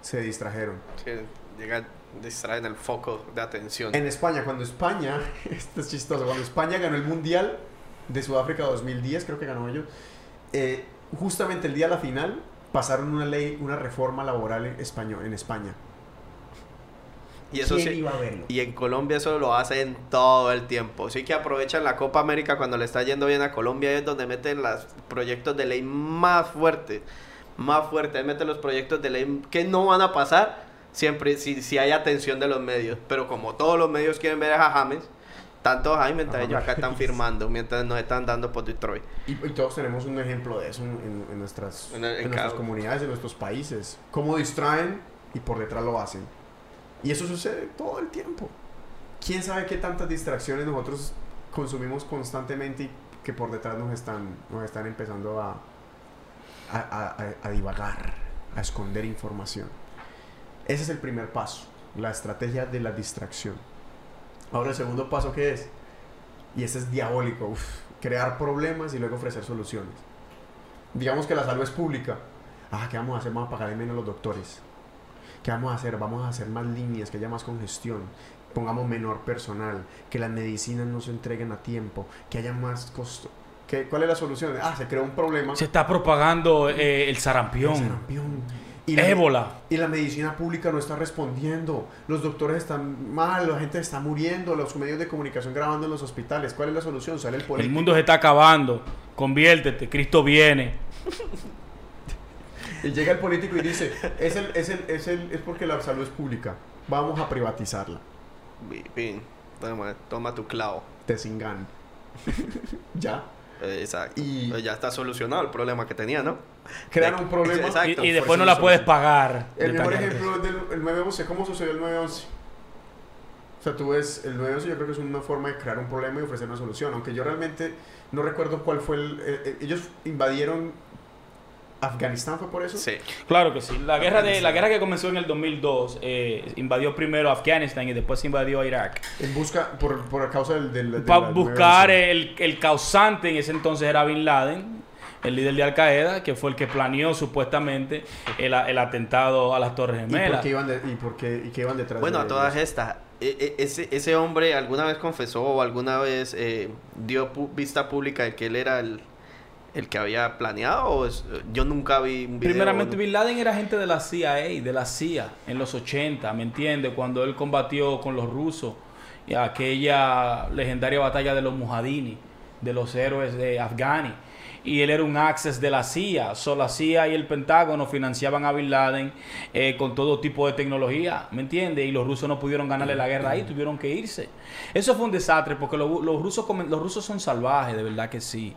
Se distrajeron. Sí, llega, distraen el foco de atención. En España, cuando España, [laughs] esto es chistoso, cuando España ganó el Mundial de Sudáfrica 2010, creo que ganó ellos, eh, justamente el día de la final pasaron una ley, una reforma laboral en, español, en España. Y eso ¿Quién sí. iba a verlo? Y en Colombia eso lo hacen todo el tiempo. Sí que aprovechan la Copa América cuando le está yendo bien a Colombia, es donde meten los proyectos de ley más fuertes. Más fuertes. Meten los proyectos de ley que no van a pasar siempre si, si hay atención de los medios. Pero como todos los medios quieren ver a James, tanto Jaime, mientras ellos acá están firmando, mientras nos están dando por Detroit. Y, y todos tenemos un ejemplo de eso en, en- nuestras, En en nuestras comunidades, en nuestros países. Cómo distraen y por detrás lo hacen. Y eso sucede todo el tiempo. ¿Quién sabe qué tantas distracciones nosotros consumimos constantemente y que por detrás nos están, nos están empezando a, a, a- a- divagar, a esconder información? Ese es el primer paso, la estrategia de la distracción. Ahora el segundo paso, ¿qué es? Y ese es diabólico, crear problemas y luego ofrecer soluciones. Digamos que la salud es pública. Ah, ¿qué vamos a hacer? Vamos a pagarle menos a los doctores. ¿Qué vamos a hacer? Vamos a hacer más líneas, que haya más congestión. Pongamos menor personal, que las medicinas no se entreguen a tiempo, que haya más costo. ¿Qué, ¿Cuál es la solución? Ah, se creó un problema. Se está propagando eh, el sarampión. El sarampión. Y la, Ébola. y la medicina pública no está respondiendo. Los doctores están mal, la gente está muriendo, los medios de comunicación grabando en los hospitales. ¿Cuál es la solución? Sale el El político. mundo se está acabando. Conviértete. Cristo viene. [laughs] Y llega el político y dice, es, el, es, el, es, el, es porque la salud es pública. Vamos a privatizarla. Bi- Bin, toma, toma tu clavo. Tesingan. [laughs] ya. Eh, Exacto. Y- Pues ya está solucionado el problema que tenía, ¿no? Crean un problema. Y, Exacto, y después no la puedes pagar. El mejor ejemplo es del el 911. ¿Cómo sucedió el 911? sea, tú ves el 9 yo creo que es una forma de crear un problema y ofrecer una solución. Aunque yo realmente no recuerdo cuál fue el... eh, eh, ellos invadieron Afganistán, ¿fue por eso? Sí. Claro que sí. La guerra, de, la guerra que comenzó en el 2002 eh, invadió primero Afganistán y después invadió Irak. En busca, por, por causa del... del, del- Para buscar 9/11. el, el causante en ese entonces era Bin Laden, el líder de Al Qaeda, que fue el que planeó supuestamente el, el atentado a las Torres ¿Y por Gemelas. qué iban, de- y por qué, y qué iban detrás Bueno, de a todas estas, e- e- ese, ese hombre alguna vez confesó o alguna vez eh, dio pu- vista pública de que él era el, el que había planeado o es- yo nunca vi un video. Primeramente, Bin Laden era agente de la CIA, de la CIA, en los 80, ¿me entiendes? Cuando él combatió con los rusos y aquella legendaria batalla de los Mujadini, de los héroes de Afghani. Y él era un access de la CIA. So, la CIA y el Pentágono financiaban a Bin Laden eh, con todo tipo de tecnología, ¿me entiendes? Y los rusos no pudieron ganarle la guerra ahí, tuvieron que irse. Eso fue un desastre porque los, los rusos, los rusos son salvajes, de verdad que sí.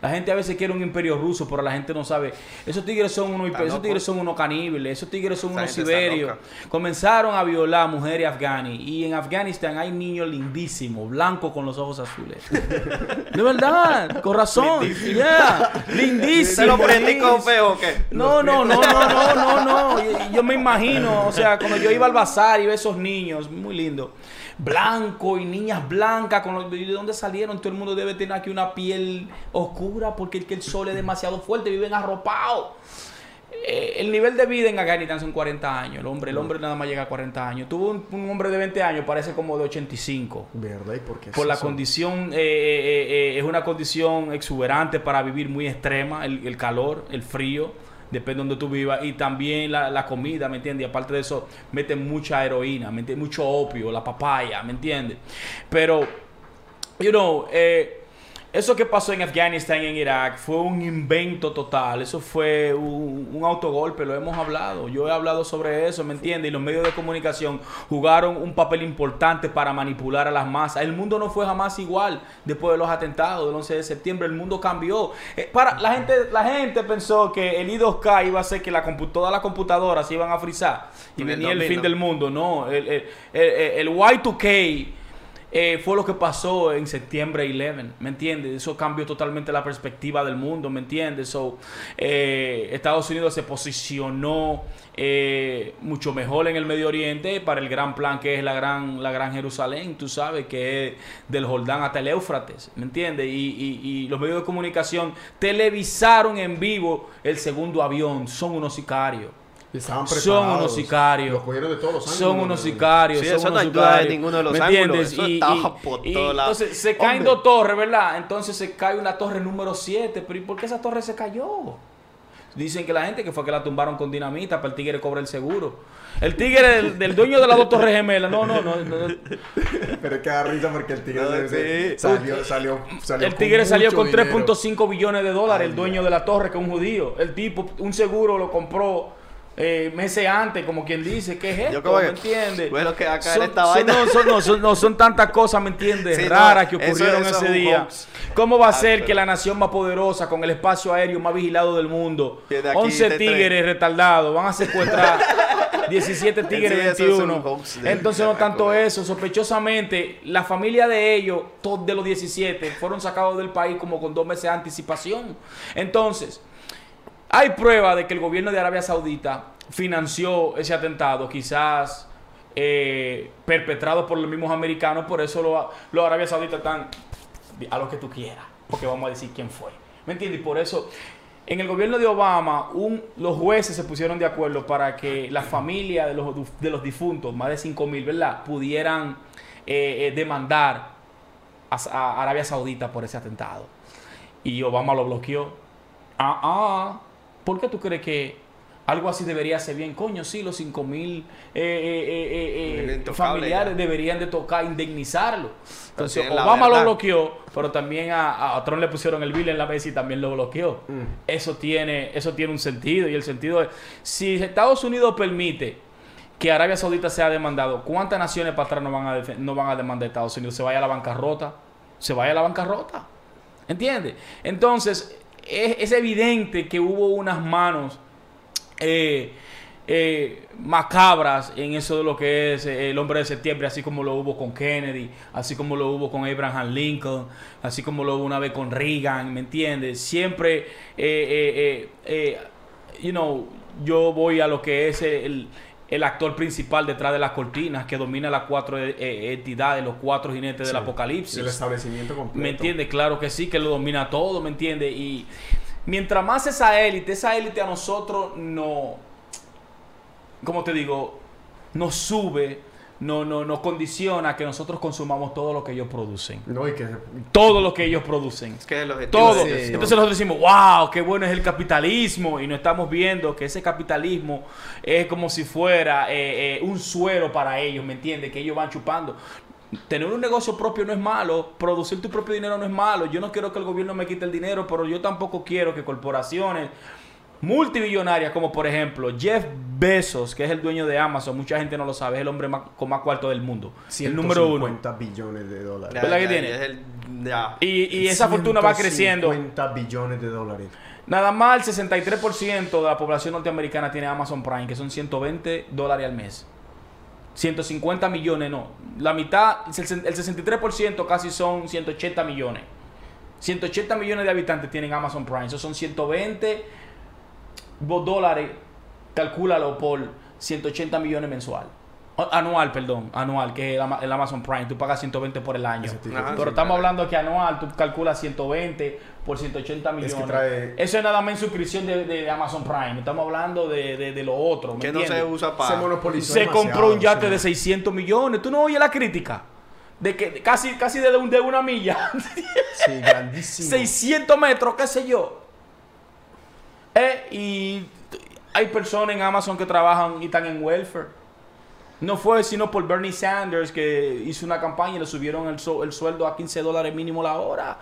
La gente a veces quiere un imperio ruso, pero la gente no sabe. Esos tigres son unos, esos loco. tigres son unos caníbales, esos tigres son Esa unos siberios. Comenzaron a violar mujeres afganis y en Afganistán hay niños lindísimos, blancos con los ojos azules. [laughs] De verdad, con razón. Yeah, [laughs] lindísimos. ¿Se lo prendí con feo o qué? No, no, no, no, no, no, no. Yo, yo me imagino, o sea, cuando yo iba al bazar y veía esos niños, muy lindo, blanco y niñas blancas, con los, ¿de dónde salieron? Todo el mundo debe tener aquí una piel oscura porque es que el sol es demasiado fuerte, viven arropados. Eh, el nivel de vida en Afganistán son 40 años. El hombre, el hombre nada más llega a 40 años. Tuvo un, un hombre de 20 años, parece como de 85 ¿Verdad? ¿Y por qué? por la condición, eh, eh, es una condición exuberante para vivir muy extrema, el, el calor, el frío, depende de donde tú vivas, y también la, la comida, ¿me entiendes? Y aparte de eso, meten mucha heroína, ¿me entiendes? Mucho opio, la papaya, ¿me entiendes? Pero, you know, eh, eso que pasó en Afganistán y en Irak fue un invento total. Eso fue un, un autogolpe, lo hemos hablado. Yo he hablado sobre eso, ¿me entiendes? Y los medios de comunicación jugaron un papel importante para manipular a las masas. El mundo no fue jamás igual después de los atentados del 11 de septiembre. El mundo cambió. Eh, para, la, gente, la gente pensó que el I2K iba a ser que la todas las computadoras se iban a frizar y En venía el 2000, fin del mundo. No, el- el Y2K eh, fue lo que pasó en septiembre 11, ¿me entiendes? Eso cambió totalmente la perspectiva del mundo, ¿me entiendes? Eh, Estados Unidos se posicionó eh, mucho mejor en el Medio Oriente para el gran plan que es la gran, la gran Jerusalén, tú sabes, que es del Jordán hasta el Éufrates, ¿me entiendes? Y los medios de comunicación televisaron en vivo el segundo avión, son unos sicarios. Estaban Son unos sicarios. Los cogieron de todos los ángulos. Son unos ¿no? sicarios. Sí, son eso no ayuda de ninguno de los ¿Me ángulos, entiendes? eso Y, estaba y- por y todos lados. entonces se caen Hombre. dos torres, ¿verdad? Entonces se cae una torre número 7. Pero ¿y por qué esa torre se cayó? Dicen que la gente que fue que la tumbaron con dinamita para el tigre cobra el seguro. El tigre del, del dueño de las dos torres gemelas. No, no, no. no. [laughs] Pero es que da risa porque el tigre No, se- se- sí. salió, salió, salió El tigre salió mucho con dinero. 3.5 billones de dólares, Ay, el dueño Dios. de la torre, que es un judío. El tipo, un seguro lo compró eh, meses antes, como quien dice. ¿Qué es esto? Yo ¿Me que, entiendes? bueno, que va a caer Son- esta son-. No son, no, son- no, son tantas cosas, ¿me entiendes? Sí, no, Raras que eso- ocurrieron eso es ese día. ¿Cómo va a Ah, ser pero- que la nación más poderosa, con el espacio aéreo más vigilado del mundo, aquí 11 de tigres tren. retardados, van a secuestrar [laughs] 17 tigres Sí, eso es un 21? hoax de- Entonces no de tanto eso, sospechosamente, la familia de ellos, todos de los 17, fueron sacados del país como con dos meses de anticipación. Entonces, hay prueba de que el gobierno de Arabia Saudita financió ese atentado, quizás eh, perpetrado por los mismos americanos, por eso los, los Arabia Saudita están a lo que tú quieras, porque vamos a decir quién fue. ¿Me entiendes? Y por eso, en el gobierno de Obama, los jueces se pusieron de acuerdo para que la familia de los, de los difuntos, más de 5 mil, ¿verdad?, pudieran eh, eh, demandar a, a Arabia Saudita por ese atentado. Y Obama lo bloqueó. Ah, ah, ¿por qué tú crees que algo así debería ser bien? Coño, sí, los 5 mil eh, eh, eh, familiares ya. deberían de tocar, indemnizarlo. Entonces, Obama lo bloqueó, pero también a, a Trump le pusieron el bill en la mesa y también lo bloqueó. Mm. Eso, tiene, eso tiene un sentido, y el sentido es, si Estados Unidos permite que Arabia Saudita sea demandado, ¿cuántas naciones para atrás no van a, no van a demandar a Estados Unidos? ¿Se vaya a la bancarrota? ¿Se vaya a la bancarrota? ¿Entiendes? Entonces, es, es evidente que hubo unas manos eh, eh, macabras en eso de lo que es eh, el hombre de septiembre, así como lo hubo con Kennedy, así como lo hubo con Abraham Lincoln, así como lo hubo una vez con Reagan, ¿me entiendes? Siempre, eh, you know, yo voy a lo que es el, el actor principal detrás de las cortinas que domina las cuatro entidades, los cuatro jinetes del apocalipsis. El establecimiento completo. ¿Me entiendes? Claro que sí, que lo domina todo, ¿me entiendes? Y mientras más esa élite, esa élite a nosotros no como te digo, nos sube, no, no, nos condiciona que nosotros consumamos todo lo que ellos producen. No, y que... Todo lo que ellos producen. Es que el todo. Entonces nosotros decimos, wow, qué bueno es el capitalismo. Y no estamos viendo que ese capitalismo es como si fuera eh, eh, un suero para ellos, ¿me entiendes? Que ellos van chupando. Tener un negocio propio no es malo, producir tu propio dinero no es malo. Yo no quiero que el gobierno me quite el dinero, pero yo tampoco quiero que corporaciones multimillonarias, como por ejemplo Jeff Bezos, que es el dueño de Amazon, mucha gente no lo sabe, es el hombre con más cuarto del mundo. El número uno. 50 billones de dólares. ¿Verdad que tiene? Y, esa fortuna va creciendo. 50 billones de dólares. Nada más el 63% de la población norteamericana tiene Amazon Prime, que son 120 dólares al mes. 150 millones, no. La mitad, el 63% casi son 180 millones. 180 millones de habitantes tienen Amazon Prime. Eso son 120 dólares, calcúlalo por 180 millones mensual. Anual, perdón, anual, que es el Amazon Prime, tú pagas 120 por el año. Pero estamos hablando que anual tú calculas 120 por 180 millones. Eso es nada más en suscripción de, Amazon Prime. Estamos hablando de, lo otro. que no se usa para. Se, se compró un yate de 600 millones. ¿Tú no oyes la crítica? De que casi, casi de, de una milla. Sí, grandísimo. [laughs] 600 metros, qué sé yo. Eh, y hay personas en Amazon que trabajan y están en welfare. No fue sino por Bernie Sanders que hizo una campaña y le subieron el, el sueldo a 15 dólares mínimo la hora.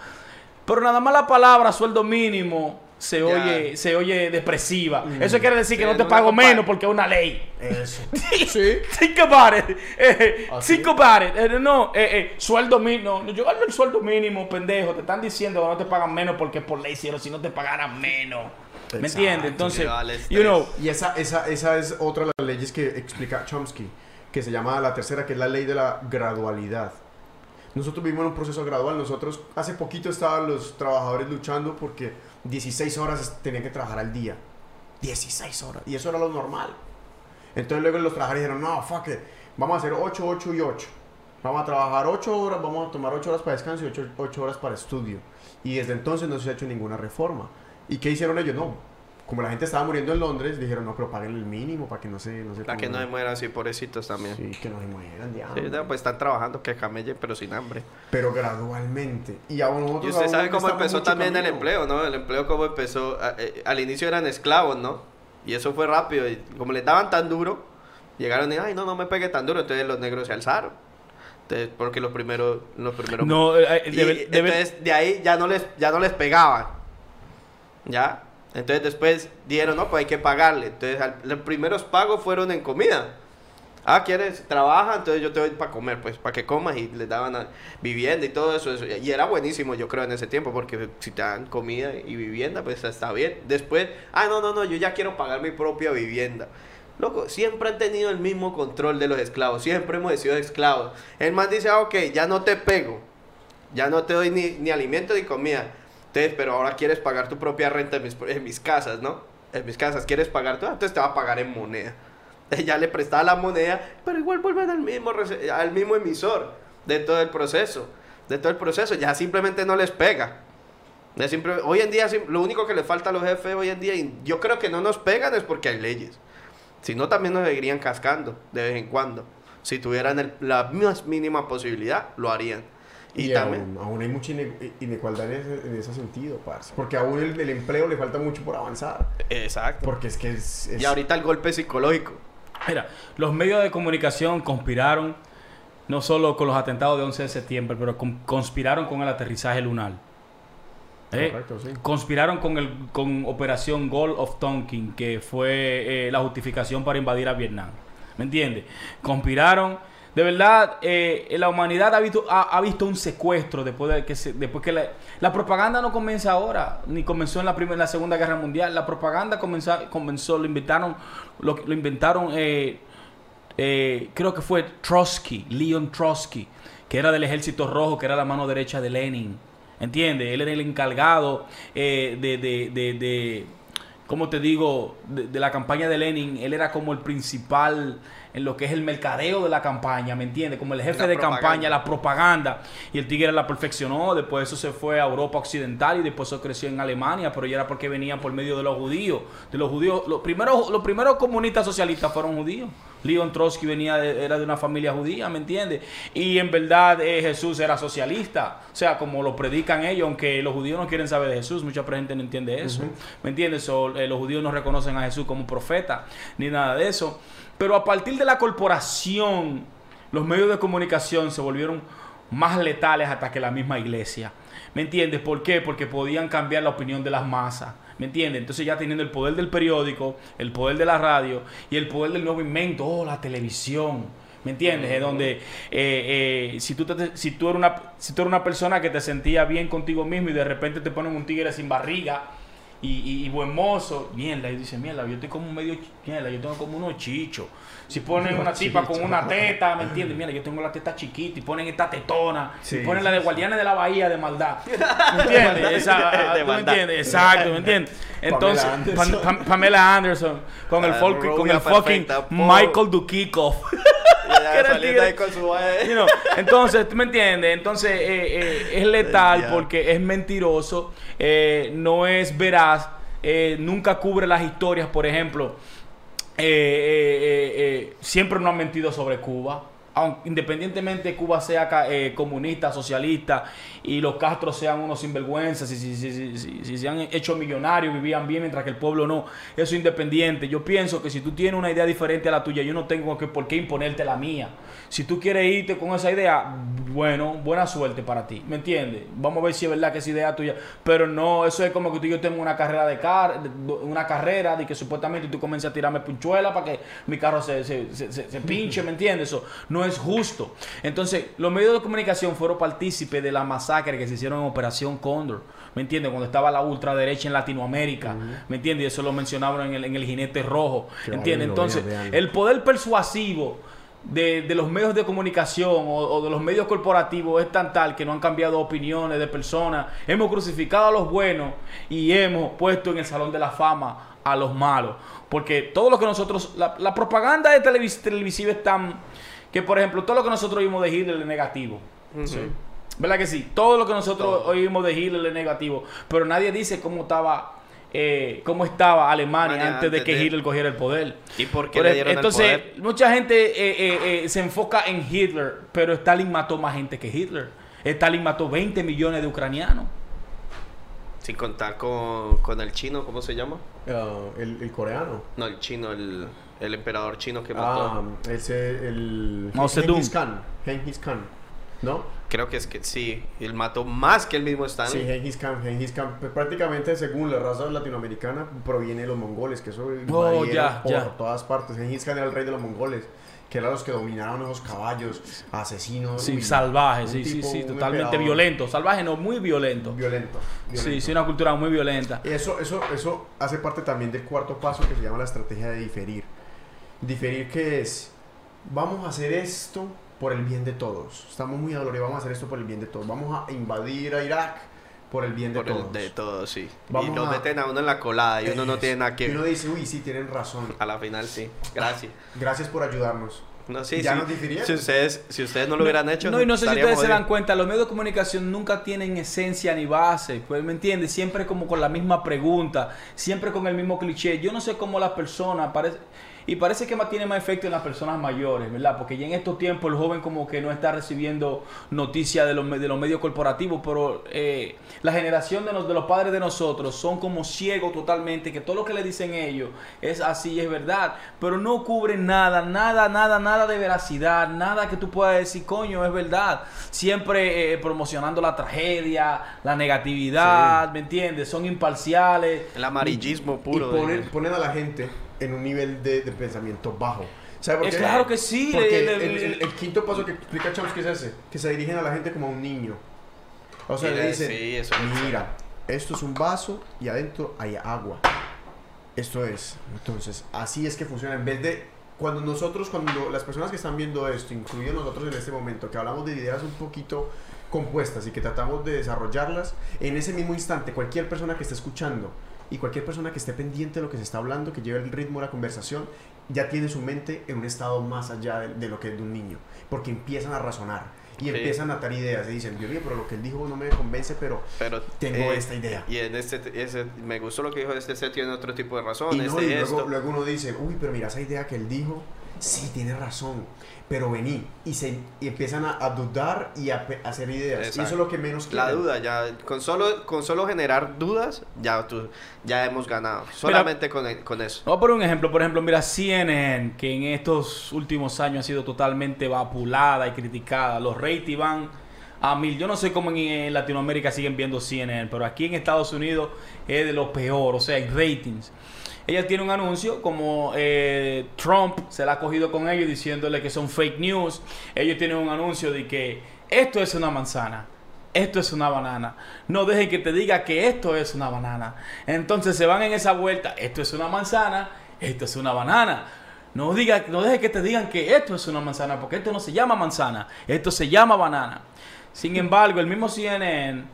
Pero nada más la palabra sueldo mínimo se oye, se oye depresiva. Mm. Eso quiere decir que no te pago menos porque es una ley. Eso. [laughs] sí. Think about it. Eh, think about it. Eh, no, eh, eh, sueldo mínimo. No, yo gano el sueldo mínimo, pendejo. Te están diciendo que no te pagan menos porque es por ley, si no te pagaran menos. ¿Me entiendes? Entonces, you know, y esa, esa, esa es otra de las leyes que explica Chomsky, que se llama la tercera, que es la ley de la gradualidad. Nosotros vivimos en un proceso gradual. Nosotros hace poquito estaban los trabajadores luchando porque 16 horas tenían que trabajar al día. 16 horas. Y eso era lo normal. Entonces luego los trabajadores dijeron, no, fuck it. Vamos a hacer 8, 8 y 8. Vamos a trabajar 8 horas, vamos a tomar 8 horas para descanso y 8, 8 horas para estudio. Y desde entonces no se ha hecho ninguna reforma. ¿Y qué hicieron ellos? No, como la gente estaba muriendo en Londres, dijeron, no, pero paguen el mínimo para que no se... No se para que no se mueran así, pobrecitos también. Sí, que no se mueran de hambre. Sí, pues están trabajando, que camellen, pero sin hambre. Pero gradualmente. Y, a y usted sabe cómo empezó también el empleo, ¿no? El empleo cómo empezó... Eh, al inicio eran esclavos, ¿no? Y eso fue rápido. Y como les daban tan duro, llegaron y, ay, no, no me pegue tan duro. Entonces los negros se alzaron. Entonces, porque los primeros... Los primeros no, eh, eh, entonces de ahí ya no les, ya no les pegaban ¿Ya? Entonces después dieron, no, pues hay que pagarle. Entonces los primeros pagos fueron en comida. Ah, ¿quieres? Trabaja, entonces yo te doy para comer, pues para que comas y les daban vivienda y todo eso, Y era buenísimo, yo creo, en ese tiempo, porque si te dan comida y vivienda, pues está bien. Después, ah, no, no, no, yo ya quiero pagar mi propia vivienda. Loco, siempre han tenido el mismo control de los esclavos, siempre hemos sido esclavos. El man dice, ah, ok, ya no te pego, ya no te doy ni, ni alimento ni comida pero ahora quieres pagar tu propia renta en mis, casas, ¿no? En mis casas, ¿quieres pagar tú? Entonces te va a pagar en moneda. [laughs] Ella le prestaba la moneda, pero igual vuelven al mismo, al mismo emisor de todo el proceso. De todo el proceso, ya simplemente no les pega. hoy en día, lo único que le falta a los jefes hoy en día, y yo creo que no nos pegan es porque hay leyes. Si no, también nos seguirían cascando de vez en cuando. Si tuvieran la más mínima posibilidad, lo harían. Y, también, aún, hay mucha inequalidad en ese, sentido, parce. Porque aún el, el, empleo le falta mucho por avanzar. Exacto. Porque es que es, Y ahorita el golpe psicológico. Mira, los medios de comunicación conspiraron no solo con los atentados de 11 de septiembre, pero conspiraron con el aterrizaje lunar. ¿Eh? Correcto, sí. Conspiraron con, el, con Operación Gold of Tonkin, que fue eh, la justificación para invadir a Vietnam. ¿Me entiendes? Conspiraron De verdad, eh, la humanidad ha visto, ha, visto un secuestro después de que, se, después que la, la, propaganda no comienza ahora, ni comenzó en la primera, en la segunda guerra mundial. La propaganda comenzó, comenzó lo inventaron, lo, lo inventaron, eh, eh, creo que fue Trotsky, Leon Trotsky, que era del Ejército Rojo, que era la mano derecha de Lenin. ¿Entiendes? Él era el encargado de, de, de, de como te digo, de, la campaña de Lenin, él era como el principal en lo que es el mercadeo de la campaña, ¿me entiendes? Como el jefe de campaña, la propaganda. Y el tigre la perfeccionó, después eso se fue a Europa Occidental y después eso creció en Alemania, pero ya era porque venían por medio de los judíos. De los judíos, los primeros, los primeros comunistas socialistas fueron judíos. Leon Trotsky venía era de una familia judía, ¿me entiendes? Y en verdad eh, Jesús era socialista, o sea, como lo predican ellos, aunque los judíos no quieren saber de Jesús, mucha gente no entiende eso, ¿me entiendes? Eh, los judíos no reconocen a Jesús como profeta, ni nada de eso. Pero a partir de la corporación, los medios de comunicación se volvieron más letales hasta que la misma iglesia. ¿Me entiendes? ¿Por qué? Porque podían cambiar la opinión de las masas. ¿Me entiendes? Entonces ya teniendo el poder del periódico, el poder de la radio y el poder del nuevo invento, oh, la televisión. ¿Me entiendes? Es donde eh, eh, si, tú si, tú eres una, si tú eres una persona que te sentía bien contigo mismo y de repente te ponen un tigre sin barriga y, y, buen mozo, mierda, y dice, mierda, yo estoy como medio, mierda, yo tengo como unos chichos. Si ponen una tipa con una teta, ¿me entiendes? Mira, yo tengo la teta chiquita y ponen esta tetona, y ponen la de Guardianes de la Bahía de maldad. [laughs] ¿Me entiendes? Esa, ¿tú me entiendes? Exacto, ¿me entiendes? [laughs] Entonces, Pamela Anderson, con el, folk, con el fucking Michael Dukikov. [laughs] entonces, ¿tú me entiendes? Entonces, eh, eh, es letal porque es mentiroso, eh, no es veraz, nunca cubre las historias, por ejemplo. Siempre no han mentido sobre Cuba aunque, independientemente Cuba sea eh, comunista, socialista y los Castro sean unos sinvergüenzas, si, si, si, si, se han hecho millonarios, vivían bien mientras que el pueblo no, eso independiente. Yo pienso que si tú tienes una idea diferente a la tuya, yo no tengo que, por qué imponerte la mía. Si tú quieres irte con esa idea, bueno, buena suerte para ti, ¿me entiendes? Vamos a ver si es verdad que es idea tuya, pero no, eso es como que tú y yo tengo una carrera de car una carrera de que supuestamente tú comiences a tirarme punchuela para que mi carro se, se, se, se pinche, ¿me entiendes? Eso no es justo. Entonces, los medios de comunicación fueron partícipes de la masacre que se hicieron en Operación Cóndor. ¿Me entiendes? Cuando estaba la ultraderecha en Latinoamérica. ¿Me entiendes? Y eso lo mencionaban en el, jinete rojo. ¿Me entiendes? Entonces, el poder persuasivo de, los medios de comunicación o, de los medios corporativos es tan tal que no han cambiado opiniones de personas. Hemos crucificado a los buenos y hemos puesto en el salón de la fama a los malos. Porque todo lo que nosotros, la, propaganda de televisiva es tan que por ejemplo, todo lo que nosotros oímos de Hitler es negativo. ¿Verdad que sí? Todo lo que nosotros oímos de Hitler es negativo. Pero nadie dice cómo estaba eh, cómo estaba Alemania antes, de que Hitler cogiera el poder. ¿Y por qué le dieron Entonces, el poder? mucha gente eh, eh, se enfoca en Hitler, pero Stalin mató más gente que Hitler. Stalin mató 20 millones de ucranianos. Sin contar con, el chino, ¿cómo se llama? Ah, el, coreano. No, el chino, el, emperador chino que mató. Ah, ese, el... Genghis Khan. Genghis Khan. ¿No? Creo que es que sí. Él mató más que el mismo Stalin. Sí, Genghis Khan. Genghis Khan. Pues, prácticamente, según la raza latinoamericana, proviene de los mongoles, que eso oh, ya, por todas partes. Genghis Khan era el rey de los mongoles que eran los que dominaban esos caballos, asesinos. Sí, salvajes, sí, sí, sí, totalmente violento. Salvaje no, muy violento. Violento. Sí, sí, una cultura muy violenta. Eso, eso, eso hace parte también del cuarto paso que se llama la estrategia de diferir. Diferir que es, vamos a hacer esto por el bien de todos. Estamos muy adoloridos, vamos a hacer esto por el bien de todos. Vamos a invadir a Irak por el bien de por todos. El de todos, sí. y lo meten a uno en la colada y uno no tiene nada que Y uno dice, uy, sí, tienen razón. A la final, sí. Gracias. [laughs] Gracias por ayudarnos. No, sí, ya nos Si ustedes, si ustedes no lo hubieran hecho, no, y no sé si ustedes se dan cuenta, los medios de comunicación nunca tienen esencia ni base, pues me entiendes, siempre como con la misma pregunta, siempre con el mismo cliché. Yo no sé cómo las personas parece y parece que más tiene más efecto en las personas mayores, ¿verdad? Porque ya en estos tiempos el joven como que no está recibiendo noticias de los, de los medios corporativos, pero eh, la generación de los, de los padres de nosotros son como ciegos totalmente, que todo lo que le dicen ellos es así, es verdad, pero no cubren nada, nada, nada, nada de veracidad, nada que tú puedas decir, coño, es verdad. Siempre eh, promocionando la tragedia, la negatividad, ¿me entiendes? Son imparciales. El amarillismo puro. Y ponen, ponen a la gente en un nivel de, pensamiento bajo. ¿Sabe por Es qué? claro que sí, Porque el, le- el- el- el quinto paso que explica Chomsky es ese, que se dirigen a la gente como a un niño. O sea, le dicen, sí, eso es mira, esto es un vaso y adentro hay agua. Esto es. Entonces, así es que funciona. En vez de, cuando nosotros, cuando las personas que están viendo esto, incluidos nosotros en este momento, que hablamos de ideas un poquito compuestas y que tratamos de desarrollarlas, en ese mismo instante, cualquier persona que esté escuchando y cualquier persona que esté pendiente de lo que se está hablando, que lleve el ritmo de la conversación, ya tiene su mente en un estado más allá de, de lo que es de un niño, porque empiezan a razonar y Sí. empiezan a atar ideas y dicen, Dios mío, pero lo que él dijo no me convence, pero Pero tengo eh, esta idea. Y en este, ese, me gustó lo que dijo este, este tiene otro tipo de Y, razones, no, y de luego, luego uno dice, uy, pero mira esa idea que él dijo, sí, tiene razón, pero vení. Y, se, y empiezan a, a dudar y a, hacer ideas. Y eso es lo que menos La quieren. duda, ya con solo, con solo generar dudas, ya, tú, ya hemos ganado. Solamente con, el- con eso. Vamos a poner un ejemplo. Por ejemplo, mira, CNN, que en estos últimos años ha sido totalmente vapulada y criticada. Los ratings van a mil. Yo no sé cómo en, en Latinoamérica siguen viendo CNN, pero aquí en Estados Unidos es de lo peor, o sea, en ratings. Ella tiene un anuncio como eh, Trump se la ha cogido con ellos diciéndole que son fake news. Ellos tienen un anuncio de que esto es una manzana. Esto es una banana. No dejen que te diga que esto es una banana. Entonces se van en esa vuelta. Esto es una manzana. Esto es una banana. No, diga, no dejes que te digan que esto es una manzana. Porque esto no se llama manzana. Esto se llama banana. Sin embargo, el mismo CNN eh,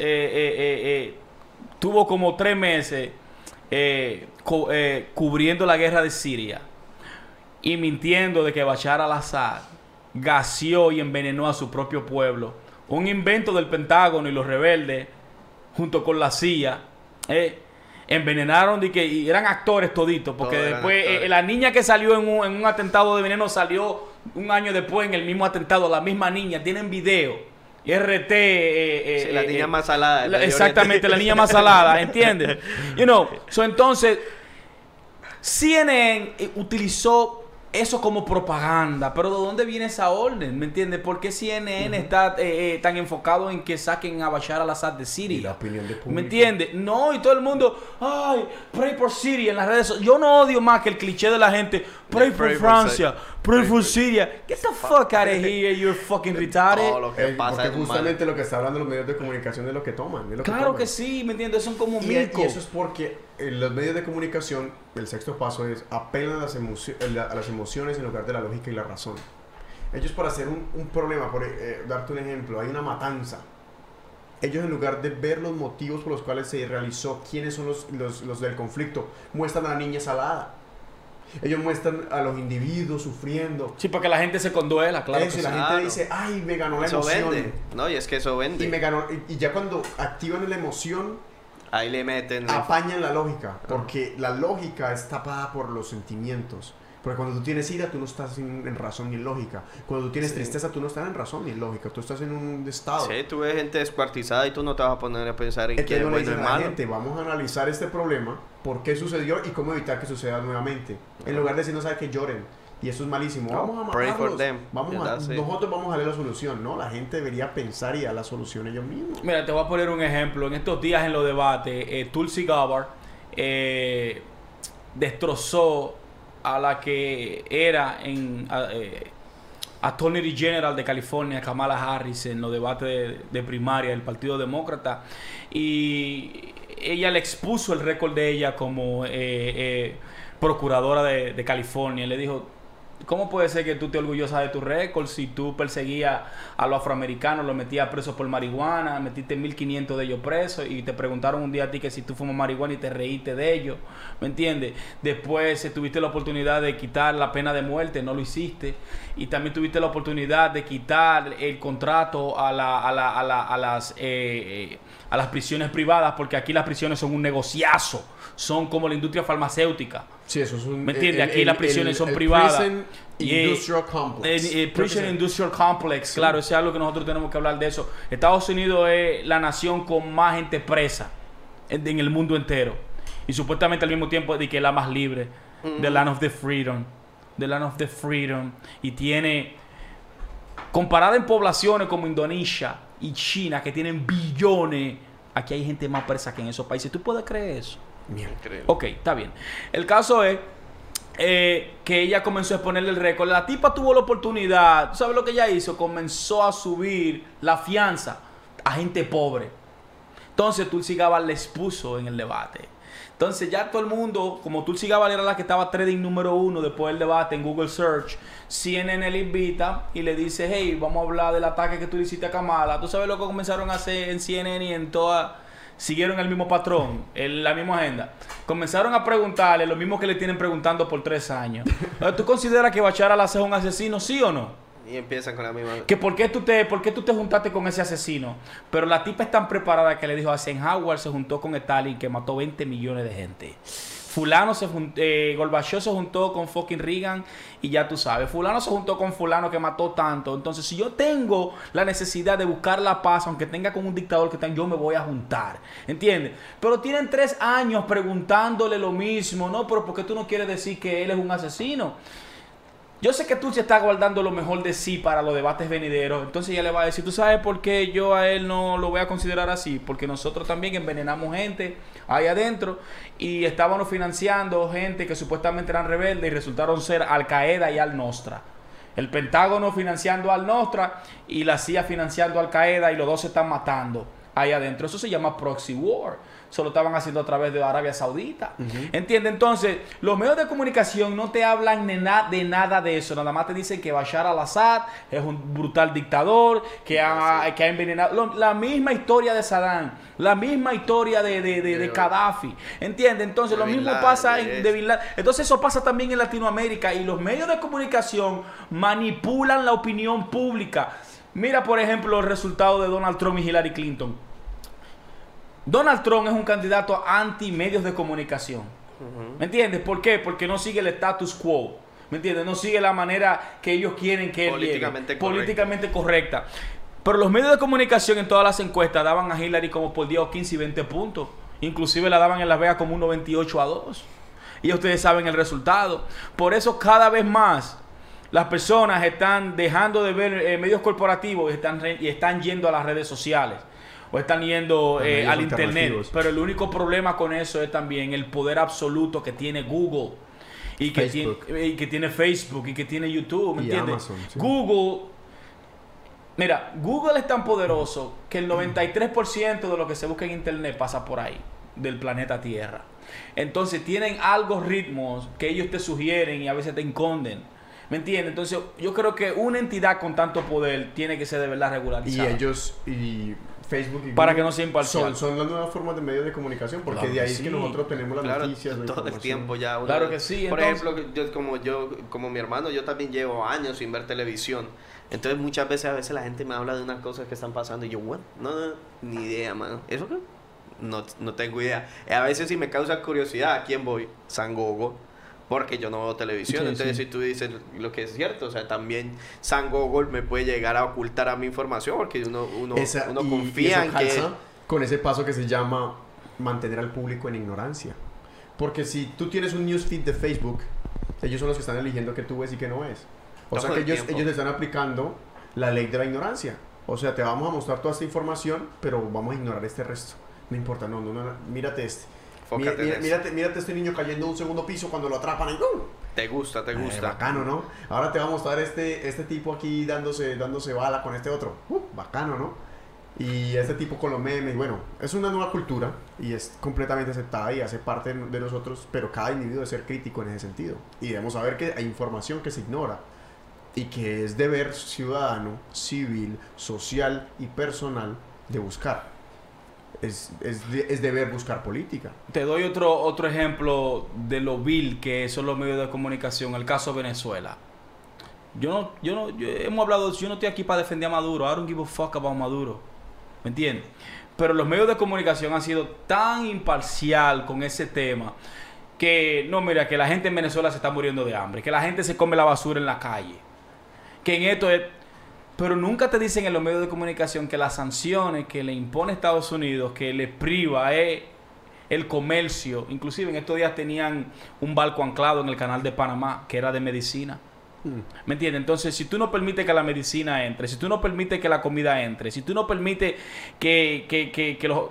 eh, tuvo como tres meses eh, eh, cubriendo la guerra de Siria y mintiendo de que Bashar al-Assad gaseó y envenenó a su propio pueblo. Un invento del Pentágono y los rebeldes, junto con la CIA, eh, envenenaron de que y eran actores toditos, porque Todos después eh, la niña que salió en un, en un atentado de veneno salió un año después en el mismo atentado, la misma niña, tienen video. RT. eh, eh, Sí, la eh, niña eh, más salada. la- exactamente, la niña más salada, [laughs] ¿entiendes? You know, so entonces, CNN utilizó eso como propaganda, pero ¿de dónde viene esa orden? ¿Me entiendes? ¿Por qué CNN está eh, eh, tan enfocado en que saquen a Bashar al-Assad de Y Siria? la opinión de público. ¿Me entiendes? No, y todo el mundo, ay, pray por Siria en las redes sociales. Yo no odio más que el cliché de la gente, pray for pray for Francia, pray pray for for- Syria. Get the fuck out of [laughs] here, you're fucking retarded. Todo lo que Eh, pasa porque es mal. justamente lo que está hablando los medios de comunicación es lo que toman. es lo Claro toman. que sí, ¿me entiendes? Son como Y, micos. y eso es porque en los medios de comunicación, el sexto paso es apelan a las, a las emociones en lugar de la lógica y la razón. Ellos para hacer un, un problema, por eh, darte un ejemplo, hay una matanza. Ellos en lugar de ver los motivos por los cuales se realizó, quiénes son los, los, los del conflicto, muestran a la niña salada. Ellos muestran a los individuos sufriendo. Sí, para que la gente se conduela, claro. Eso, que y la sí. gente Claro. dice, ay, me ganó la Eso emoción. vende. No, y es que eso vende. Y, me ganó, y, y ya cuando activan la emoción, Ahí le meten. apañan la lógica, porque la lógica es tapada por los sentimientos. Porque cuando tú tienes ira, tú no estás en, en razón ni en lógica. Cuando tú tienes Sí. tristeza, tú no estás en razón ni en lógica. Tú estás en un estado. Sí, tú ves gente descuartizada y tú no te vas a poner a pensar en qué es bueno y malo. gente, vamos a analizar este problema, por qué sucedió y cómo evitar que suceda nuevamente. En lugar de decir, no sabe que lloren. Y eso es malísimo. No, Vamos a pray for matarlos. them. Vamos a, nosotros vamos a darle la solución. No, la gente debería pensar y dar la solución ellos mismos. Mira, te voy a poner un ejemplo. En estos días en los debates, eh, Tulsi Gabbard eh, destrozó a la que era en eh, Attorney General de California, Kamala Harris, en los debates de, de primaria del Partido Demócrata. Y ella le expuso el récord de ella como eh, eh, procuradora de, de California. Le dijo, ¿Cómo puede ser que tú te orgullosa de tu récord si tú perseguías a los afroamericanos, los metías presos por marihuana, metiste 1500 de ellos presos y te preguntaron un día a ti que si tú fumas marihuana y te reíste de ellos? ¿Me entiendes? Después eh, tuviste la oportunidad de quitar la pena de muerte, no lo hiciste. Y también tuviste la oportunidad de quitar el contrato a, la, a, la- a la- a las, eh, eh, a las prisiones privadas, porque aquí las prisiones son un negociazo, son como la industria farmacéutica. Sí, eso es un... ¿Me entiendes? Aquí el- las prisiones el- son el privadas. Prison Industrial Complex. Prison Industrial Complex, claro, eso es algo que nosotros tenemos que hablar de eso. Estados Unidos es la nación con más gente presa en, en el mundo entero. Y supuestamente al mismo tiempo de que es la más libre. The Land of the Freedom. The Land of the Freedom. Y tiene, comparada en poblaciones como Indonesia y China, que tienen billones, aquí hay gente más presa que en esos países. ¿Tú puedes creer eso? Mierda. Increíble. Ok, está bien. El caso es, eh, que ella comenzó a exponerle el récord. La tipa tuvo la oportunidad, ¿tú ¿sabes lo que ella hizo? Comenzó a subir la fianza a gente pobre. Entonces Tulsi Gabbard le expuso en el debate. Entonces ya todo el mundo, como Tulsi Gabbard era la que estaba trading número uno después del debate en Google Search, CNN le invita y le dice, hey, vamos a hablar del ataque que tú le hiciste a Kamala. ¿Tú sabes lo que comenzaron a hacer en CNN y en toda... Siguieron el mismo patrón, el- la misma agenda. Comenzaron a preguntarle lo mismo que le tienen preguntando por tres años. ¿Tú consideras que Bachar al-Assad es un asesino, sí o no? Y empiezan con la misma. que por qué tú te por qué tú te juntaste con ese asesino pero la tipa es tan preparada que le dijo a Eisenhower se juntó con Stalin que mató 20 millones de gente fulano se juntó eh, se juntó con fucking Reagan y ya tú sabes fulano se juntó con fulano que mató tanto entonces si yo tengo la necesidad de buscar la paz aunque tenga con un dictador que tan yo me voy a juntar ¿entiendes? pero tienen tres años preguntándole lo mismo no pero ¿por qué tú no quieres decir que él es un asesino? Yo sé que se está guardando lo mejor de sí para los debates venideros. Entonces ella le va a decir, ¿tú sabes por qué yo a él no lo voy a considerar así? Porque nosotros también envenenamos gente ahí adentro y estábamos financiando gente que supuestamente eran rebeldes y resultaron ser Al Qaeda y Al Nostra. El Pentágono financiando Al Nostra y la CIA financiando Al Qaeda y los dos se están matando ahí adentro. Eso se llama proxy war. Eso lo estaban haciendo a través de Arabia Saudita. ¿Entiendes? Entonces, los medios de comunicación no te hablan de, na- de nada de eso. Nada más te dicen que Bashar al-Assad es un brutal dictador, que ha, que ha envenenado. lo- la misma historia de Saddam, la misma historia de, de, de- de Gaddafi. ¿Entiendes? Entonces, lo mismo Laden, pasa en, de Bin Laden. Entonces, eso pasa también en Latinoamérica. Y los medios de comunicación manipulan la opinión pública. Mira, por ejemplo, el resultado de Donald Trump y Hillary Clinton. Donald Trump es un candidato anti medios de comunicación. ¿Me entiendes? ¿Por qué? Porque no sigue el status quo. ¿Me entiendes? No sigue la manera que ellos quieren que él. Políticamente correcta. Políticamente correcta. Pero los medios de comunicación en todas las encuestas daban a Hillary como por 10 o 15 y 20 puntos. Inclusive la daban en Las Vegas como un 98 a 2. Y ustedes saben el resultado. Por eso cada vez más las personas están dejando de ver eh, medios corporativos y están, y están yendo a las redes sociales. O están yendo eh, al internet. Pero el único problema con eso es también el poder absoluto que tiene Google. Y que, tiene, Facebook. y que tiene Facebook y que tiene YouTube. ¿Me Y entiendes? Amazon, sí. Google. Mira, Google es tan poderoso que el 93% de lo que se busca en internet pasa por ahí, del planeta Tierra. Entonces tienen algoritmos que ellos te sugieren y a veces te esconden. ¿Me entiendes? Entonces yo creo que una entidad con tanto poder tiene que ser de verdad Y regularizada. ellos, y Facebook y Para que no sea imparcial. Son, son las nuevas formas de medios de comunicación, porque Claro de ahí que es que nosotros tenemos las Claro, noticias, la todo el tiempo ya. Claro que sí, Por entonces- ejemplo, yo como yo como mi hermano, yo también llevo años sin ver televisión. Entonces muchas veces a veces la gente me habla de unas cosas que están pasando y yo, bueno, no, no, ni idea, mano. ¿Eso qué? No, no tengo idea. A veces sí me causa curiosidad, ¿a quién voy? San Gogo. Porque yo no veo televisión. Sí, Entonces, sí. si tú dices lo que es cierto, o sea, también San Google me puede llegar a ocultar a mi información porque uno, uno, Esa- uno y- y confía eso en que. con ese paso que se llama mantener al público en ignorancia. Porque si tú tienes un newsfeed de Facebook, ellos son los que están eligiendo qué tú ves y qué no ves. O sea que el ellos, tiempo. ellos están aplicando la ley de la ignorancia. O sea, te vamos a mostrar toda esta información, pero vamos a ignorar este resto. No importa, no, no, no, mírate este. Mi- Fócate en mírate, mírate este niño cayendo de un segundo piso cuando lo atrapan y ¡pum! Te gusta, te Eh, gusta. bacano, ¿no? Ahora te va a mostrar este, este tipo aquí dándose, dándose bala con este otro. Uh, bacano, ¿no? Y este tipo con los memes, bueno, es una nueva cultura y es completamente aceptada y hace parte de nosotros, pero cada individuo debe ser crítico en ese sentido. Y debemos saber que hay información que se ignora y que es deber ciudadano, civil, social y personal de buscar. Es, es, es deber buscar política. Te doy otro, otro ejemplo de lo vil que son los medios de comunicación, el caso Venezuela. Yo no, yo no, yo- hemos hablado, yo no estoy aquí para defender a Maduro, I don't give a fuck about Maduro, ¿me entiendes? Pero los medios de comunicación han sido tan imparcial con ese tema que, no, mira, que la gente en Venezuela se está muriendo de hambre, que la gente se come la basura en la calle, que en esto es... Pero nunca te dicen en los medios de comunicación que las sanciones que le impone Estados Unidos, que le priva es el comercio. Inclusive en estos días tenían un barco anclado en el canal de Panamá que era de medicina. ¿Me entiendes? Entonces, si tú no permites que la medicina entre, si tú no permites que la comida entre, si tú no permites que, que, que, que los...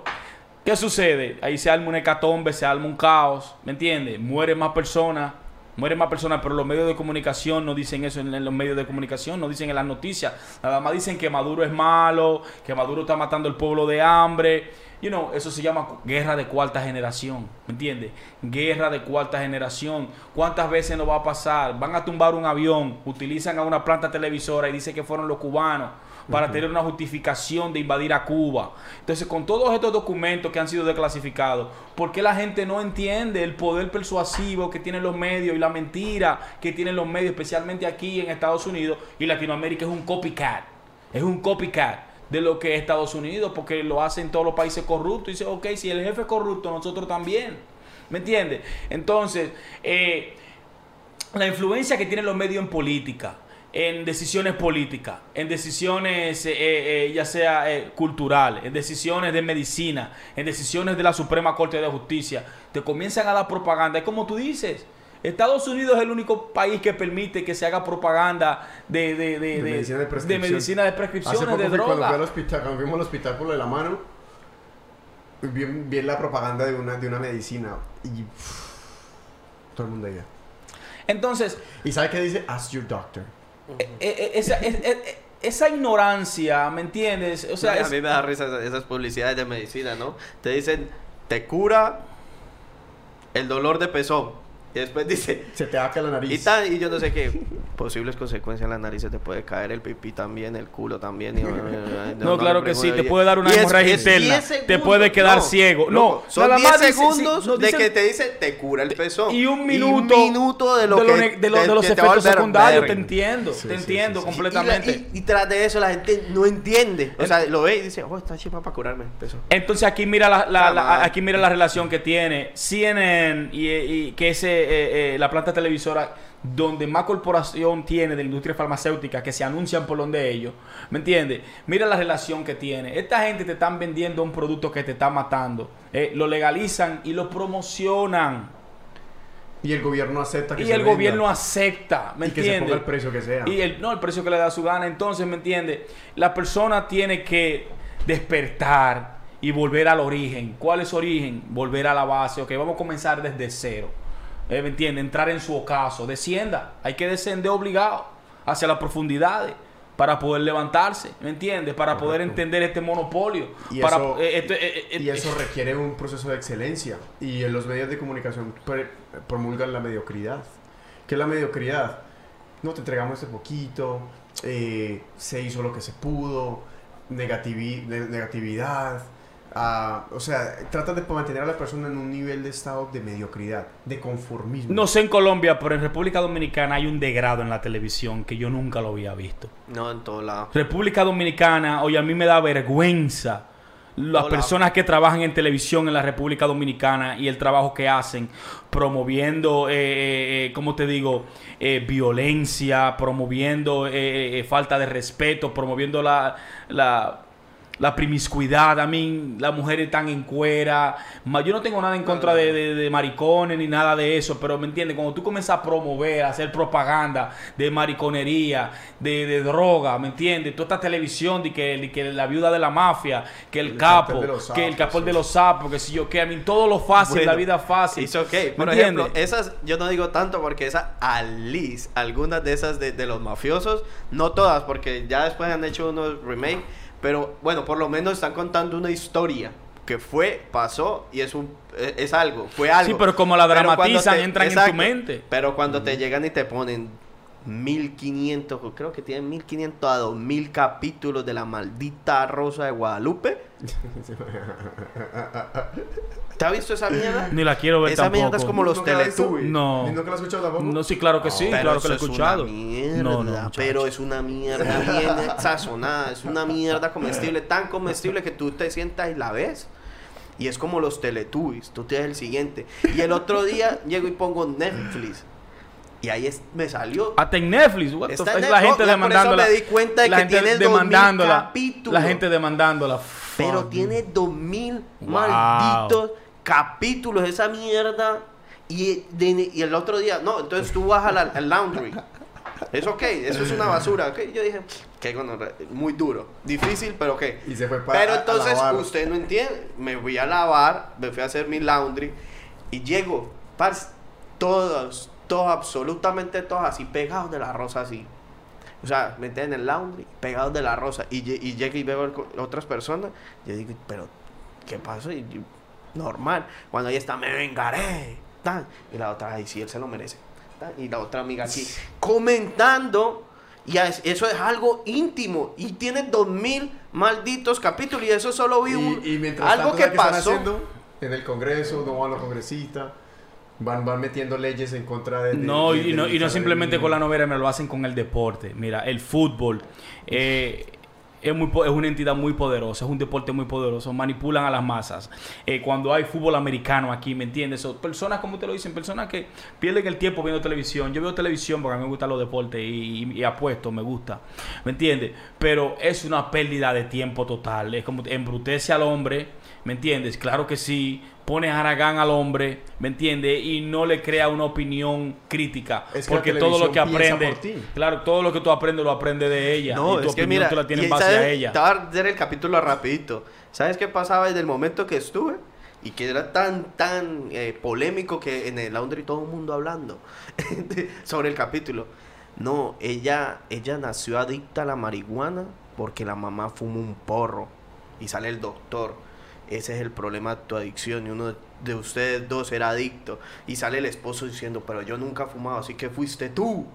¿Qué sucede? Ahí se arma un hecatombe, se arma un caos, ¿me entiendes? Mueren más personas Mueren más personas, pero los medios de comunicación no dicen eso en, los medios de comunicación, no dicen en las noticias. Nada más dicen que Maduro es malo, que Maduro está matando al pueblo de hambre. You know, eso se llama guerra de cuarta generación. ¿Me entiendes? Guerra de cuarta generación. ¿Cuántas veces nos va a pasar? Van a tumbar un avión, utilizan a una planta televisora y dicen que fueron los cubanos para tener una justificación de invadir a Cuba. Entonces, con todos estos documentos que han sido desclasificados, ¿por qué la gente no entiende el poder persuasivo que tienen los medios y la mentira que tienen los medios, especialmente aquí en Estados Unidos y Latinoamérica? Es un copycat. Es un copycat de lo que es Estados Unidos, porque lo hacen todos los países corruptos. Y dice, ok, si el jefe es corrupto, nosotros también. ¿Me entiendes? Entonces, eh, la influencia que tienen los medios en política, en decisiones políticas, en decisiones eh, eh, ya sea eh, cultural, en decisiones de medicina, en decisiones de la Suprema Corte de Justicia, te comienzan a dar propaganda. Es como tú dices, Estados Unidos es el único país que permite que se haga propaganda de, de, de, De medicina de de prescripción. medicina de Hace prescripciones poco de fui cuando fui al droga. hospital, cuando fuimos al hospital por lo de la mano, vi, vi la propaganda de una, de una medicina y uff, todo el mundo ahí. Entonces, ¿Y sabe qué dice? Ask your doctor. Eh, eh, esa, eh, esa ignorancia, ¿me entiendes? O sea, a es- mí me da risa esas, esas publicidades de medicina, ¿no? Te dicen, te cura el dolor de pezón. Y después dice, Se te aca la nariz. y, tal, y yo no sé qué posibles consecuencias en la nariz se te puede caer el pipí también, el culo también. y- No, claro que sí, te puede dar una hemorragia interna, 10 te puede quedar ciego. No, loco, son nada 10 más dice- segundos sí, de que te dice te cura el pezón. y un minuto, minuto de lo de, que ne- de lo- de los efectos secundarios, te entiendo, Sí, te sí, entiendo sí, sí. completamente. Y, la- y- y tras de eso la gente no entiende. O sea, lo ve y dice, oh, está chiva para curarme el pezón. Entonces aquí mira la, aquí mira la relación que tiene CNN y, y que es eh, eh, la planta televisora donde más corporación tiene de la industria farmacéutica que se anuncian por donde ellos, ¿me entiendes? Mira la relación que tiene. Esta gente te están vendiendo un producto que te está matando, eh, lo legalizan y lo promocionan Y el gobierno acepta que y se el venda. gobierno acepta, ¿me y que se entiendes? ponga el precio que sea. Y el, no, el precio que le da su gana. Entonces, ¿me entiende? La persona tiene que despertar y volver al origen. ¿Cuál es su origen? Volver a la base. Ok, vamos a comenzar desde cero. Eh, ¿Me entiende? Entrar en su ocaso. Descienda. Hay que descender obligado hacia las profundidades para poder levantarse. ¿Me entiende? Para poder entender este monopolio. Y para, eso- eh, eh, Y eh, eso requiere un proceso de excelencia. Y en los medios de comunicación promulgan la mediocridad. ¿Qué es la mediocridad? No, te entregamos este poquito, se hizo lo que se pudo, negativi- ne- negatividad. O sea, trata de mantener a la persona en un nivel de estado de mediocridad, de conformismo. No sé en Colombia, pero en República Dominicana hay un degrado en la televisión que yo nunca lo había visto. No, en todo lado. República Dominicana, oye, a mí me da vergüenza las Hola. personas que trabajan en televisión en la República Dominicana y el trabajo que hacen, promoviendo, eh, eh, eh, ¿cómo te digo?, Eh, violencia, promoviendo eh, eh, falta de respeto, promoviendo la, la, la promiscuidad. A mí, las mujeres están en cuera. Yo no tengo nada en contra de, de- de maricones ni nada de eso, pero ¿me entiendes? Cuando tú comienzas a promover, a hacer propaganda de mariconería, de, de droga, ¿me entiendes? Toda esta televisión de que, de que la viuda de la mafia, que el, El capo, que el sapos, capón de sí. los sapos, que si yo, que a mí todo lo fácil, Bueno, la vida fácil. It's ok. ¿Me Por entiendes? ejemplo, esas, yo no digo tanto porque esa Alice, algunas de esas de, de los mafiosos, no todas, porque ya después han hecho unos remake, pero bueno, por lo menos están contando una historia que fue, pasó y es un es, es algo, fue algo. Sí, pero como la dramatizan, te- entran en tu mente. Pero cuando te llegan y te ponen 1500, creo que tienen 1500 a 2000 capítulos de la maldita Rosa de Guadalupe. [laughs] ¿Te has visto esa mierda? Ni la quiero ver Esa tampoco. mierda es como los ¿Nunca la? Teletubbies. No. ¿Y ¿Nunca lo has escuchado tampoco? No, sí, claro que sí, Pero claro que lo he es escuchado. Mierda, No, no, pero es una mierda bien [laughs] sazonada, es una mierda comestible, tan comestible que tú te sientas y la ves. Y es como los Teletubbies, tú te das el siguiente. Y el otro día llego y pongo Netflix. Y ahí es- me salió. Hasta en Netflix, what the Está fuck, en es la Netflix. gente No, por eso demandándola. me di cuenta de la que gente tiene 2000 demandándola. capítulos. La gente demandándola. Pero Fuck. tiene 2000 Wow. malditos capítulos esa mierda. Y, de- y el otro día, no, entonces tú vas al, al laundry. Es ok, eso es una basura. ok. Yo dije, que muy duro, difícil, pero ok. Y se fue para Pero a- a entonces lavar. usted no entiende. Me fui a lavar, me fui a hacer mi laundry y llego, parce, todos, todos, absolutamente todos así pegados de la rosa así. O sea, meten en el laundry, pegados de la rosa. Y, y llega y veo co- otras personas. Yo digo, pero, ¿qué pasó? Y yo, normal. Cuando ella está, me vengaré. Y la otra, ay, sí, él se lo merece. Y la otra amiga aquí, comentando. Y es- eso es algo íntimo. Y tiene dos mil malditos capítulos. Y eso solo vi un, Y, y mientras algo tanto, que ¿sabes qué están pasó. haciendo? En el Congreso, no van los congresistas, van, van metiendo leyes en contra de... de- No, de- y de no, y no simplemente en- con la novela, me lo hacen con el deporte. Mira, el fútbol eh, es, muy, es una entidad muy poderosa, es un deporte muy poderoso, manipulan a las masas. Eh, cuando hay fútbol americano aquí, ¿me entiendes? Son personas, como te lo dicen, personas que pierden el tiempo viendo televisión. Yo veo televisión porque a mí me gustan los deportes y, y- y apuesto, me gusta, ¿me entiendes? Pero es una pérdida de tiempo total, es como embrutece al hombre, ¿me entiendes? Claro que sí. Pone a Aragán al hombre, ¿me entiendes? Y no le crea una opinión crítica. Es que la porque todo lo que aprende, por ti. claro, todo lo que tú aprendes lo aprendes de ella. No, y tu es que mira, tú la tienes en base ¿sabes? a ella. Te voy a el capítulo rapidito. ¿Sabes qué pasaba desde el momento que estuve? Y que era tan, tan eh, polémico que en el laundry todo el mundo hablando [laughs] sobre el capítulo. No, ella, ella nació adicta a la marihuana porque la mamá fuma un porro y sale el doctor. Ese es el problema de tu adicción y uno de, de ustedes dos era adicto. Y sale el esposo diciendo, pero yo nunca he fumado, así que fuiste tú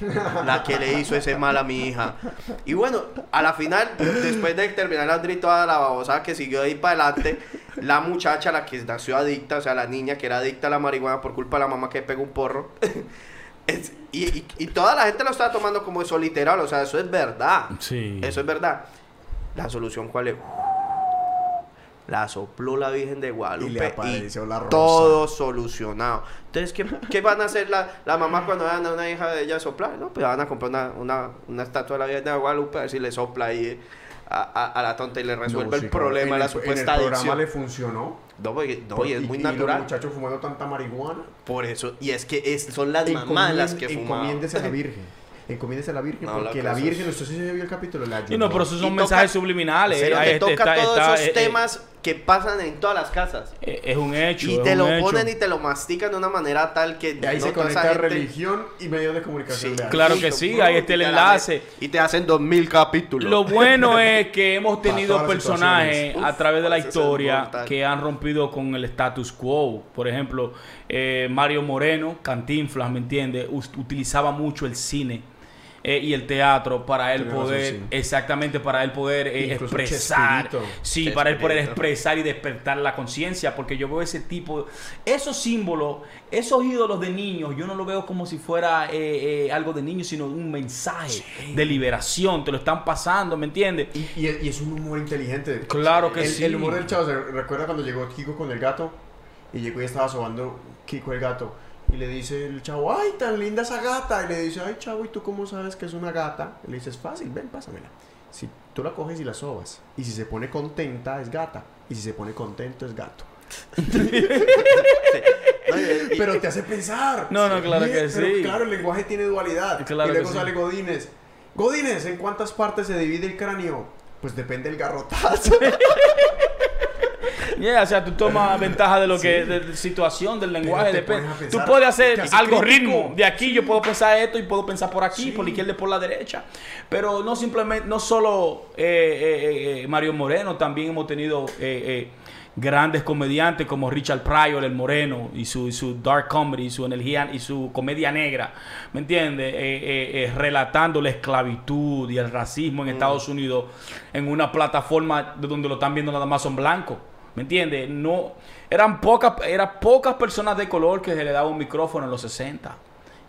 [laughs] la que le hizo ese mal a mi hija. Y bueno, a la final, después de terminar la y toda la babosada que siguió ahí para adelante, la muchacha, la que nació adicta, o sea, la niña que era adicta a la marihuana por culpa de la mamá que pegó un porro. [laughs] es- y, y- y toda la gente lo estaba tomando como eso literal, o sea, eso es verdad. Sí. Eso es verdad. La solución, ¿cuál es? La sopló la Virgen de Guadalupe Y le apareció la rosa. todo solucionado. Entonces, ¿qué, qué van a hacer la, la mamá cuando vean a una hija de ella soplar? No, pues van a comprar una, una, una estatua de la Virgen de Guadalupe a ver si le sopla ahí a, a- a la tonta y le resuelve No, sí, el problema de la el- supuesta En el programa adicción. le funcionó. No, porque- no, Por- y es y- muy y los natural. muchachos fumando tanta marihuana. Por eso, y es que es, son las mamás las que fuman. Encomiéndese a la [laughs] Virgen. Encomiéndese a la Virgen No, porque la Virgen, sé si se vio el capítulo, la Y no, pero esos Y son toca- mensajes subliminales. Pero está- toca está- todos está- esos eh, eh, temas que pasan en todas las casas. eh, es un hecho. Y es te un lo hecho. ponen y te lo mastican de una manera tal que Y ahí no se conecta gente- religión y medios de comunicación. Sí. Claro que sí, ahí está el enlace. Y te hacen dos mil capítulos. Lo bueno [laughs] es que hemos tenido personajes a través de la historia que han rompido con el status quo. Por ejemplo, eh, Mario Moreno, Cantinflas, ¿me entiendes? Utilizaba mucho el cine. Eh, y el teatro para él razón, poder, sí. exactamente para él poder eh, expresar, sí, para él poder expresar y despertar la conciencia, porque yo veo ese tipo, esos símbolos, esos ídolos de niños, yo no lo veo como si fuera eh, eh, algo de niños, sino un mensaje de liberación, te lo están pasando, ¿me entiendes? Y, y- y es un humor inteligente. Claro que el, sí. El humor del chavo, ¿se recuerda cuando llegó Kiko con el gato? Y llegó y estaba sobando Kiko el gato. Y le dice el chavo, ay, tan linda esa gata. Y le dice, ay, chavo, ¿y tú cómo sabes que es una gata? Y le dice, es fácil, ven, pásamela. Si tú la coges y la sobas. Y si se pone contenta, es gata. Y si se pone contento, es gato. [laughs] Pero te hace pensar. No, no, claro que pero sí. Claro, el lenguaje tiene dualidad. Claro y luego que sí. sale Godínez. Godínez, ¿en cuántas partes se divide el cráneo? Pues depende del garrotazo. [laughs] Yeah, o sea, tú tomas [laughs] ventaja de lo que, de, de situación, del lenguaje. a Tú puedes hacer algoritmo. crítico. De aquí yo puedo pensar esto y puedo pensar por aquí, Sí. por la izquierda y por la derecha. Pero no simplemente, no solo eh, eh, eh, Mario Moreno, también hemos tenido eh, eh, grandes comediantes como Richard Pryor, el Moreno, y su, y su dark comedy, y su energía y su comedia negra. ¿Me entiendes? Eh, eh, eh, relatando la esclavitud y el racismo en Estados Unidos en una plataforma de donde lo están viendo nada más son blancos. ¿Me entiendes? No, eran pocas, eran pocas personas de color que se le daba un micrófono en los 60.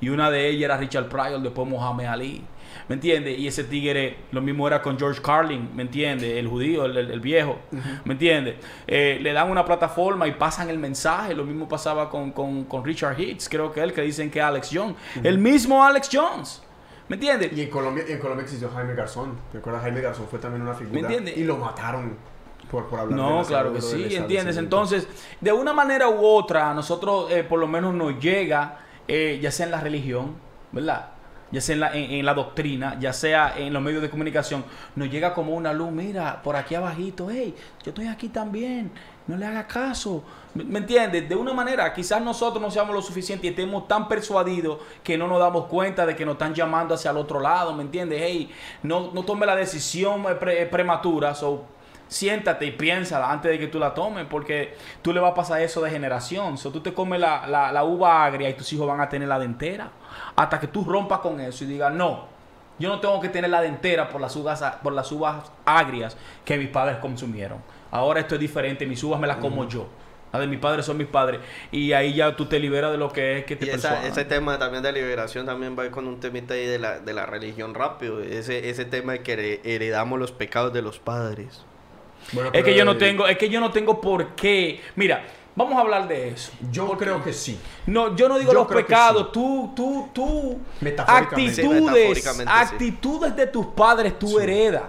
Y una de ellas era Richard Pryor, después Muhammad Ali. ¿Me entiendes? Y ese tigre, lo mismo era con George Carlin, ¿me entiendes? El judío, el, el- el viejo, ¿me entiendes? Eh, le dan una plataforma y pasan el mensaje. Lo mismo pasaba con, con- con Richard Hitz, creo que él, que dicen que Alex Jones. El mismo Alex Jones. ¿Me entiendes? Y en Colombia, en Colombia existió Jaime Garzón. ¿Te acuerdas? Jaime Garzón fue también una figura. ¿Me entiendes? Y lo mataron por, por hablar No, claro que sí, ¿entiendes? Entonces, de una manera u otra, a nosotros eh, por lo menos nos llega, eh, ya sea en la religión, ¿verdad? ya sea en la, en, en la doctrina, ya sea en los medios de comunicación, nos llega como una luz, mira, por aquí abajito, hey, yo estoy aquí también, no le haga caso. ¿Me, entiendes? De una manera, quizás nosotros no seamos lo suficiente y estemos tan persuadidos que no nos damos cuenta de que nos están llamando hacia el otro lado, ¿me entiendes? Hey, no, no tome la decisión eh, pre- eh, prematura, so, siéntate y piénsala antes de que tú la tomes, porque tú le vas a pasar eso de generación. So, tú te comes la, la- la uva agria y tus hijos van a tener la dentera. Hasta que tú rompas con eso y digas, no, yo no tengo que tener la dentera por las uvas, por las uvas agrias que mis padres consumieron. Ahora esto es diferente, mis uvas me las como yo. Las de mis padres son mis padres. Y ahí ya tú te liberas de lo que es que te Y esa- ese tema también de liberación también va con un temita ahí de la, de la religión rápido. Ese, ese tema de que here- heredamos los pecados de los padres. Bueno, Es que yo no tengo, es que yo no tengo por qué. Mira, vamos a hablar de eso. Yo creo que sí. No, yo no digo Yo los pecados, sí. tú, tú, tú. Metafóricamente. Sí, Actitudes, sí. actitudes de tus padres tú Sí. heredas.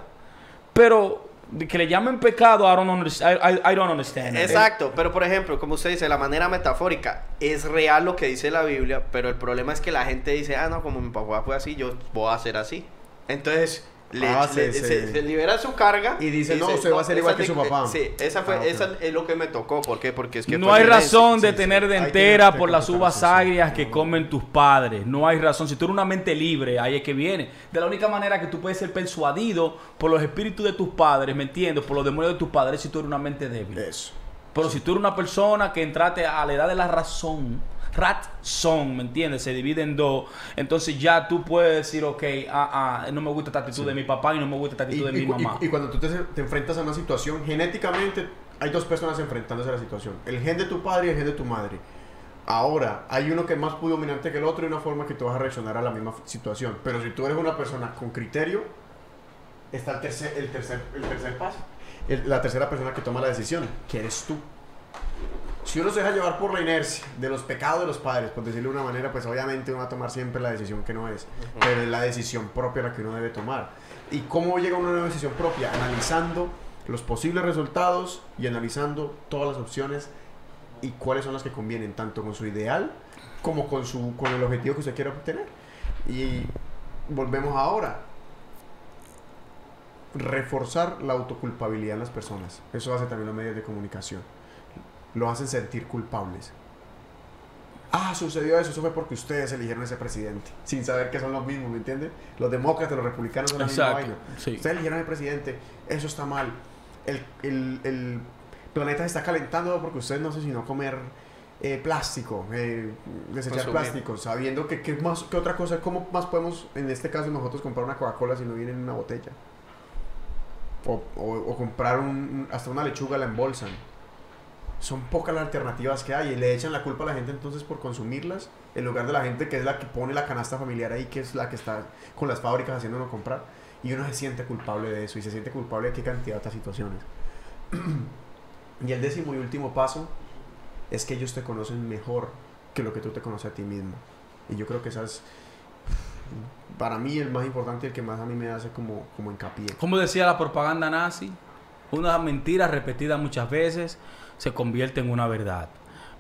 Pero que le llamen pecado, I don't, understand, I- I don't understand. Exacto, pero por ejemplo, como usted dice, la manera metafórica es real lo que dice la Biblia, pero el problema es que la gente dice, ah, no, como mi papá fue así, yo voy a hacer así. Entonces, le, Ah, le- se- se, se- se libera su carga Y dice, no, usted va a ser igual que su papá. Sí, esa, fue, Ah, esa es lo que me tocó. ¿Por qué? Porque es que No hay razón de tener que por las uvas agrias que comen tus padres. No hay razón. Si tú eres una mente libre, ahí es que viene. De la única manera que tú puedes ser persuadido por los espíritus de tus padres, ¿me entiendes? Por los demonios de tus padres, si tú eres una mente débil. Eso. Pero si tú eres una persona que entraste a la edad de la razón, razón, ¿me entiendes? Se divide en dos. Entonces ya tú puedes decir, ok, ah, ah, no me gusta esta actitud de mi papá y no me gusta esta Y, actitud de y- mi y- mamá. y cuando tú te, te enfrentas a una situación, genéticamente hay dos personas enfrentándose a la situación. El gen de tu padre y el gen de tu madre. Ahora, hay uno que es más dominante que el otro y una forma que tú vas a reaccionar a la misma situación. Pero si tú eres una persona con criterio, está el tercer, el tercer, el tercer paso. El- la tercera persona que toma la decisión, que eres tú. Si uno se deja llevar por la inercia de los pecados de los padres, por decirlo de una manera, pues obviamente uno va a tomar siempre la decisión que no es. Pero es la decisión propia la que uno debe tomar. ¿Y cómo llega uno a una decisión propia? Analizando los posibles resultados y analizando todas las opciones y cuáles son las que convienen, tanto con su ideal como con, su, con el objetivo que usted quiera obtener. Y volvemos ahora. Reforzar la autoculpabilidad en las personas. Eso hace también los medios de comunicación. Lo hacen sentir culpables. Ah, sucedió eso, eso fue porque ustedes eligieron ese presidente, sin saber que son los mismos, ¿me entiende? Los demócratas, los republicanos son la misma Exacto, vaina. sí. Ustedes eligieron el presidente, eso está mal. El, el- el planeta se está calentando porque ustedes no sé si no comer eh, plástico, eh, desechar Consumir. plástico, sabiendo que más, qué otra cosa, cómo más podemos, en este caso nosotros comprar una Coca-Cola si no viene en una botella. O, o- o comprar un- hasta una lechuga la embolsan. Son pocas las alternativas que hay y le echan la culpa a la gente entonces por consumirlas en lugar de la gente que es la que pone la canasta familiar ahí, que es la que está con las fábricas haciéndonos comprar. Y uno se siente culpable de eso y se siente culpable de qué cantidad de otras situaciones. [clears throat] y el décimo y último paso es que ellos te conocen mejor que lo que tú te conoces a ti mismo. Y yo creo que esa es, para mí, el más importante y el que más a mí me hace como, como hincapié. Como decía la propaganda nazi, una mentira repetida muchas veces se convierte en una verdad.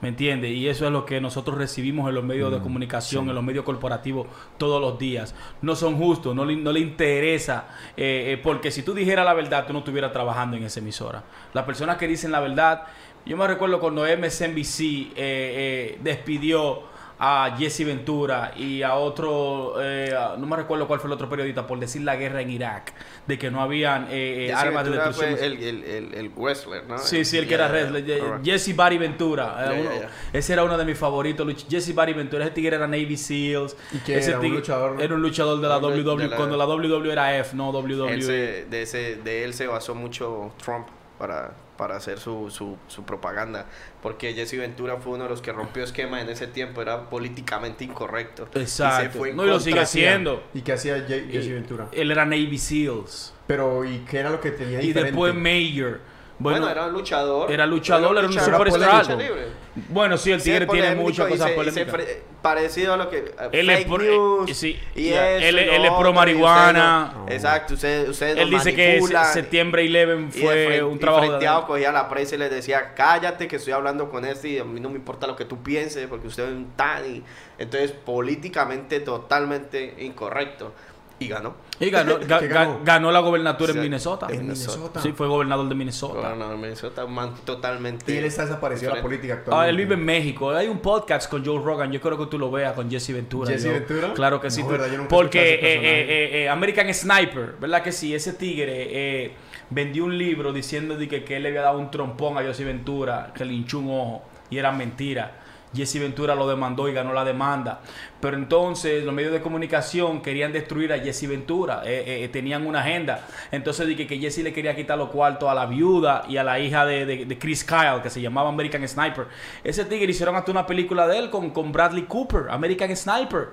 ¿Me entiendes? Y eso es lo que nosotros recibimos en los medios de Mm, comunicación, sí. en los medios corporativos todos los días. No son justos, no le, no le interesa, eh, eh, porque si tú dijeras la verdad, tú no estuvieras trabajando en esa emisora. Las personas que dicen la verdad, yo me recuerdo cuando MSNBC eh, eh, despidió a Jesse Ventura y a otro, eh, no me recuerdo cuál fue el otro periodista, por decir la guerra en Irak, de que no habían eh, eh, Jesse armas de destrucción. fue el, el, el, el wrestler, ¿no? Sí, sí, el que era wrestler. Jesse Barry Ventura. eh, uno-. Ese era uno de mis favoritos. luch- Jesse Barry Ventura. Ese tigre era Navy SEALs. ¿Y qué ese era? ¿Un tigre- luchador? Era un luchador de la de WWE. la- Cuando la WWE era F, no WWE. Él se- de, ese, de él se basó mucho Trump para, para hacer su, su, su propaganda. Porque Jesse Ventura fue uno de los que rompió esquema en ese tiempo. Era políticamente incorrecto. Y se Exacto. fue No, y lo sigue haciendo. ¿Y qué hacía Jesse Ventura? Él era Navy SEALs. Pero, ¿y qué era lo que tenía Y diferente? después Mayor. Bueno, Bueno, era un luchador. era luchador, era un luchador superstar. de lucha libre. Bueno, sí, el Sí, tigre tiene muchas y cosas y polémicas. parecido a lo que. Él es pro- news. eh, sí, y ya, eso, él- y es pro y marihuana. ustedes no- exacto, ustedes, ustedes Él dice que septiembre 11 Y de fue frente- un y trabajo de... cogía la prensa y les decía, cállate que estoy hablando con este y a mí no me importa lo que tú pienses porque usted es un tan... y- Entonces, políticamente totalmente incorrecto. Y ganó. Y ganó, [laughs] ga- ¿Qué ga- ganó? ganó la gobernatura Sí, en Minnesota. en Minnesota. Sí, fue gobernador de Minnesota. Gobernador de Minnesota, un man totalmente... Y él está desaparecido de la política actualmente. Ah, él vive en México. Hay un podcast con Joe Rogan. Yo creo que tú lo veas con Jesse Ventura. ¿Jesse Yo- Ventura? Claro que sí. No, tú- verdad, yo nunca porque eh, eh, eh, American Sniper, ¿verdad que sí? Ese tigre eh, vendió un libro diciendo de que, que él le había dado un trompón a Jesse Ventura, que le hinchó un ojo. Y era mentira. Jesse Ventura lo demandó y ganó la demanda. Pero entonces los medios de comunicación querían destruir a Jesse Ventura. eh, eh, tenían una agenda. Entonces dije que Jesse le quería quitar los cuartos a la viuda y a la hija de, de- de Chris Kyle, que se llamaba American Sniper. Ese tigre hicieron hasta una película de él con, con Bradley Cooper, American Sniper.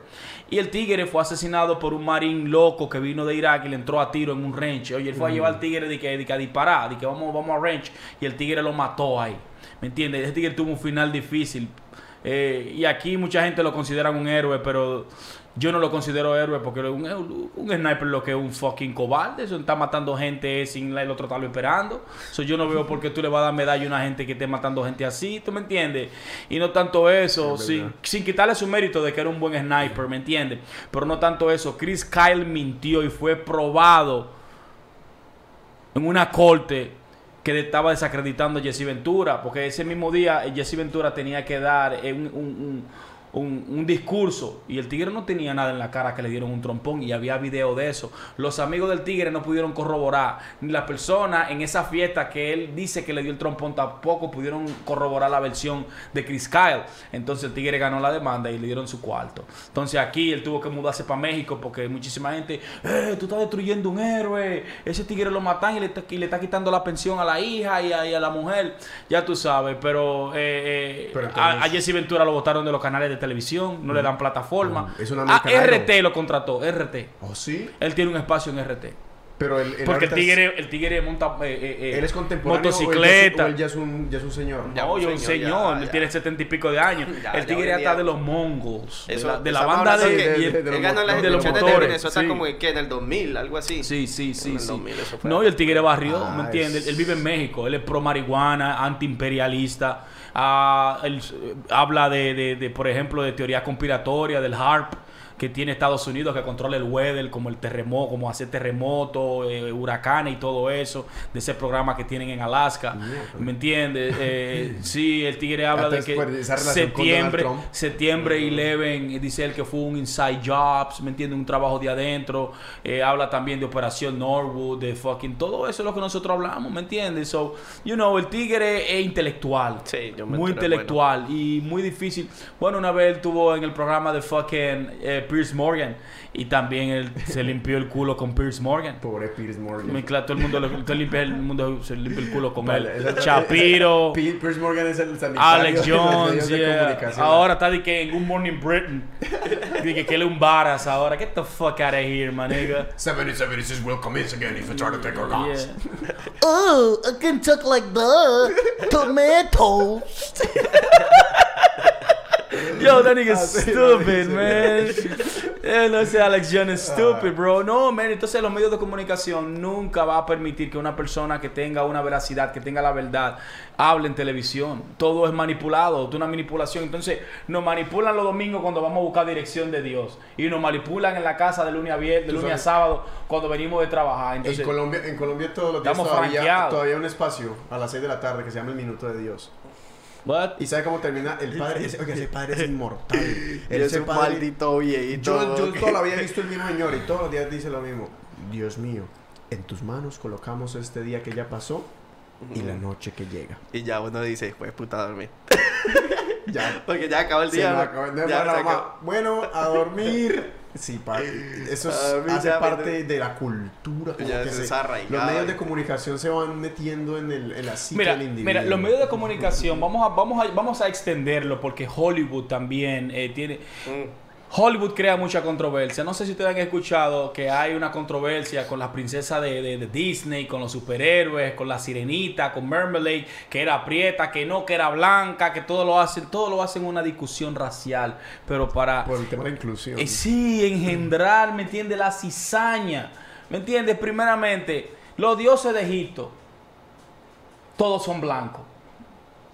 Y el tigre fue asesinado por un marín loco que vino de Irak y le entró a tiro en un ranch. Oye, él fue a llevar al tigre de que, de que a disparar, de que vamos, vamos a ranch. Y el tigre lo mató ahí. ¿Me entiendes? Ese tigre tuvo un final difícil. Eh, y aquí mucha gente lo considera un héroe, pero yo no lo considero héroe porque un, un sniper lo que es un fucking cobarde. Eso está matando gente sin el otro estarlo esperando. So, yo no veo por qué tú le vas a dar medalla a una gente que esté matando gente así, ¿tú me entiendes? Y no tanto eso, Es sin, sin quitarle su mérito de que era un buen sniper, ¿me entiendes? Pero no tanto eso. Chris Kyle mintió y fue probado en una corte que estaba desacreditando a Jesse Ventura, porque ese mismo día eh, Jesse Ventura tenía que dar eh, un, un- un- un- un discurso y el tigre no tenía nada en la cara que le dieron un trompón y había video de eso. Los amigos del tigre no pudieron corroborar, ni la persona en esa fiesta que él dice que le dio el trompón tampoco pudieron corroborar la versión de Chris Kyle. Entonces el tigre ganó la demanda y le dieron su cuarto. Entonces aquí él tuvo que mudarse para México porque muchísima gente, eh, tú estás destruyendo un héroe, ese tigre lo matan y le, está- y le está quitando la pensión a la hija y a, y a la mujer, ya tú sabes, pero, eh, eh, Pero a, a Jesse Ventura lo votaron de los canales de televisión, no le dan plataforma. Mm, es una a American RT lo contrató, RT. ¿Oh, sí? Él tiene un espacio en RT. Pero él, él Porque el ahorita es- tigre, el tigre monta eh, eh, eh, ¿Él es contemporáneo motocicleta. o él ya es, o él ya es un, ya es un señor? Ya, No, un yo un señor, señor, ya, él ya. tiene setenta y pico de años. [laughs] Ya, el tigre hasta de los Mongols. De Eso- la, de la banda de... que- de- y el- de- de Él ganó las de los elecciones de motores, Minnesota sí. como ¿qué? en el 2000, algo así. Sí, sí, sí, En el sí. 2000 eso fue. No, y el tigre barrió, Ah, ¿me entiendes? es- Él vive en México, él es pro marihuana, antiimperialista. Ah, habla de, de, de, por ejemplo, de teoría conspiratoria, del HARP que tiene Estados Unidos, que controla el weather, como el terremoto, como hacer terremotos, eh, huracanes y todo eso, de ese programa que tienen en Alaska. ¿Me entiendes? Eh, [laughs] sí, el tigre habla de que septiembre, septiembre 11, dice él que fue un inside jobs, ¿me entiendes? Un trabajo de adentro. Eh, habla también de Operación Norwood, de fucking todo eso es lo que nosotros hablamos, ¿me entiendes? So, you know, el tigre es intelectual. Sí, yo me muy intelectual y muy difícil. Bueno, una vez él tuvo en el programa de fucking eh, Pierce Morgan y también él se limpió el culo con Pierce Morgan. Pobre Piers Morgan. Muy claro, todo el mundo, lo- todo limpia el mundo se limpia el culo con Vale, él. Shapiro. [laughs] Pi- Piers Morgan es el sanitario Alex de los Jones, yeah. Ahora está de que en Good Morning Britain. de que, es un varas ahora. Get the fuck out of here, my nigga. 77 it says welcome in again if you try to take our lives. Yeah. Oh, I can talk like that. Tomatoes. [laughs] Yo, that Ah, stupid, no, man. Eh, no sé, Alex Jones Ah. stupid, bro. No, man. Entonces, los medios de comunicación nunca va a permitir que una persona que tenga una veracidad, que tenga la verdad, hable en televisión. Todo es manipulado, es una manipulación. Entonces, nos manipulan los domingos cuando vamos a buscar dirección de Dios. Y nos manipulan en la casa de lunes a viernes, de lunes a sábado, cuando venimos de trabajar. En Colombia, en Colombia todos los días todavía, todavía hay un espacio a las 6 de la tarde que se llama el Minuto de Dios. What? ¿Y sabe cómo termina? El [laughs] padre, ese, oiga, ese padre es inmortal. [laughs] Él es un padre- maldito viejito. Yo, yo toda la vida he visto el mismo [laughs] señor y todos los días dice lo mismo. Dios mío, en tus manos colocamos este día que ya pasó y la noche que llega. Y ya uno dice, pues puta a dormir. Ya. Porque ya acabó el Se día. me ¿no? acabó- Ya se acabó. bueno, a dormir. Sí, pa, eso es- hace ya, parte de la cultura. como Ya que se- los medios de comunicación se van metiendo en, el, en la psique Mira, del individuo. mira, los medios de comunicación, vamos a, vamos a, vamos a extenderlo porque Hollywood también eh, tiene... Mm. Hollywood crea mucha controversia. No sé si ustedes han escuchado que hay una controversia con la princesa de, de- de Disney, con los superhéroes, con la sirenita, con Mermaid, que era prieta, que no, que era blanca, que todo lo hacen, todo lo hacen una discusión racial. Pero para Por el tema de inclusión. eh, sí, engendrar, ¿me entiendes? La cizaña. ¿Me entiendes? Primeramente, los dioses de Egipto, todos son blancos.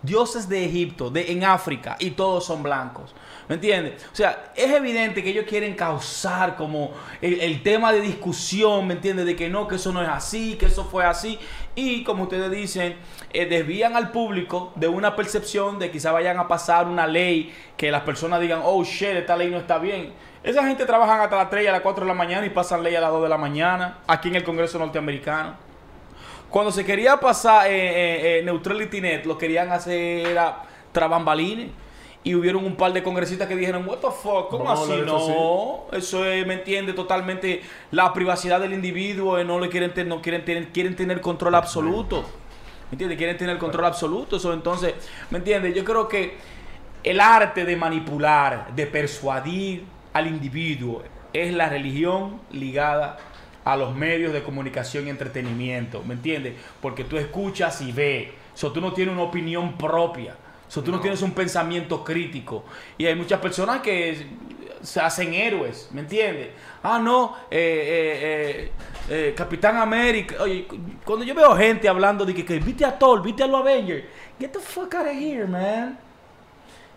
Dioses de Egipto, de, en África, y todos son blancos. ¿Me entiendes? O sea, es evidente que ellos quieren causar como el, tema de discusión, ¿me entiendes? De que no, que eso no es así, que eso fue así. Y como ustedes dicen, eh, desvían al público de una percepción de quizá vayan a pasar una ley que las personas digan, oh shit, esta ley no está bien. Esa gente trabajan hasta las 3 y a las 4 de la mañana y pasan ley a las 2 de la mañana aquí en el Congreso norteamericano. Cuando se quería pasar eh, eh, eh, Neutrality Net, lo querían hacer era trabambalines. Y hubieron un par de congresistas que dijeron, what the fuck, ¿cómo a así? eso No, eso es, ¿me entiende? Totalmente la privacidad del individuo, eh, no le quieren, no quieren tener, quieren tener control absoluto. ¿Me entiendes? Quieren tener control absoluto. Eso entonces, ¿me entiendes? Yo creo que el arte de manipular, de persuadir al individuo, es la religión ligada a los medios de comunicación y entretenimiento, ¿me entiendes? Porque tú escuchas y ves, so, tú no tienes una opinión propia, so, tú no. tienes un pensamiento crítico. Y hay muchas personas que se hacen héroes, ¿me entiendes? Ah, no, eh, eh, eh, eh, Capitán América. Oye, cuando yo veo gente hablando de que, que viste a Thor, viste a los Avengers, get the fuck out of here, man.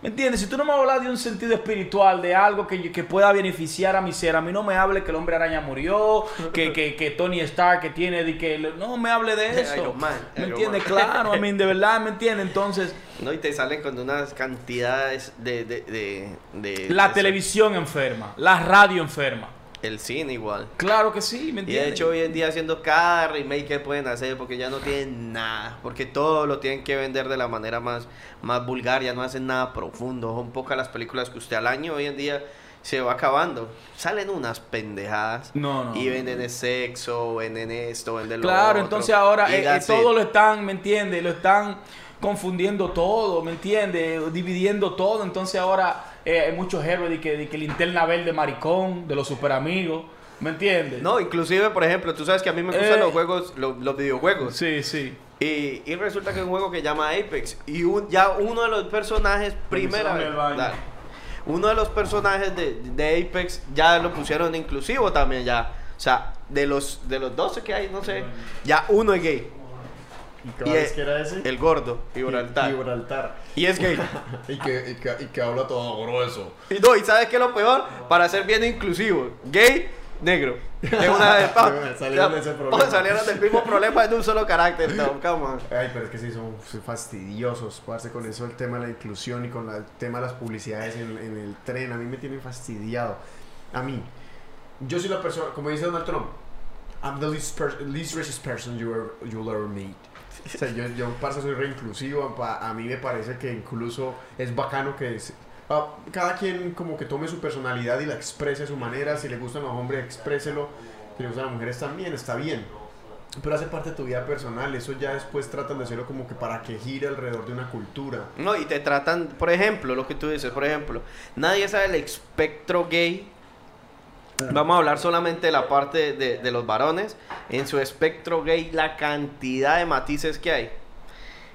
¿Me entiendes? Si tú no me hablas de un sentido espiritual, de algo que, que pueda beneficiar a mi ser, a mí no me hable que el hombre araña murió, que, que, que Tony Stark que tiene, de que no me hable de [laughs] eso. Iron Man, ¿Me entiendes? Claro, a mí de verdad, ¿me entiendes? Entonces, No, y te salen con unas cantidades de... de, de, de- la televisión enferma, la radio enferma. El cine igual. Claro que sí, ¿me Y entiendes? de hecho hoy en día haciendo cada remake que pueden hacer porque ya no tienen nada, porque todo lo tienen que vender de la manera más, más vulgar, ya no hacen nada profundo, son pocas las películas que usted al año hoy en día se va acabando. Salen unas pendejadas No, no. y venden el sexo, venden esto, venden lo Claro, otro, entonces ahora y eh, eh, todo lo están, ¿me entiendes? Lo están confundiendo todo, ¿me entiendes? Dividiendo todo. Entonces ahora eh, hay muchos héroes de que, de que linterna verde maricón, de los super amigos, ¿me entiendes? No, inclusive, por ejemplo, tú sabes que a mí me gustan Eh. los juegos, lo- los videojuegos. Sí, sí. Y, y resulta que es un juego que se llama Apex. Y un- ya uno de los personajes, primera vez, dale. uno de los personajes de, de Apex ya lo pusieron inclusivo también ya. O sea, de los, de los 12 que hay, no sé, ya uno es gay. ¿Y Y cuál es el- que era ese? El gordo, Gibraltar. Gibraltar. Y es gay. [laughs] y, que, y, que, y que habla todo grueso. Y no, ¿y sabes qué es lo peor? Para ser bien inclusivo. Gay, negro. De una vez, [laughs] pa. Salieron de ese Ya, problema. pa, Salieron del mismo problema de un solo carácter. No, come on. Ay, pero es que sí son, fastidiosos, parce, con eso el tema de la inclusión y con la- el tema de las publicidades en, en el tren. A mí me tienen fastidiado. A mí. Yo soy la persona, como dice Donald Trump, I'm the least, least racist person you ever, you'll ever meet. O sea, yo, yo parce, soy re inclusivo. A mí me parece que incluso es bacano que es- ah, cada quien como que tome su personalidad y la exprese a su manera. Si le gustan los hombres, expréselo. Si le gustan las mujeres también, está bien. Pero hace parte de tu vida personal, eso ya después tratan de hacerlo como que para que gire alrededor de una cultura. No, y te tratan, por ejemplo, lo que tú dices, por ejemplo, nadie sabe el espectro gay. Vamos a hablar solamente de la parte de, los varones. En su espectro gay, la cantidad de matices que hay.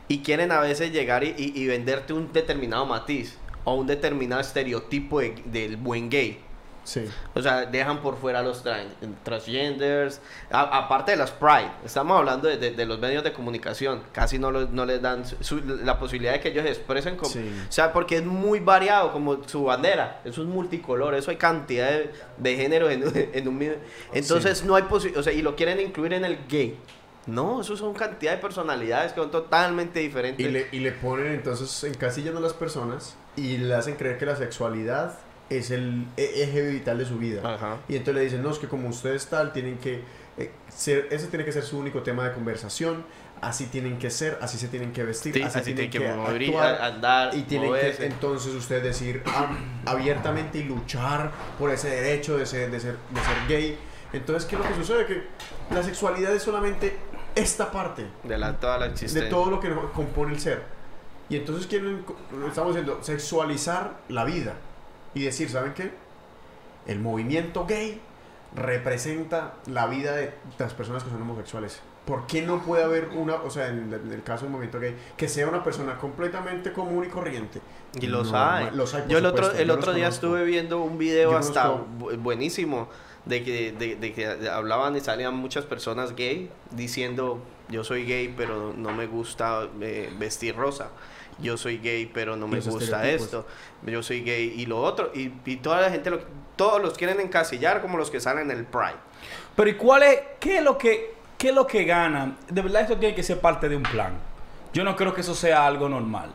Y quieren a veces llegar y, y- y venderte un determinado matiz o un determinado estereotipo de- del buen gay. Sí. O sea, dejan por fuera a los tran- transgenders, a- aparte de los pride. Estamos hablando de, de- de los medios de comunicación. Casi no, lo- no les dan su- la posibilidad de que ellos expresen como... Sí. O sea, porque es muy variado como su bandera. Eso es multicolor, eso hay cantidad de, de géneros en, en un. Entonces no hay posibilidad... O sea, y lo quieren incluir en el gay. No, eso son cantidad de personalidades que son totalmente diferentes. Y le, y le ponen entonces encasillan a las personas y le hacen creer que la sexualidad es el e- eje vital de su vida. Ajá. Y entonces le dicen, no, es que como ustedes tal, tienen que eh, ser, ese tiene que ser su único tema de conversación, así tienen que ser, así se tienen que vestir, Sí, así, así tienen tiene que que, actuar. andar, Y tienen que entonces ustedes decir am- abiertamente y luchar por ese derecho de ser, de ser, de ser gay. Entonces, ¿qué es lo que sucede? Que la sexualidad es solamente esta parte De la, toda la de todo lo que compone el ser. Y entonces quieren, estamos diciendo, sexualizar la vida. Y decir, ¿saben qué? El movimiento gay representa la vida de las personas que son homosexuales. ¿Por qué no puede haber una, o sea, en el, en el caso del movimiento gay, que sea una persona completamente común y corriente? Y los No, hay. los hay, yo el otro, el otro día conozco. estuve viendo un video Yo hasta conozco- buenísimo de que, de, de que hablaban y salían muchas personas gay diciendo yo soy gay pero no me gusta eh, vestir rosa. Yo soy gay pero no me gusta esto. Yo soy gay y lo otro. Y, y toda la gente, lo, todos los quieren encasillar como los que salen en el Pride. Pero ¿y cuál es, qué es lo que, qué es lo que ganan? De verdad esto tiene que ser parte de un plan. Yo no creo que eso sea algo normal.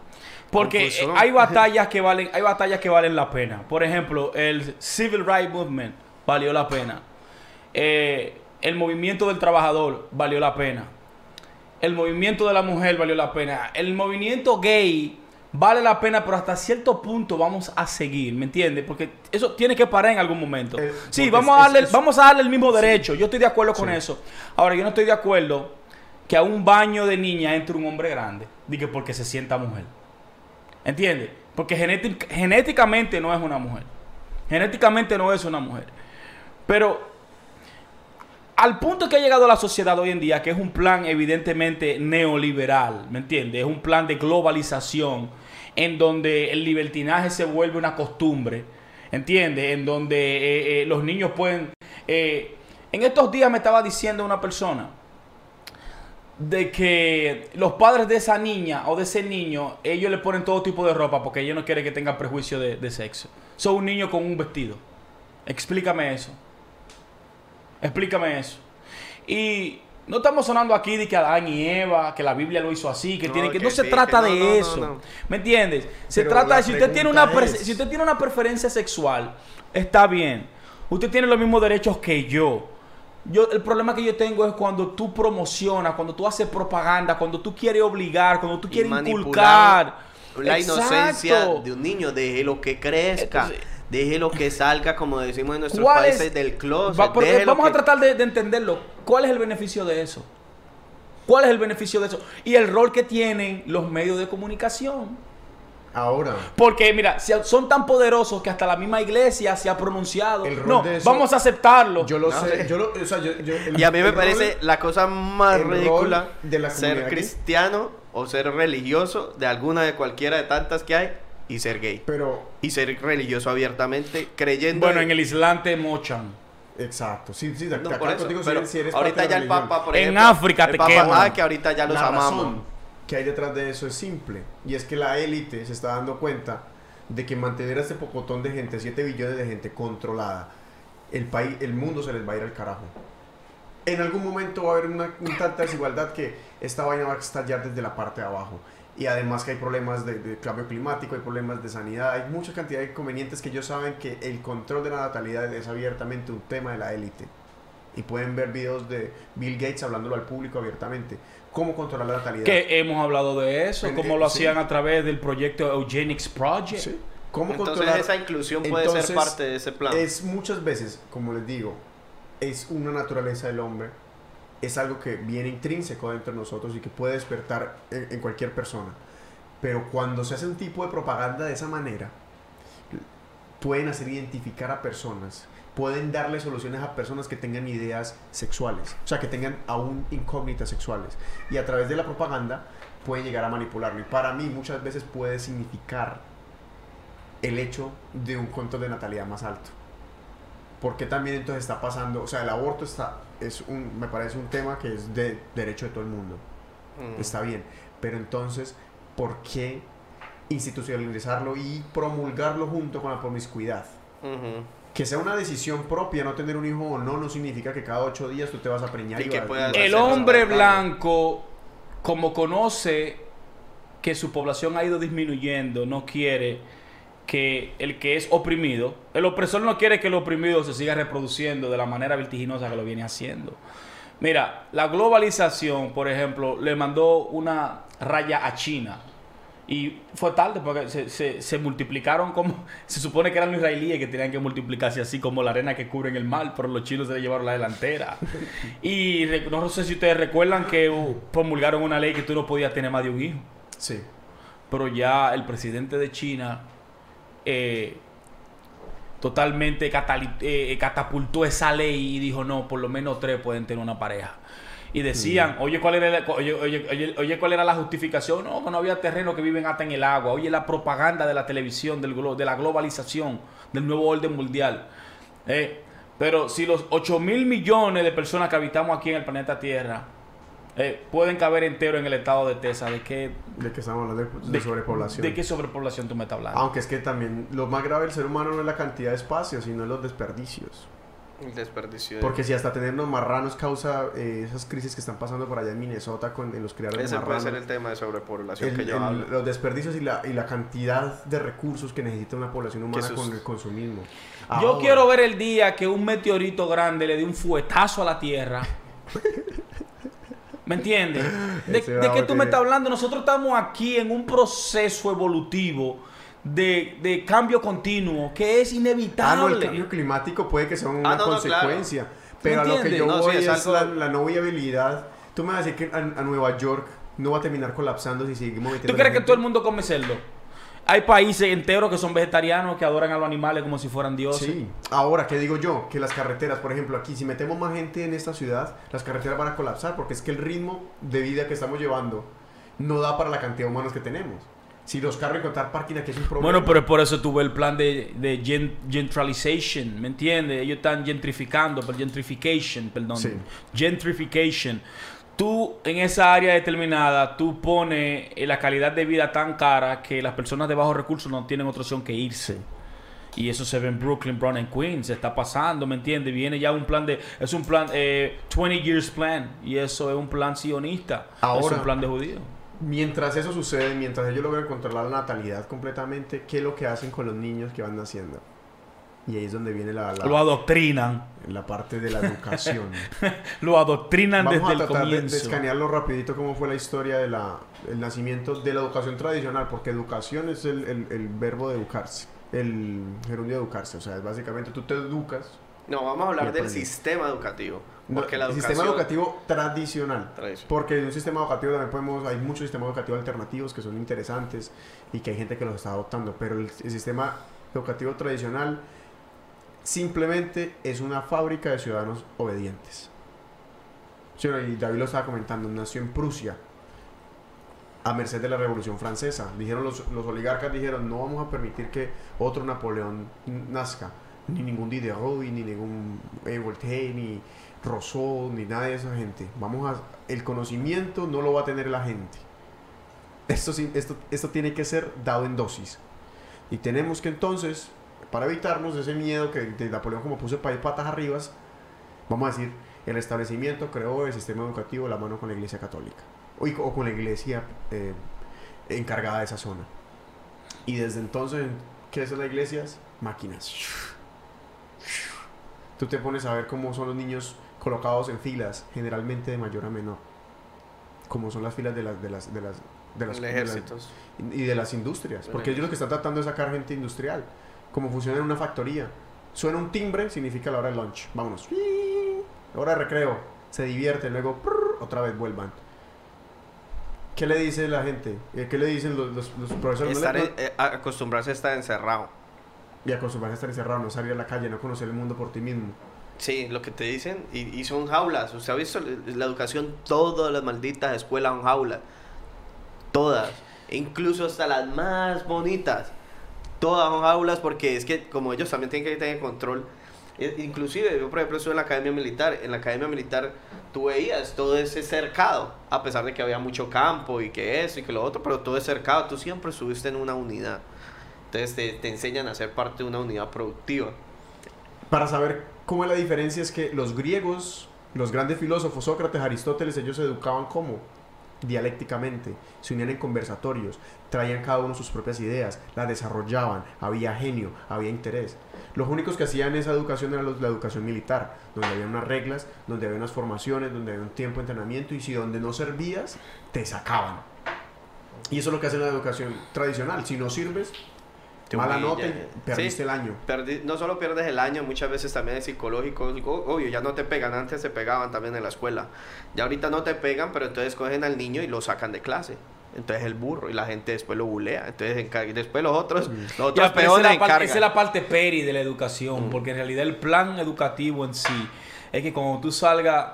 Porque Confusión. eh, hay [laughs] batallas que valen, hay batallas que valen la pena. Por ejemplo, el Civil Rights Movement valió la pena. Eh, el movimiento del trabajador valió la pena. El movimiento de la mujer valió la pena. El movimiento gay vale la pena, pero hasta cierto punto vamos a seguir, ¿me entiendes? Porque eso tiene que parar en algún momento. Eh, sí, vamos es- a, darle, es- vamos a darle el mismo derecho. Yo estoy de acuerdo con Sí. eso. Ahora, yo no estoy de acuerdo que a un baño de niña entre un hombre grande. Diga porque se sienta mujer. ¿Entiendes? Porque genétic- genéticamente no es una mujer. Genéticamente no es una mujer. Pero al punto que ha llegado la sociedad hoy en día, que es un plan evidentemente neoliberal, ¿me entiendes? Es un plan de globalización, en donde el libertinaje se vuelve una costumbre, ¿entiendes? En donde eh, eh, los niños pueden... eh, en estos días me estaba diciendo una persona de que los padres de esa niña o de ese niño, ellos le ponen todo tipo de ropa porque ellos no quieren que tenga prejuicio de, de sexo. Son un niño con un vestido. Explícame eso. Explícame eso. Y no estamos sonando aquí de que Adán y Eva, que la Biblia lo hizo así, que No, tiene que, que no se sí, trata no, de no, eso. ¿Me entiendes? Se Pero trata de si usted tiene una es- si usted tiene una preferencia sexual, está bien. Usted tiene los mismos derechos que yo. Yo, el problema que yo tengo es cuando tú promocionas, cuando tú haces propaganda, cuando tú quieres obligar, cuando tú quieres inculcar. La inocencia de un niño, déjelo que crezca. Entonces- déjelo que salga, como decimos en nuestros ¿Cuál países, es- del closet. Va- porque déjelo vamos a tratar de, de entenderlo. ¿Cuál es el beneficio de eso? ¿Cuál es el beneficio de eso? Y el rol que tienen los medios de comunicación. Ahora, Porque, mira, si son tan poderosos que hasta la misma iglesia se ha pronunciado. El rol No, de eso- vamos a aceptarlo. yo lo No, sé, yo lo, o sea, yo- yo- el- Y a mí me parece rol- la cosa más ridícula de la ser cristiano o ser religioso de alguna de cualquiera de tantas que hay y ser gay. Pero, Y ser religioso abiertamente, creyendo. bueno, en el Islam te mochan. exacto, sí, sí, de, No, por acuerdo eso, contigo si pero eres- si eres ahorita ya el religión. Papa, por En África te Papa, queman. ah, que ahorita ya los la amamos. razón que hay detrás de eso es simple. Y es que la élite se está dando cuenta de que mantener a este pocotón de gente, 7 billones de gente controlada, el país, el mundo se les va a ir al carajo. En algún momento va a haber una, un tanta desigualdad que esta vaina va a estallar desde la parte de abajo. Y además que hay problemas de, de cambio climático, hay problemas de sanidad, hay mucha cantidad de inconvenientes que ellos saben que el control de la natalidad es abiertamente un tema de la élite. Y pueden ver videos de Bill Gates hablándolo al público abiertamente. ¿Cómo controlar la natalidad? Que hemos hablado de eso, En- como eh, lo sí. hacían a través del proyecto Eugenics Project. Sí. ¿Cómo Entonces controlar? esa inclusión puede Entonces, ser parte de ese plan. Es muchas veces, como les digo, es una naturaleza del hombre, es algo que viene intrínseco dentro de nosotros y que puede despertar en, cualquier persona. Pero cuando se hace un tipo de propaganda de esa manera, pueden hacer identificar a personas, pueden darle soluciones a personas que tengan ideas sexuales, o sea, que tengan aún incógnitas sexuales. Y a través de la propaganda pueden llegar a manipularlo. Y para mí muchas veces puede significar el hecho de un control de natalidad más alto. Porque también entonces está pasando, o sea, el aborto está, es un, me parece un tema que es de derecho de todo el mundo, Mm. está bien, pero entonces, ¿por qué institucionalizarlo y promulgarlo junto con la promiscuidad? Que sea una decisión propia no tener un hijo o no, no significa que cada ocho días tú te vas a preñar Y y que vas- El hombre blanco, como conoce que su población ha ido disminuyendo, no quiere que el que es oprimido, el opresor no quiere que el oprimido se siga reproduciendo de la manera vertiginosa que lo viene haciendo. Mira, la globalización, por ejemplo, le mandó una raya a China. Y fue tarde porque se, se- se multiplicaron como... [laughs] Se supone que eran los israelíes que tenían que multiplicarse así como la arena que cubre en el mar, pero los chinos se le llevaron la delantera. [laughs] Y no sé si ustedes recuerdan que promulgaron una ley que tú no podías tener más de un hijo. Sí. Pero ya el presidente de China eh, totalmente eh, catapultó esa ley y dijo, no, por lo menos tres pueden tener una pareja. Y decían, oye, ¿cuál era la, oye, oye, ¿cuál era la justificación? No, que no había terreno que viven hasta en el agua. Oye, la propaganda de la televisión, del, glo- de la globalización, del nuevo orden mundial. Eh, pero si los 8 mil millones de personas que habitamos aquí en el planeta Tierra eh, pueden caber entero en el estado de Texas, ¿de qué, De que estamos hablando de, de sobrepoblación. ¿de qué sobrepoblación tú me estás hablando? Aunque es que también lo más grave del ser humano no es la cantidad de espacio, sino los desperdicios. El desperdicio. de- Porque si hasta tenernos marranos causa eh, esas crisis que están pasando por allá en Minnesota con en los criadores Ese de puede marranos. ser el tema de sobrepoblación el- que yo el- hablo. los desperdicios y la, y la cantidad de recursos que necesita una población humana sus- con el consumismo. Yo quiero ver el día que un meteorito grande le dé un fuetazo a la Tierra. [laughs] ¿Me entiendes? [laughs] De, de qué tú me estás hablando? Nosotros estamos aquí en un proceso evolutivo de, de cambio continuo que es Ah, no, el inevitable. cambio climático puede que sea una Ah, no, no, consecuencia. Pero a lo que yo No, sí, voy es es, algo- la, la no viabilidad. Tú me vas a decir que a, a Nueva York no va a terminar colapsando si seguimos metiendo ¿Tú crees que todo el mundo come cerdo? Hay países enteros que son vegetarianos que adoran a los animales como si fueran dioses. Sí. Ahora, ¿qué digo yo? Que las carreteras, por ejemplo, aquí, si metemos más gente en esta ciudad, las carreteras van a colapsar porque es que el ritmo de vida que estamos llevando no da para la cantidad de humanos que tenemos. Si los carros encontrar parking aquí es un problema. Bueno, pero es por eso tuve el plan de, de gen- gentralization, ¿me entiendes? Ellos están gentrificando, gentrification, perdón. Sí. Gentrification. Tú en esa área determinada, tú pones eh, la calidad de vida tan cara que las personas de bajos recursos no tienen otra opción que irse. Y eso se ve en Brooklyn, Brown and Queens, se está pasando, ¿me entiendes? Viene ya un plan de, es un plan, eh, 20 years plan, y eso es un plan sionista, es Ahora- un plan de judío. Mientras eso sucede, mientras ellos logran controlar la natalidad completamente, ¿qué es lo que hacen con los niños que van naciendo? Y ahí es donde viene la, la, Lo adoctrinan, la parte de la educación. [laughs] lo adoctrinan Vamos desde a el tratar de, de escanearlo rapidito cómo fue la historia del nacimiento de la educación tradicional, porque educación es el, el- el verbo de educarse, el gerundio de educarse, o sea, es básicamente tú te educas. No, vamos a hablar del sistema educativo. No, Porque la el educación... sistema educativo tradicional. Tradicional. Porque en un sistema educativo también podemos, hay muchos sistemas educativos alternativos que son interesantes y que hay gente que los está adoptando, pero el, el sistema educativo tradicional simplemente es una fábrica de ciudadanos obedientes. Sí, y David lo estaba comentando, nació en Prusia, a merced de la Revolución Francesa. Dijeron los, los oligarcas dijeron, no vamos a permitir que otro Napoleón nazca, ni ningún Diderot, ni ningún Voltaire, ni Rousseau, ni nada de esa gente. Vamos a, el conocimiento no lo va a tener la gente. Esto, esto, esto tiene que ser dado en dosis. Y tenemos que entonces, para evitarnos ese miedo que de Napoleón como puso el país patas arriba, vamos a decir, el establecimiento creó el sistema educativo la mano con la iglesia católica. O, con la iglesia eh, encargada de esa zona. Y desde entonces, ¿qué son las iglesias? Máquinas. Tú te pones a ver cómo son los niños colocados en filas, generalmente de mayor a menor. Como son las filas de las, de las, de las, de las, El de las- ejército. y de las industrias. Porque ellos lo que están tratando es sacar gente industrial. Como funciona en una factoría. Suena un timbre, significa la hora de lunch. Vámonos. Hora de recreo. Se divierten, luego prrr, otra vez vuelvan. ¿Qué le dice la gente? Eh, ¿Qué le dicen los, los, los profesores? Estar en- eh, acostumbrarse a estar encerrado. Y acostumbrarse a estar encerrado, no salir a la calle, no conocer el mundo por ti mismo. Sí, lo que te dicen, y, y son jaulas. Usted ha visto la educación, todas las malditas escuelas son jaulas. Todas. Incluso hasta las más bonitas. Todas son jaulas porque es que como ellos también tienen que tener control. e- Inclusive, yo por ejemplo estuve en la academia militar. En la academia militar tú veías todo ese cercado. A pesar de que había mucho campo y que eso y que lo otro. Pero todo es cercado. Tú siempre estuviste en una unidad. Entonces te, te enseñan a ser parte de una unidad productiva. Para saber cómo es la diferencia es que los griegos, los grandes filósofos, Sócrates, Aristóteles, ellos se educaban como dialécticamente, se unían en conversatorios, traían cada uno sus propias ideas, las desarrollaban, había genio, había interés. Los únicos que hacían esa educación era la educación militar, donde había unas reglas, donde había unas formaciones, donde había un tiempo de entrenamiento y si donde no servías, te sacaban. Y eso es lo que hace la educación tradicional. Si no sirves, Te mala nota, y perdiste Sí. el año. Perdi- no solo pierdes el año, muchas veces también es psicológico. Obvio, ya no te pegan, antes se pegaban también en la escuela. Ya ahorita no te pegan, pero entonces cogen al niño y lo sacan de clase. Entonces el burro y la gente después lo bulea. Entonces después los otros, los Ya, otros esa, es la parte, encargan. esa es la parte peri de la Mm. educación, porque en realidad el plan educativo en sí es que cuando tú salgas,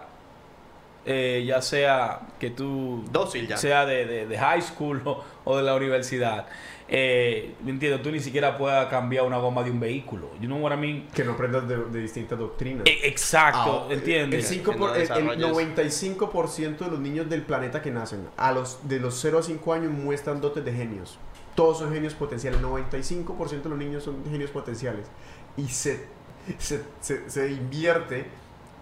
eh, ya sea que tú Dócil ya. sea de, de- de high school o, o de la universidad, eh, ¿me entiendes? Tú ni siquiera puedas cambiar una goma de un vehículo. You know what I mean? Que no aprendas de, de distintas doctrinas. E- Exacto, Ah, ¿entiendes? El, cinco Que no por- el- el desarrolles. 95% de los niños del planeta que nacen a los de los 0 a 5 años muestran dotes de genios. Todos son genios potenciales. 95% de los niños son genios potenciales. Y se, se, se- se invierte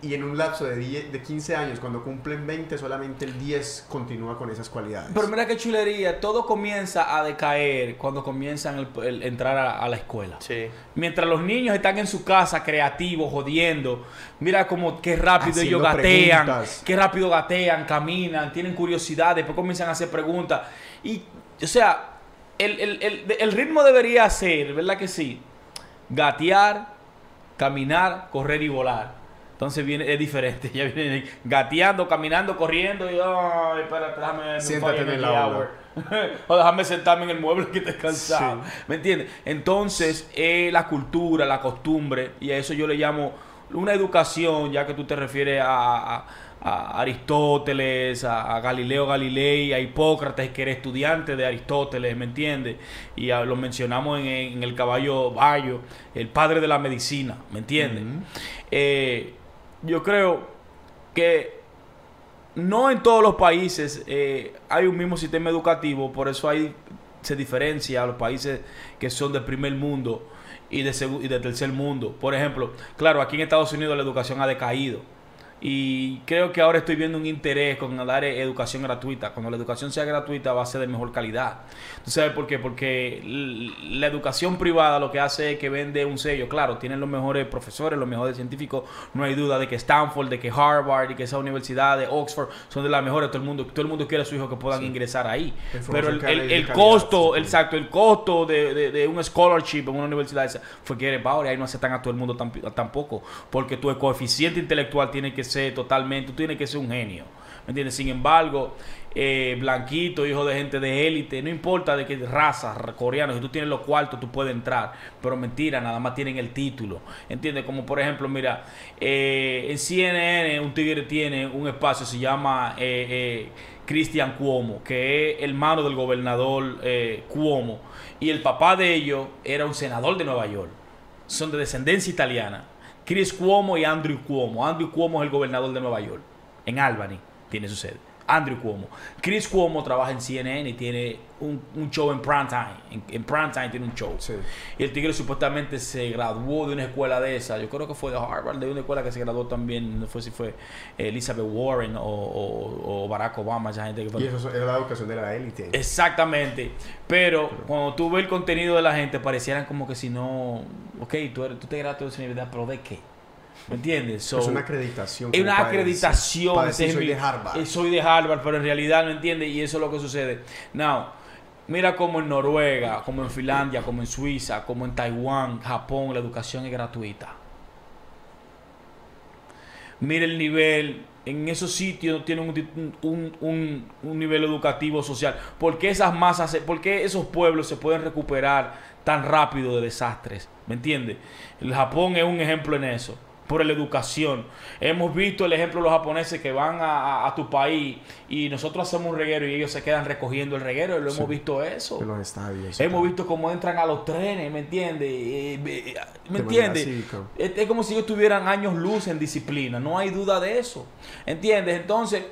y en un lapso de, 10 de 15 años, cuando cumplen 20, solamente el 10 continúa con esas cualidades. Pero mira qué chulería, todo comienza a decaer cuando comienzan el, el entrar a, a la escuela. Sí. Mientras los niños están en su casa creativos, jodiendo, mira como qué rápido Haciendo ellos gatean, preguntas. qué rápido gatean, caminan, tienen curiosidad, después comienzan a hacer preguntas. Y, o sea, el, el- el- el ritmo debería ser, ¿verdad que sí? Gatear, caminar, correr y volar. Entonces viene, es diferente. [laughs] Ya vienen gateando, caminando, corriendo y ay, espérate, déjame Siéntate en el. Hour. [laughs] o déjame sentarme en el mueble que estoy cansado. Sí. ¿Me entiendes? Entonces, eh, la cultura, la costumbre, y a eso yo le llamo una educación, ya que tú te refieres a, a- a Aristóteles, a, a Galileo Galilei, a Hipócrates, que era estudiante de Aristóteles, ¿me entiendes? Y a- lo mencionamos en, en el caballo Bayo, el padre de la medicina, ¿me entiendes? Eh, yo creo que no en todos los países eh, hay un mismo sistema educativo, por eso hay se diferencia a los países que son del primer mundo y de, y de tercer mundo. Por ejemplo, claro, aquí en Estados Unidos la educación ha decaído. Y creo que ahora estoy viendo un interés con dar educación gratuita. Cuando la educación sea gratuita va a ser de mejor calidad. ¿Tú sabes por qué? Porque la educación privada lo que hace es que vende un sello. Claro, tienen los mejores profesores, los mejores científicos. No hay duda de que Stanford, de que Harvard y que esa universidad de Oxford son de las mejores. Todo el mundo, todo el mundo quiere a su hijo que puedan ingresar ahí. Pero el, costo, sí. exacto, el costo de, de- de un scholarship en una universidad esa fue que eres pobre, ahí no aceptan a todo el mundo tamp- tampoco, porque tu coeficiente intelectual tiene que totalmente, tú tienes que ser un genio, ¿me entiendes? Sin embargo, eh, blanquito, hijo de gente de élite, no importa de qué raza, coreano, si tú tienes los cuartos tú puedes entrar, pero mentira, nada más tienen el título, ¿entiendes? Como por ejemplo, mira, eh, en CNN un tigre tiene un espacio, se llama... eh, eh, Cristian Cuomo, que es hermano del gobernador Cuomo, y el papá de ellos era un senador de Nueva York. Son de descendencia italiana. Chris Cuomo y Andrew Cuomo. Andrew Cuomo es el gobernador de Nueva York. En Albany tiene su sede. Andrew Cuomo. Chris Cuomo trabaja en CNN y tiene un, un show en primetime. En, en primetime tiene un show. Sí. Y el tigre supuestamente se graduó de una escuela de esa. Yo creo que fue de Harvard, de una escuela que se graduó también. No fue si fue Elizabeth Warren o, o- o Barack Obama, esa gente que fue. Y eso era la educación de la élite. Exactamente. Pero cuando tú ves el contenido de la gente, parecieran como que si no. Ok, tú, eres, tú te graduaste de esa universidad, pero ¿de qué? ¿Me entiendes? So, es una acreditación. es una acreditación. para decir, soy de Harvard. eh, soy de Harvard, pero en realidad no entiende y eso es lo que sucede. Now, mira como en Noruega, como en Finlandia, como en Suiza, como en Taiwán, Japón, la educación es gratuita. Mira el nivel. En esos sitios tienen un, un- un- un nivel educativo social. ¿Por qué esas masas, por qué esos pueblos se pueden recuperar tan rápido de desastres? ¿Me entiendes? El Japón es un ejemplo en eso. Por la educación. Hemos visto el ejemplo de los japoneses que van a, a- a tu país y nosotros hacemos un reguero y ellos se quedan recogiendo el reguero. Lo Sí. hemos visto eso. En los estadios. y Hemos visto cómo entran a los trenes, ¿me entiendes? ¿Me entiendes? es como si ellos tuvieran años luz en disciplina, no hay duda de eso. ¿Entiendes? Entonces,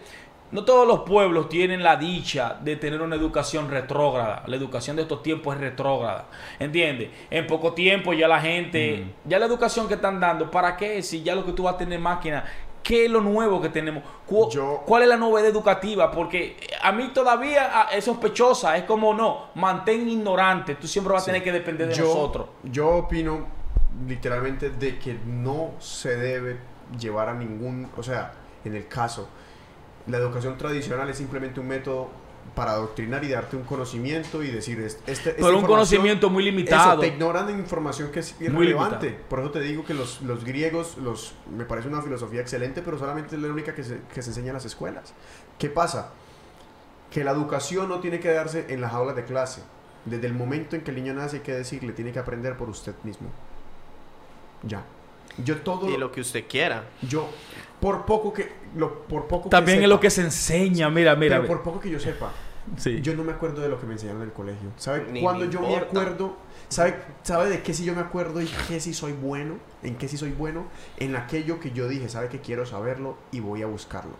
no todos los pueblos tienen la dicha de tener una educación retrógrada. La educación de estos tiempos es retrógrada. ¿Entiendes? En poco tiempo ya la gente, ya la educación que están dando, ¿para qué? Si ya lo que tú vas a tener máquina, ¿qué es lo nuevo que tenemos? Yo- ¿Cuál es la novedad educativa? Porque a mí todavía ah, es sospechosa, es como no, mantén ignorante, tú siempre vas a tener que depender de yo, nosotros. Yo opino literalmente de que no se debe llevar a ningún, o sea, en el caso, la educación tradicional es simplemente un método para adoctrinar y darte un conocimiento y decir, es- este, esta Pero un conocimiento muy limitado. Eso, te ignoran de información que es Muy irrelevante. limitado. Por eso te digo que los, los griegos, los, me parece una filosofía excelente, pero solamente es la única que se, que se enseña en las escuelas. ¿Qué pasa? que la educación no tiene que darse en las aulas de clase. Desde el momento en que el niño nace hay que decirle, tiene que aprender por usted mismo. Ya. Yo todo Y lo que usted quiera. yo por poco que lo por poco También que es lo que se enseña, mira, mira. pero por poco que yo sepa, Sí. yo no me acuerdo de lo que me enseñaron en el colegio. ¿Sabe Ni cuando me yo me acuerdo? ¿Sabe, ¿Sabe de qué sí yo me acuerdo y qué sí soy bueno? ¿En qué sí soy bueno? En aquello que yo dije, ¿sabe que quiero saberlo y voy a buscarlo?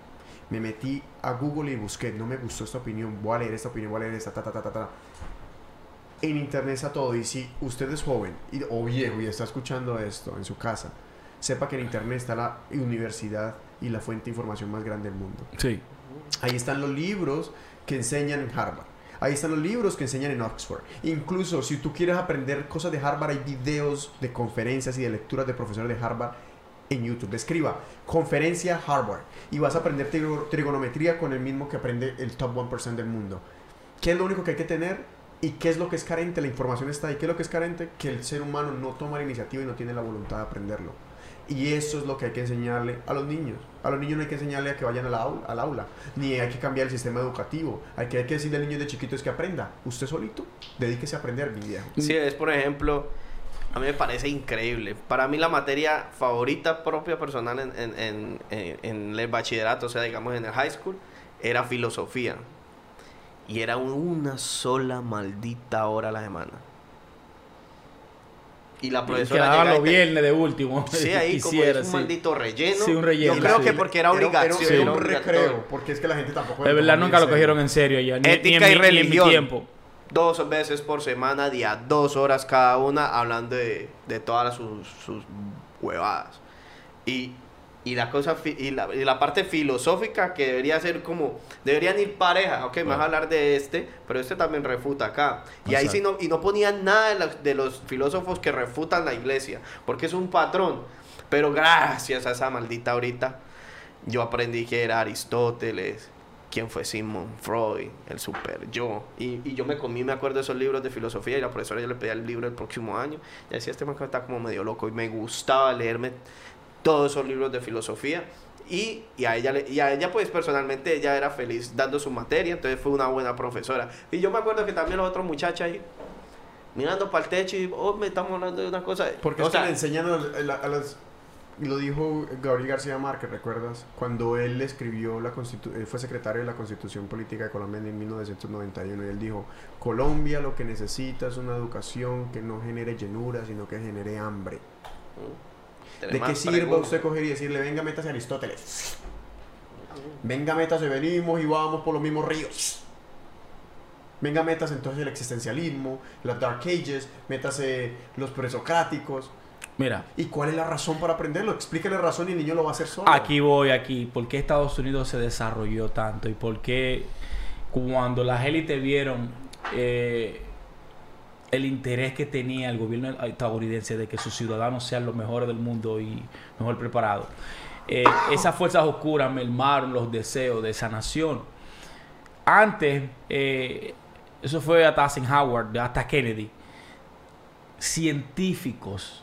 Me metí a Google y busqué, no me gustó esta opinión, voy a leer esta opinión, voy a leer esta, ta, ta, ta, ta, ta. En internet está todo y si usted es joven y, o viejo y está escuchando esto en su casa, sepa que en internet está la universidad y la fuente de información más grande del mundo. Sí. Ahí están los libros que enseñan en Harvard. Ahí están los libros que enseñan en Oxford. Incluso si tú quieres aprender cosas de Harvard, hay videos de conferencias y de lecturas de profesores de Harvard en YouTube. Escriba conferencia Harvard y vas a aprender trigo- trigonometría con el mismo que aprende el top 1% del mundo. ¿Qué es lo único que hay que tener? ¿Y qué es lo que es carente? La información está ahí. ¿Qué es lo que es carente? Que el ser humano no toma la iniciativa y no tiene la voluntad de aprenderlo. Y eso es lo que hay que enseñarle a los niños. A los niños no hay que enseñarle a que vayan al aula, al aula. Ni hay que cambiar el sistema educativo. Hay que, hay que decirle al niño de chiquito es que aprenda. Usted solito, dedíquese a aprender, mi viejo. Sí, es por ejemplo, a mí me parece increíble. Para mí la materia favorita propia personal en, en, en, en- en el bachillerato, o sea, digamos en el high school, era filosofía. Y era una sola maldita hora a la semana. Y la profesora llegaba los viernes de último. Sí, [laughs] ahí como Quisiera, es un sí. maldito relleno. Sí, un relleno, Yo creo sí. que porque era obligación. Era, era era un obligatorio. recreo, porque es que la gente tampoco... De verdad nunca lo cogieron en serio ya. Ni, Ética ni en y mi- ni en mi religión. tiempo. dos veces por semana, día dos horas cada una, hablando de, de todas sus, sus huevadas. Y, y la cosa fi- y la, y la parte filosófica que debería ser como, deberían ir pareja, ok, me vas a hablar de este, pero este también refuta acá. Y ahí sí no, y no ponían nada de los, de los filósofos que refutan la iglesia, porque es un patrón. Pero gracias a esa maldita ahorita, yo aprendí que era Aristóteles, quién fue Sigmund Freud, el super yo. Y, y yo me comí, me acuerdo de esos libros de filosofía y la profesora yo le pedía el libro el próximo año. Y decía, este man está como medio loco. Y me gustaba leerme todos esos libros de filosofía. Y, y, a ella, y a ella, pues personalmente, ella era feliz dando su materia. Entonces fue una buena profesora. Y yo me acuerdo que también los otros muchachos ahí, mirando para el techo y, oh, me estamos hablando de una cosa. Porque o es que sea, le enseñan a, a- a las... y Lo dijo Gabriel García Márquez, ¿recuerdas? Cuando él escribió la constitu él fue secretario de la Constitución Política de Colombia en 1991 y él dijo, Colombia lo que necesita es una educación que no genere llenura, sino que genere hambre. ¿De qué sirve usted coger y decirle, venga, métase a Aristóteles? Venga, métase, venimos y vamos por los mismos ríos. Venga, métase entonces el existencialismo, las Dark Ages, métase los presocráticos. Mira, ¿Y cuál es la razón para aprenderlo? Explíquele la razón y el niño lo va a hacer solo. aquí voy, aquí. ¿Por qué Estados Unidos se desarrolló tanto? ¿Y por qué cuando las élites vieron eh, el interés que tenía el gobierno estadounidense de que sus ciudadanos sean los mejores del mundo y mejor preparados? eh, esas fuerzas oscuras mermaron los deseos de esa nación. Antes, eh, eso fue hasta Eisenhower, hasta Kennedy, científicos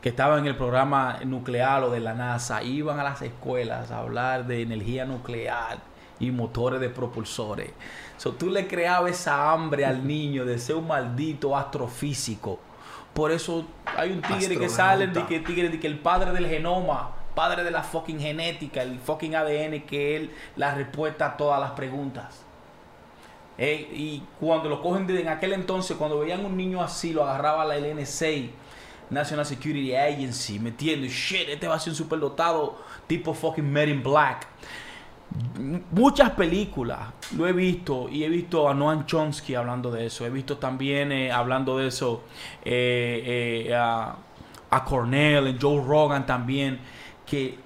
que estaban en el programa nuclear o de la NASA iban a las escuelas a hablar de energía nuclear y motores de propulsores. So, tú le creabas esa hambre al niño de ser un maldito astrofísico. Por eso hay un tigre que sale de que tigre de que el padre del genoma, padre de la fucking genética, el fucking ADN, que él la respuesta a todas las preguntas. Eh, y cuando lo cogen de, en aquel entonces, cuando veían un niño así, lo agarraba la NSA, National Security Agency, metiendo, shit, este va a ser un superdotado tipo fucking Men in Black. Muchas películas lo he visto y he visto a Noam Chomsky hablando de eso. He visto también eh, hablando de eso eh, eh, a, a Cornell, Joe Rogan también. Que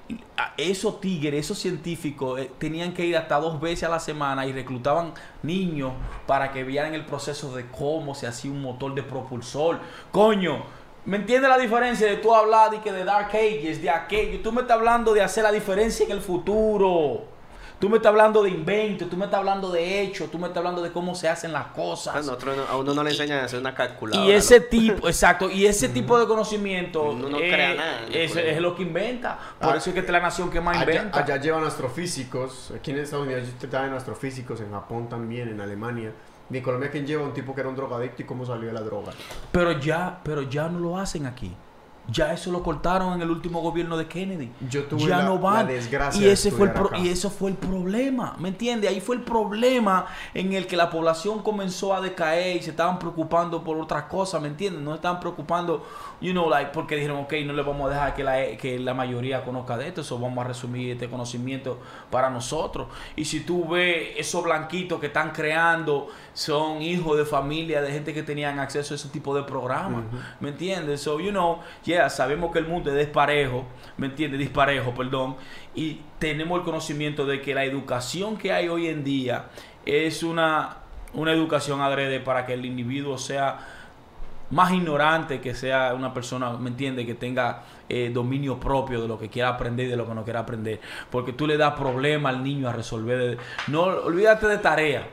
esos tigres, esos científicos tenían que ir hasta dos veces a la semana y reclutaban niños para que vieran el proceso de cómo se hacía un motor de propulsor. Coño, ¿me entiendes la diferencia de tú hablar de que de Dark Ages, de aquello? Tú me estás hablando de hacer la diferencia en el futuro. Tú me estás hablando de inventos, tú me estás hablando de hechos, tú me estás hablando de cómo se hacen las A, cosas. nosotros no- a uno no le enseñan a hacer una calculadora. Y ese ¿no? tipo, [laughs] exacto, y ese tipo de conocimiento Uno no eh, crea nada en el es, lo que inventa. Por Ah, eso es que es la nación que más Allá, inventa. allá llevan astrofísicos, aquí en Estados Unidos traen astrofísicos, en Japón también, en Alemania. En Colombia, ¿quién lleva un tipo que era un drogadicto y cómo salió de la droga? Pero ya, pero ya no lo hacen aquí. Ya eso lo cortaron en el último gobierno de Kennedy. Yo tuve ya la- no van. la desgracia y de ese fue el estudiar pro- acá. y eso fue el problema, ¿me entiendes? Ahí fue el problema en el que la población comenzó a decaer y se estaban preocupando por otras cosas, ¿me entiendes? No estaban preocupando, you know, like porque dijeron, ok, no le vamos a dejar que la, que la mayoría conozca de esto, eso vamos a resumir este conocimiento para nosotros. Y si tú ves esos blanquitos que están creando, son hijos de familia, de gente que tenían acceso a ese tipo de programas, ¿me entiendes? So, you know, yeah, sabemos que el mundo es desparejo, ¿me entiendes? Disparejo, perdón, y tenemos el conocimiento de que la educación que hay hoy en día es una, una educación adrede para que el individuo sea más ignorante que sea una persona, ¿me entiende? Que tenga eh, dominio propio de lo que quiera aprender y de lo que no quiera aprender. Porque tú le das problema al niño a resolver. No, olvídate de tarea.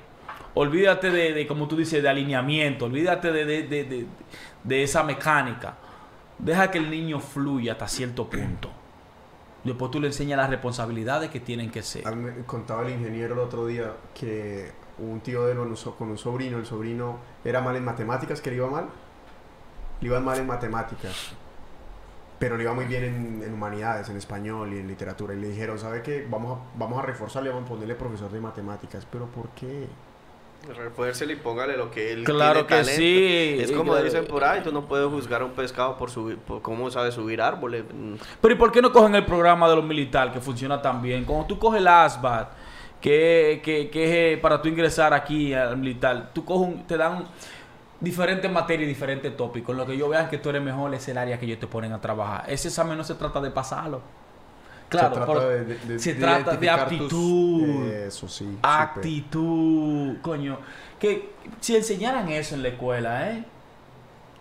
Olvídate de, como tú dices, de alineamiento. Olvídate de, de, de, esa mecánica. Deja que el niño fluya hasta cierto punto. Después tú le enseñas las responsabilidades que tienen que ser. Me contaba el ingeniero el otro día que un tío de él con un sobrino, el sobrino era mal en matemáticas, que le iba mal. Le iba mal en matemáticas. Pero le iba muy bien en, en humanidades, en español y en literatura. Y le dijeron, ¿sabe qué? Vamos a, vamos a reforzarle, vamos a ponerle profesor de matemáticas. ¿Pero por qué? Refuércele y póngale lo que él Claro tiene que talento. sí. Es Y como que- dicen por ahí, tú no puedes juzgar a un pescado por, subir, por cómo sabe subir árboles. Pero ¿y por qué no cogen el programa de los militares que funciona tan bien? Cuando tú coges el ASBAT, que, que, que es para tú ingresar aquí al militar, tú coges un- te dan diferentes materias y diferentes tópicos. Lo que yo vean que tú eres mejor es el área que ellos te ponen a trabajar. Ese examen no se trata de pasarlo. Claro, se trata de, de- de- se de trata de identificar tus- aptitud. eso sí. Actitud, coño. Que si enseñaran eso en la escuela, ¿eh?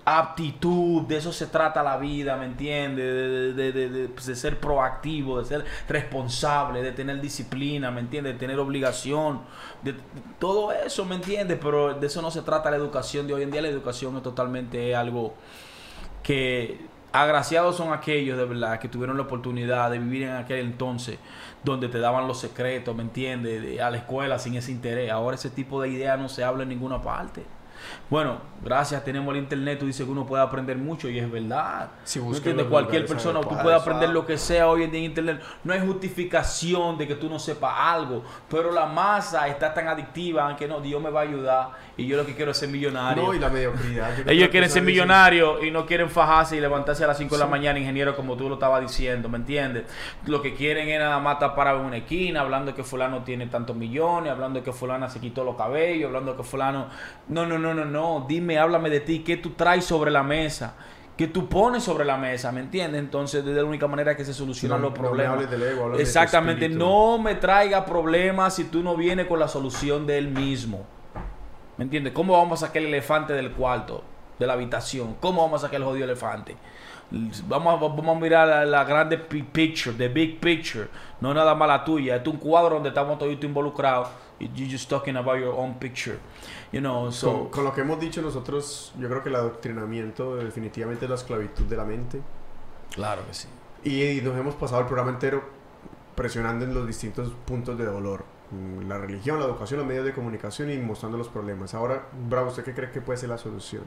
Aptitud, de eso se trata la vida, ¿me entiendes? De, de- de- pues, de ser proactivo, de ser responsable, de tener disciplina, ¿me entiendes? De tener obligación, de, todo eso, ¿me entiendes? Pero de eso no se trata la educación de hoy en día. La educación es totalmente algo que agraciados son aquellos de verdad que tuvieron la oportunidad de vivir en aquel entonces donde te daban los secretos, ¿me entiendes? De- a la escuela sin ese interés. Ahora ese tipo de ideas no se habla en ninguna parte. Bueno, gracias, tenemos el internet, tú dices que uno puede aprender mucho y es verdad. Si ¿Me buscan entiendes? los Cualquier persona, tú puedes aprender lo que sea hoy en día en internet. No hay justificación de que tú no sepas algo, pero la masa está tan adictiva que no, Dios me va a ayudar y yo lo que quiero es ser millonario. No, y la mediocridad. Ellos quieren ser millonarios y no quieren fajarse y levantarse a las 5 de la mañana, ingeniero, como tú lo estabas diciendo, ¿me entiendes? Lo que quieren es nada más estar parado en una esquina, hablando que fulano tiene tantos millones, hablando que fulana se quitó los cabellos, hablando que fulano... No, no, no, no, no. Dime, háblame de ti, ¿qué tú traes sobre la mesa? ¿Qué tú pones sobre la mesa? ¿Me entiendes? Entonces, de la única manera que se solucionan No- los no me problemas. del ego, de Exactamente. No me traiga problemas si tú no vienes con la solución de él mismo. ¿Me entiendes? ¿Cómo vamos a sacar el elefante del cuarto, de la habitación? ¿Cómo vamos a sacar el jodido elefante? Vamos a, vamos a mirar la, la grande pi- picture, the big picture. No nada más la tuya. Esto es un cuadro donde estamos todos involucrados. y You just talking about your own picture. You know, so... Con, con lo que hemos dicho nosotros, yo creo que el adoctrinamiento definitivamente es la esclavitud de la mente. Claro que sí. Y nos hemos pasado el programa entero presionando en los distintos puntos de dolor. Mm, La religión, la educación, los medios de comunicación y mostrando los problemas. Ahora, Bravo, ¿usted qué cree que puede ser la solución?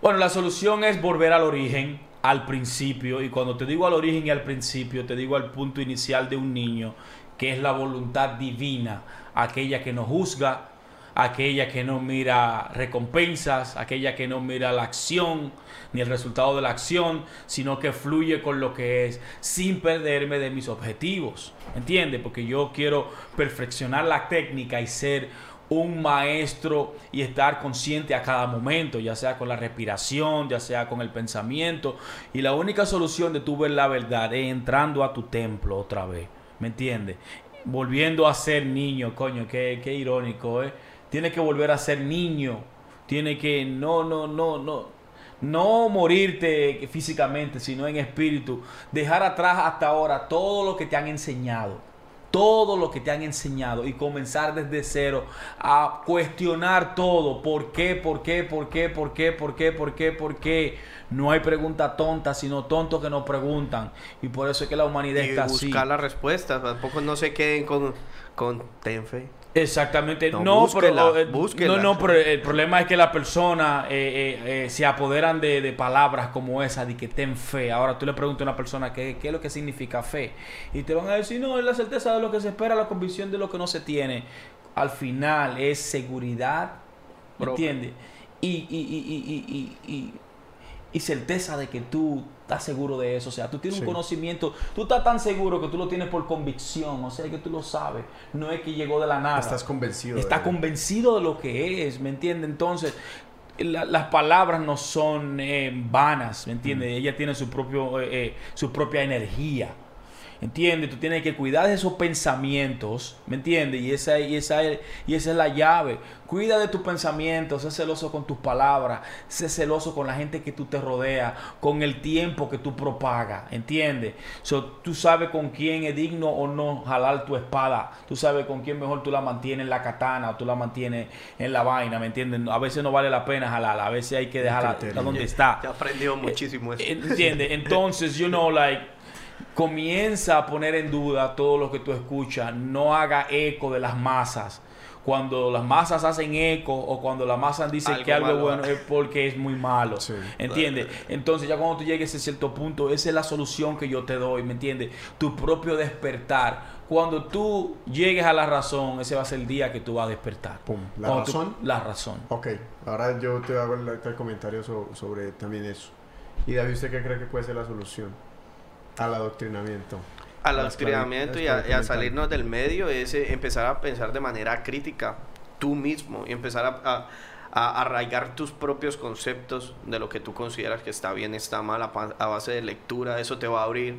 Bueno, la solución es volver al origen, al principio. Y cuando te digo al origen y al principio, te digo al punto inicial de un niño, que es la voluntad divina, aquella que no juzga, aquella que no mira recompensas, aquella que no mira la acción ni el resultado de la acción, sino que fluye con lo que es, sin perderme de mis objetivos. ¿Entiendes? Porque yo quiero perfeccionar la técnica y ser un maestro y estar consciente a cada momento, ya sea con la respiración, ya sea con el pensamiento. Y la única solución de tu ver la verdad es entrando a tu templo otra vez. ¿Me entiendes? Volviendo a ser niño, coño, qué, qué irónico, ¿eh? Tiene que volver a ser niño. Tiene que no, no, no, no. No morirte físicamente, sino en espíritu. Dejar atrás hasta ahora todo lo que te han enseñado. todo lo que te han enseñado y comenzar desde cero a cuestionar todo. ¿Por qué? ¿Por qué? ¿Por qué? ¿Por qué? ¿Por qué? ¿Por qué? ¿Por qué? No hay pregunta tonta, sino tontos que nos preguntan. Y por eso es que la humanidad Y está así. buscar las respuestas. Tampoco no se queden con, con ten fe. Exactamente, No, no, búsquela, pero, eh, búsquela. no, no, pero el problema es que las personas eh, eh, eh, se apoderan de, de palabras como esa, de que ten fe. Ahora tú le preguntas a una persona qué, qué es lo que significa fe y te van a decir, no, es la certeza de lo que se espera, la convicción de lo que no se tiene. Al final es seguridad, ¿me entiendes? Y, y, y, y, y, y, y certeza de que tú estás seguro de eso. O sea, tú tienes Sí. un conocimiento, tú estás tan seguro que tú lo tienes por convicción, o sea, que tú lo sabes. No es que llegó de la nada. Estás convencido. Está de- convencido de lo que es, ¿me entiendes? Entonces, la- las palabras no son eh, vanas, ¿me entiendes? Ella tiene su, propio, eh, eh, su propia energía. ¿Entiendes? Tú tienes que cuidar de esos pensamientos, ¿me entiendes? Y esa, y, esa, es- y esa es la llave. Cuida de tus pensamientos, sé celoso con tus palabras, sé celoso con la gente que tú te rodeas, con el tiempo que tú propagas, ¿entiendes? So, tú sabes con quién es digno o no jalar tu espada, tú sabes con quién mejor tú la mantienes en la katana o tú la mantienes en la vaina, ¿me entiendes? A veces no vale la pena jalarla, a veces hay que dejarla donde está. Te he aprendido muchísimo eso. ¿Entiendes? [laughs] Entonces, you know, like, comienza a poner en duda todo lo que tú escuchas. No haga eco de las masas. Cuando las masas hacen eco o cuando las masas dicen Algo que algo malo bueno es porque es muy malo. Sí. ¿Entiendes? Entonces, ya cuando tú llegues a cierto punto, esa es la solución que yo te doy, ¿me entiendes? Tu propio despertar. Cuando tú llegues a la razón, ese va a ser el día que tú vas a despertar. Pum. ¿La Cuando tú- razón? la razón. Ok, ahora yo te hago el, el comentario so- sobre también eso. Y David, ¿usted qué cree que puede ser la solución al adoctrinamiento? al adoctrinamiento y a, y salirnos del medio es eh, empezar a pensar de manera crítica tú mismo y empezar a, a- a arraigar tus propios conceptos de lo que tú consideras que está bien, está mal, a, base de lectura, eso te va a abrir.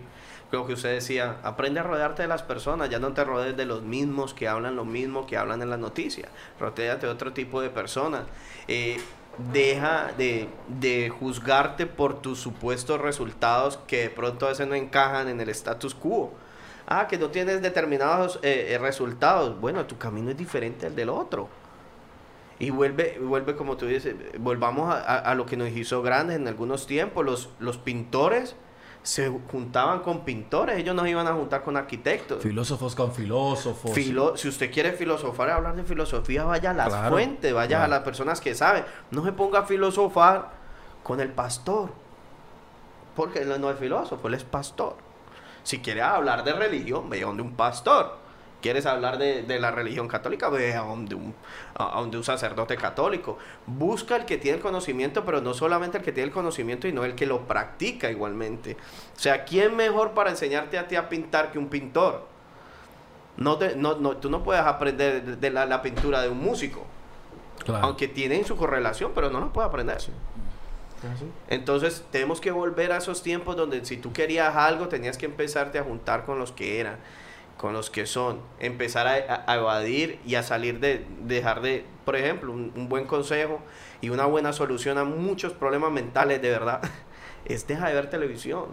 Creo que usted decía, aprende a rodearte de las personas, ya no te rodees de los mismos que hablan lo mismo que hablan en las noticias, rodéate de otro tipo de personas. Eh, deja de, de juzgarte por tus supuestos resultados que de pronto a veces no encajan en el status quo. Ah, que no tienes determinados eh, eh, resultados. Bueno, tu camino es diferente al del otro. Y vuelve, vuelve como tú dices, volvamos a, a- a lo que nos hizo grandes en algunos tiempos. Los, los pintores se juntaban con pintores, ellos no iban a juntar con arquitectos. Filósofos con filósofos. Filo- si usted quiere filosofar, hablar de filosofía, vaya a las Claro, fuentes, vaya a las personas que saben. No se ponga a filosofar con el pastor, porque él no es filósofo, él es pastor. Si quiere hablar de religión, ve donde un pastor. ¿Quieres hablar de, de la religión católica? Ve a donde, un, a a donde un sacerdote católico. Busca el que tiene el conocimiento, pero no solamente el que tiene el conocimiento, sino el que lo practica igualmente. O sea, ¿quién mejor para enseñarte a ti a pintar que un pintor? No te- no, no, tú no puedes aprender de, de la, la pintura de un músico, Claro. aunque tienen su correlación, pero no lo puedes aprender. Entonces tenemos que volver a esos tiempos donde si tú querías algo tenías que empezarte a juntar con los que eran, con los que son, empezar a, evadir y a salir de dejar de, por ejemplo, un, un buen consejo y una buena solución a muchos problemas mentales de verdad [laughs] es deja de ver televisión.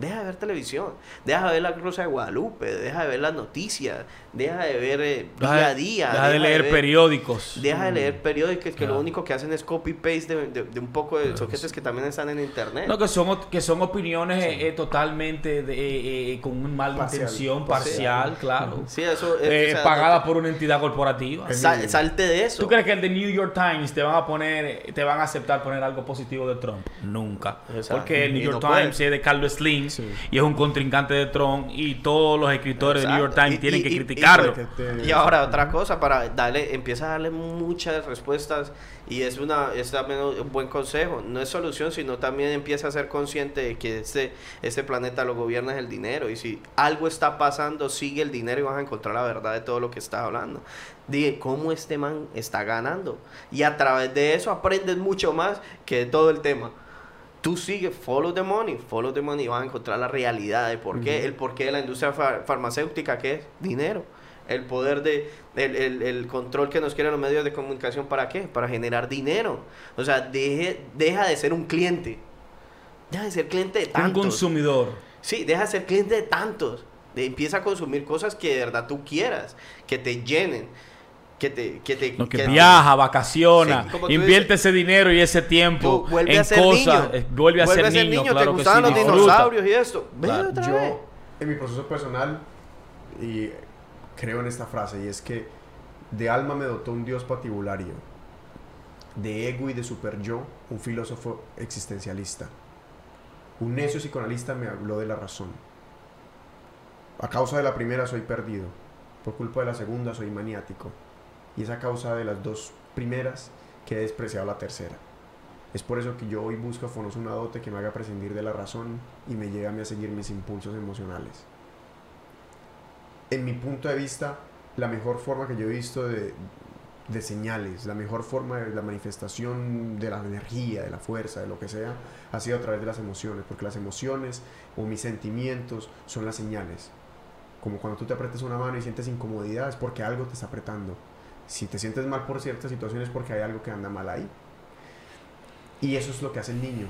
Deja de ver televisión, deja de ver la Rosa de Guadalupe, deja de ver las noticias, deja de ver eh, Deja día a día. Deja de leer ver- periódicos. Deja de leer periódicos que Claro. lo único que hacen es copy-paste de, de- de un poco de soquetes sí. que también están en internet. No, que son, que son opiniones eh, eh, totalmente de, eh, eh, con una mala Parcial. intención, Parcial. parcial, claro. Sí, eso Eh, o sea, pagada no- por una entidad corporativa. Sal- salte de eso. ¿Tú crees que el de New York Times te van a poner, te van a aceptar poner algo positivo de Trump? Nunca. Exacto. Porque el New York no puede. Times es de Carlos Slim Sí. y es un contrincante de Trump y todos los escritores del New York Exacto. Times Y- tienen y- que y criticarlo. Que te- Y ahora otra cosa para darle, empieza a darle muchas respuestas y es una es también un buen consejo. No es solución, sino también empieza a ser consciente de que este, este planeta lo gobierna es el dinero y si algo está pasando, sigue el dinero y vas a encontrar la verdad de todo lo que estás hablando. Dije, cómo este man está ganando. Y a través de eso aprendes mucho más que de todo el tema. Tú sigues, follow the money, follow the money y vas a encontrar la realidad de por qué, el porqué de la industria far- farmacéutica, que es dinero. El poder de, el, el- el control que nos quieren los medios de comunicación, ¿para qué? Para generar dinero. O sea, deje, deja de ser un cliente. Deja de ser cliente de Un tantos. consumidor. Sí, deja de ser cliente de tantos. Empieza a consumir cosas que de verdad tú quieras, que te llenen, que te... Que te Lo que que- viaja, vacaciona, Sí, invierte dices, ese dinero y ese tiempo Tú en a ser cosas, niño. eh, vuelve a ser niño, ¿Te claro que gustaban sí, los disfruta. dinosaurios y esto? Ve Claro. otra vez. Yo, en mi proceso personal, y creo en esta frase, y es que de alma me dotó un Dios patibulario, de ego y de super yo, un filósofo existencialista. Un necio psicoanalista me habló de la razón. A causa de la primera soy perdido, por culpa de la segunda soy maniático, y es a causa de las dos primeras que he despreciado la tercera. Es por eso que yo hoy busco a Fonos una dote que me haga prescindir de la razón y me lleve a mí seguir mis impulsos emocionales. En mi punto de vista, la mejor forma que yo he visto de, de señales, la mejor forma de la manifestación de la energía, de la fuerza, de lo que sea, ha sido a través de las emociones, porque las emociones o mis sentimientos son las señales. Como cuando tú te apretas una mano y sientes incomodidad, es porque algo te está apretando. Si te sientes mal por ciertas situaciones, es porque hay algo que anda mal ahí. Y eso es lo que hace el niño.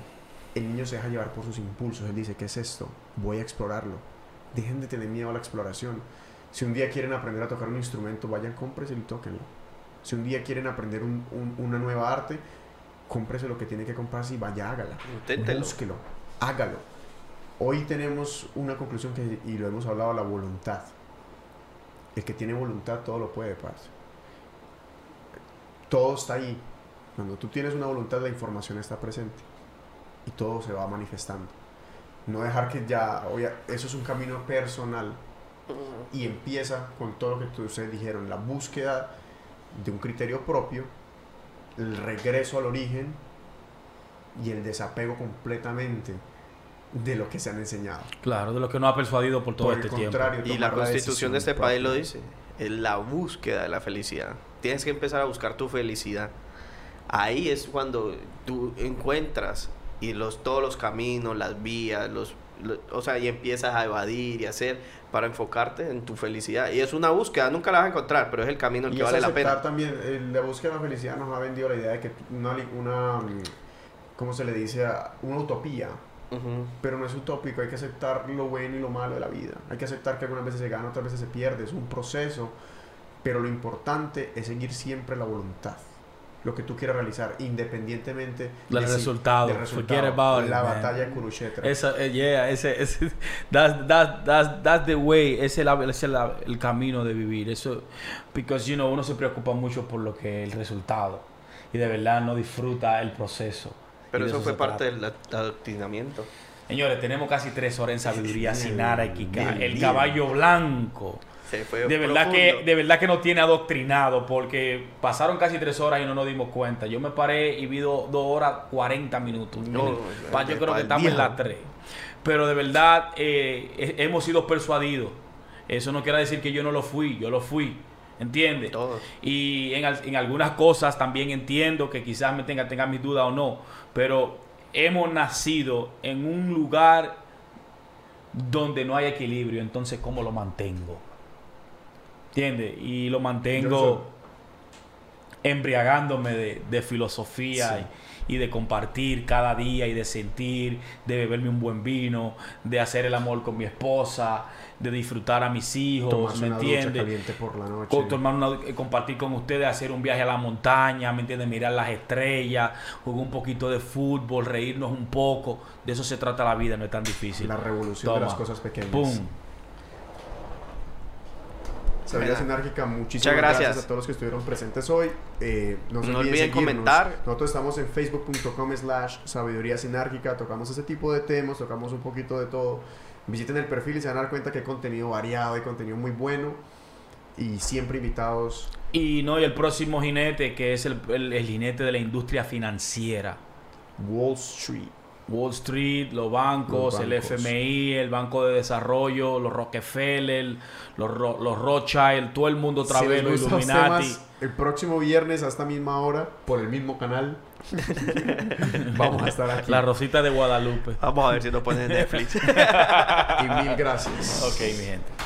El niño se deja llevar por sus impulsos. Él dice, ¿qué es esto? Voy a explorarlo. Dejen de tener miedo a la exploración. Si un día quieren aprender a tocar un instrumento, vayan, cómprese y tóquenlo. Si un día quieren aprender un- un- una nueva arte, cómprese lo que tiene que comprarse y vaya, hágala. Inténtelo. Búsquelo, hágalo. Hoy tenemos una conclusión que, y lo hemos hablado, la voluntad. El que tiene voluntad todo lo puede, parce. Todo está ahí. Cuando tú tienes una voluntad, la información está presente. Y todo se va manifestando. No dejar que ya, oye, eso es un camino personal. Y empieza con todo lo que ustedes dijeron, la búsqueda de un criterio propio, el regreso al origen y el desapego completamente de lo que se han enseñado. Claro, de lo que nos ha persuadido por todo Por este el tiempo. contrario, Y la constitución de este país lo dice, es la búsqueda de la felicidad. Tienes que empezar a buscar tu felicidad. Ahí es cuando tú encuentras y los todos los caminos, las vías, los, lo- o sea, y empiezas a evadir y hacer para enfocarte en tu felicidad. Y es una búsqueda, nunca la vas a encontrar, pero es el camino el Y que vale la pena. también, eh, la búsqueda de la felicidad nos ha vendido la idea de que una, una mm, ¿cómo se le dice? Una utopía. Pero no es utópico, hay que aceptar lo bueno y lo malo de la vida. Hay que aceptar que algunas veces se gana, otras veces se pierde, es un proceso. Pero lo importante es seguir siempre la voluntad. Lo que tú quieras realizar, independientemente Del de si- resultado. del Forget about it, la man. batalla de Kurukshetra. Esa, eh, yeah, ese, ese, [laughs] that's, that's, that's, that's the way, ese es, la- ese es la- el camino de vivir. Eso, because, you know, uno se preocupa mucho por lo que es el resultado y de verdad no disfruta el proceso. Pero Y de eso fue parte del adoctrinamiento. Señores, tenemos casi tres horas en sabiduría Bien, sin anarquía. bien, El caballo blanco. Se fue De verdad, profundo. que, de verdad que nos tiene adoctrinado porque pasaron casi tres horas y no nos dimos cuenta. Yo me paré y vi do- dos horas 40 minutos. No, Pa- yo creo que estamos en las tres. Pero de verdad eh, he- hemos sido persuadidos. Eso no quiere decir que yo no lo fui, yo lo fui. ¿Entiendes? Todos. Y en, en algunas cosas también entiendo que quizás me tenga, tenga mis dudas o no. Pero hemos nacido en un lugar donde no hay equilibrio. Entonces, ¿cómo lo mantengo? ¿Entiendes? Y lo mantengo embriagándome de, de filosofía Sí. y, y de compartir cada día y de sentir, de beberme un buen vino, de hacer el amor con mi esposa, de disfrutar a mis hijos, Tomarse ¿me entiendes? caliente por la noche. Con- tomar una- eh, compartir con ustedes, hacer un viaje a la montaña, ¿me entiendes? Mirar las estrellas, jugar un poquito de fútbol, reírnos un poco. De eso se trata la vida, no es tan difícil. La revolución de las cosas pequeñas. ¡Pum! Sabiduría. Sinárgica, muchísimas Muchas gracias. gracias. a todos los que estuvieron presentes hoy. Eh, no, se No olviden, olviden comentar. Nosotros estamos en facebook.com slash sabiduría sinárgica. Tocamos ese tipo de temas, tocamos un poquito de todo. Visiten el perfil y se van a dar cuenta que hay contenido variado, hay contenido muy bueno. Y siempre invitados. Y no, y el próximo jinete, que es el, el- el jinete de la industria financiera. Wall Street. Wall Street, los bancos, Los el. FMI, el Banco de Desarrollo, los Rockefeller, los, los Rothschild, todo el mundo otra Si vez, les los Illuminati. temas, el próximo viernes a esta misma hora, por el mismo canal, [laughs] vamos a estar aquí. La Rosita de Guadalupe. Vamos a ver si nos ponen en Netflix. [laughs] Y mil gracias. Ok, mi gente.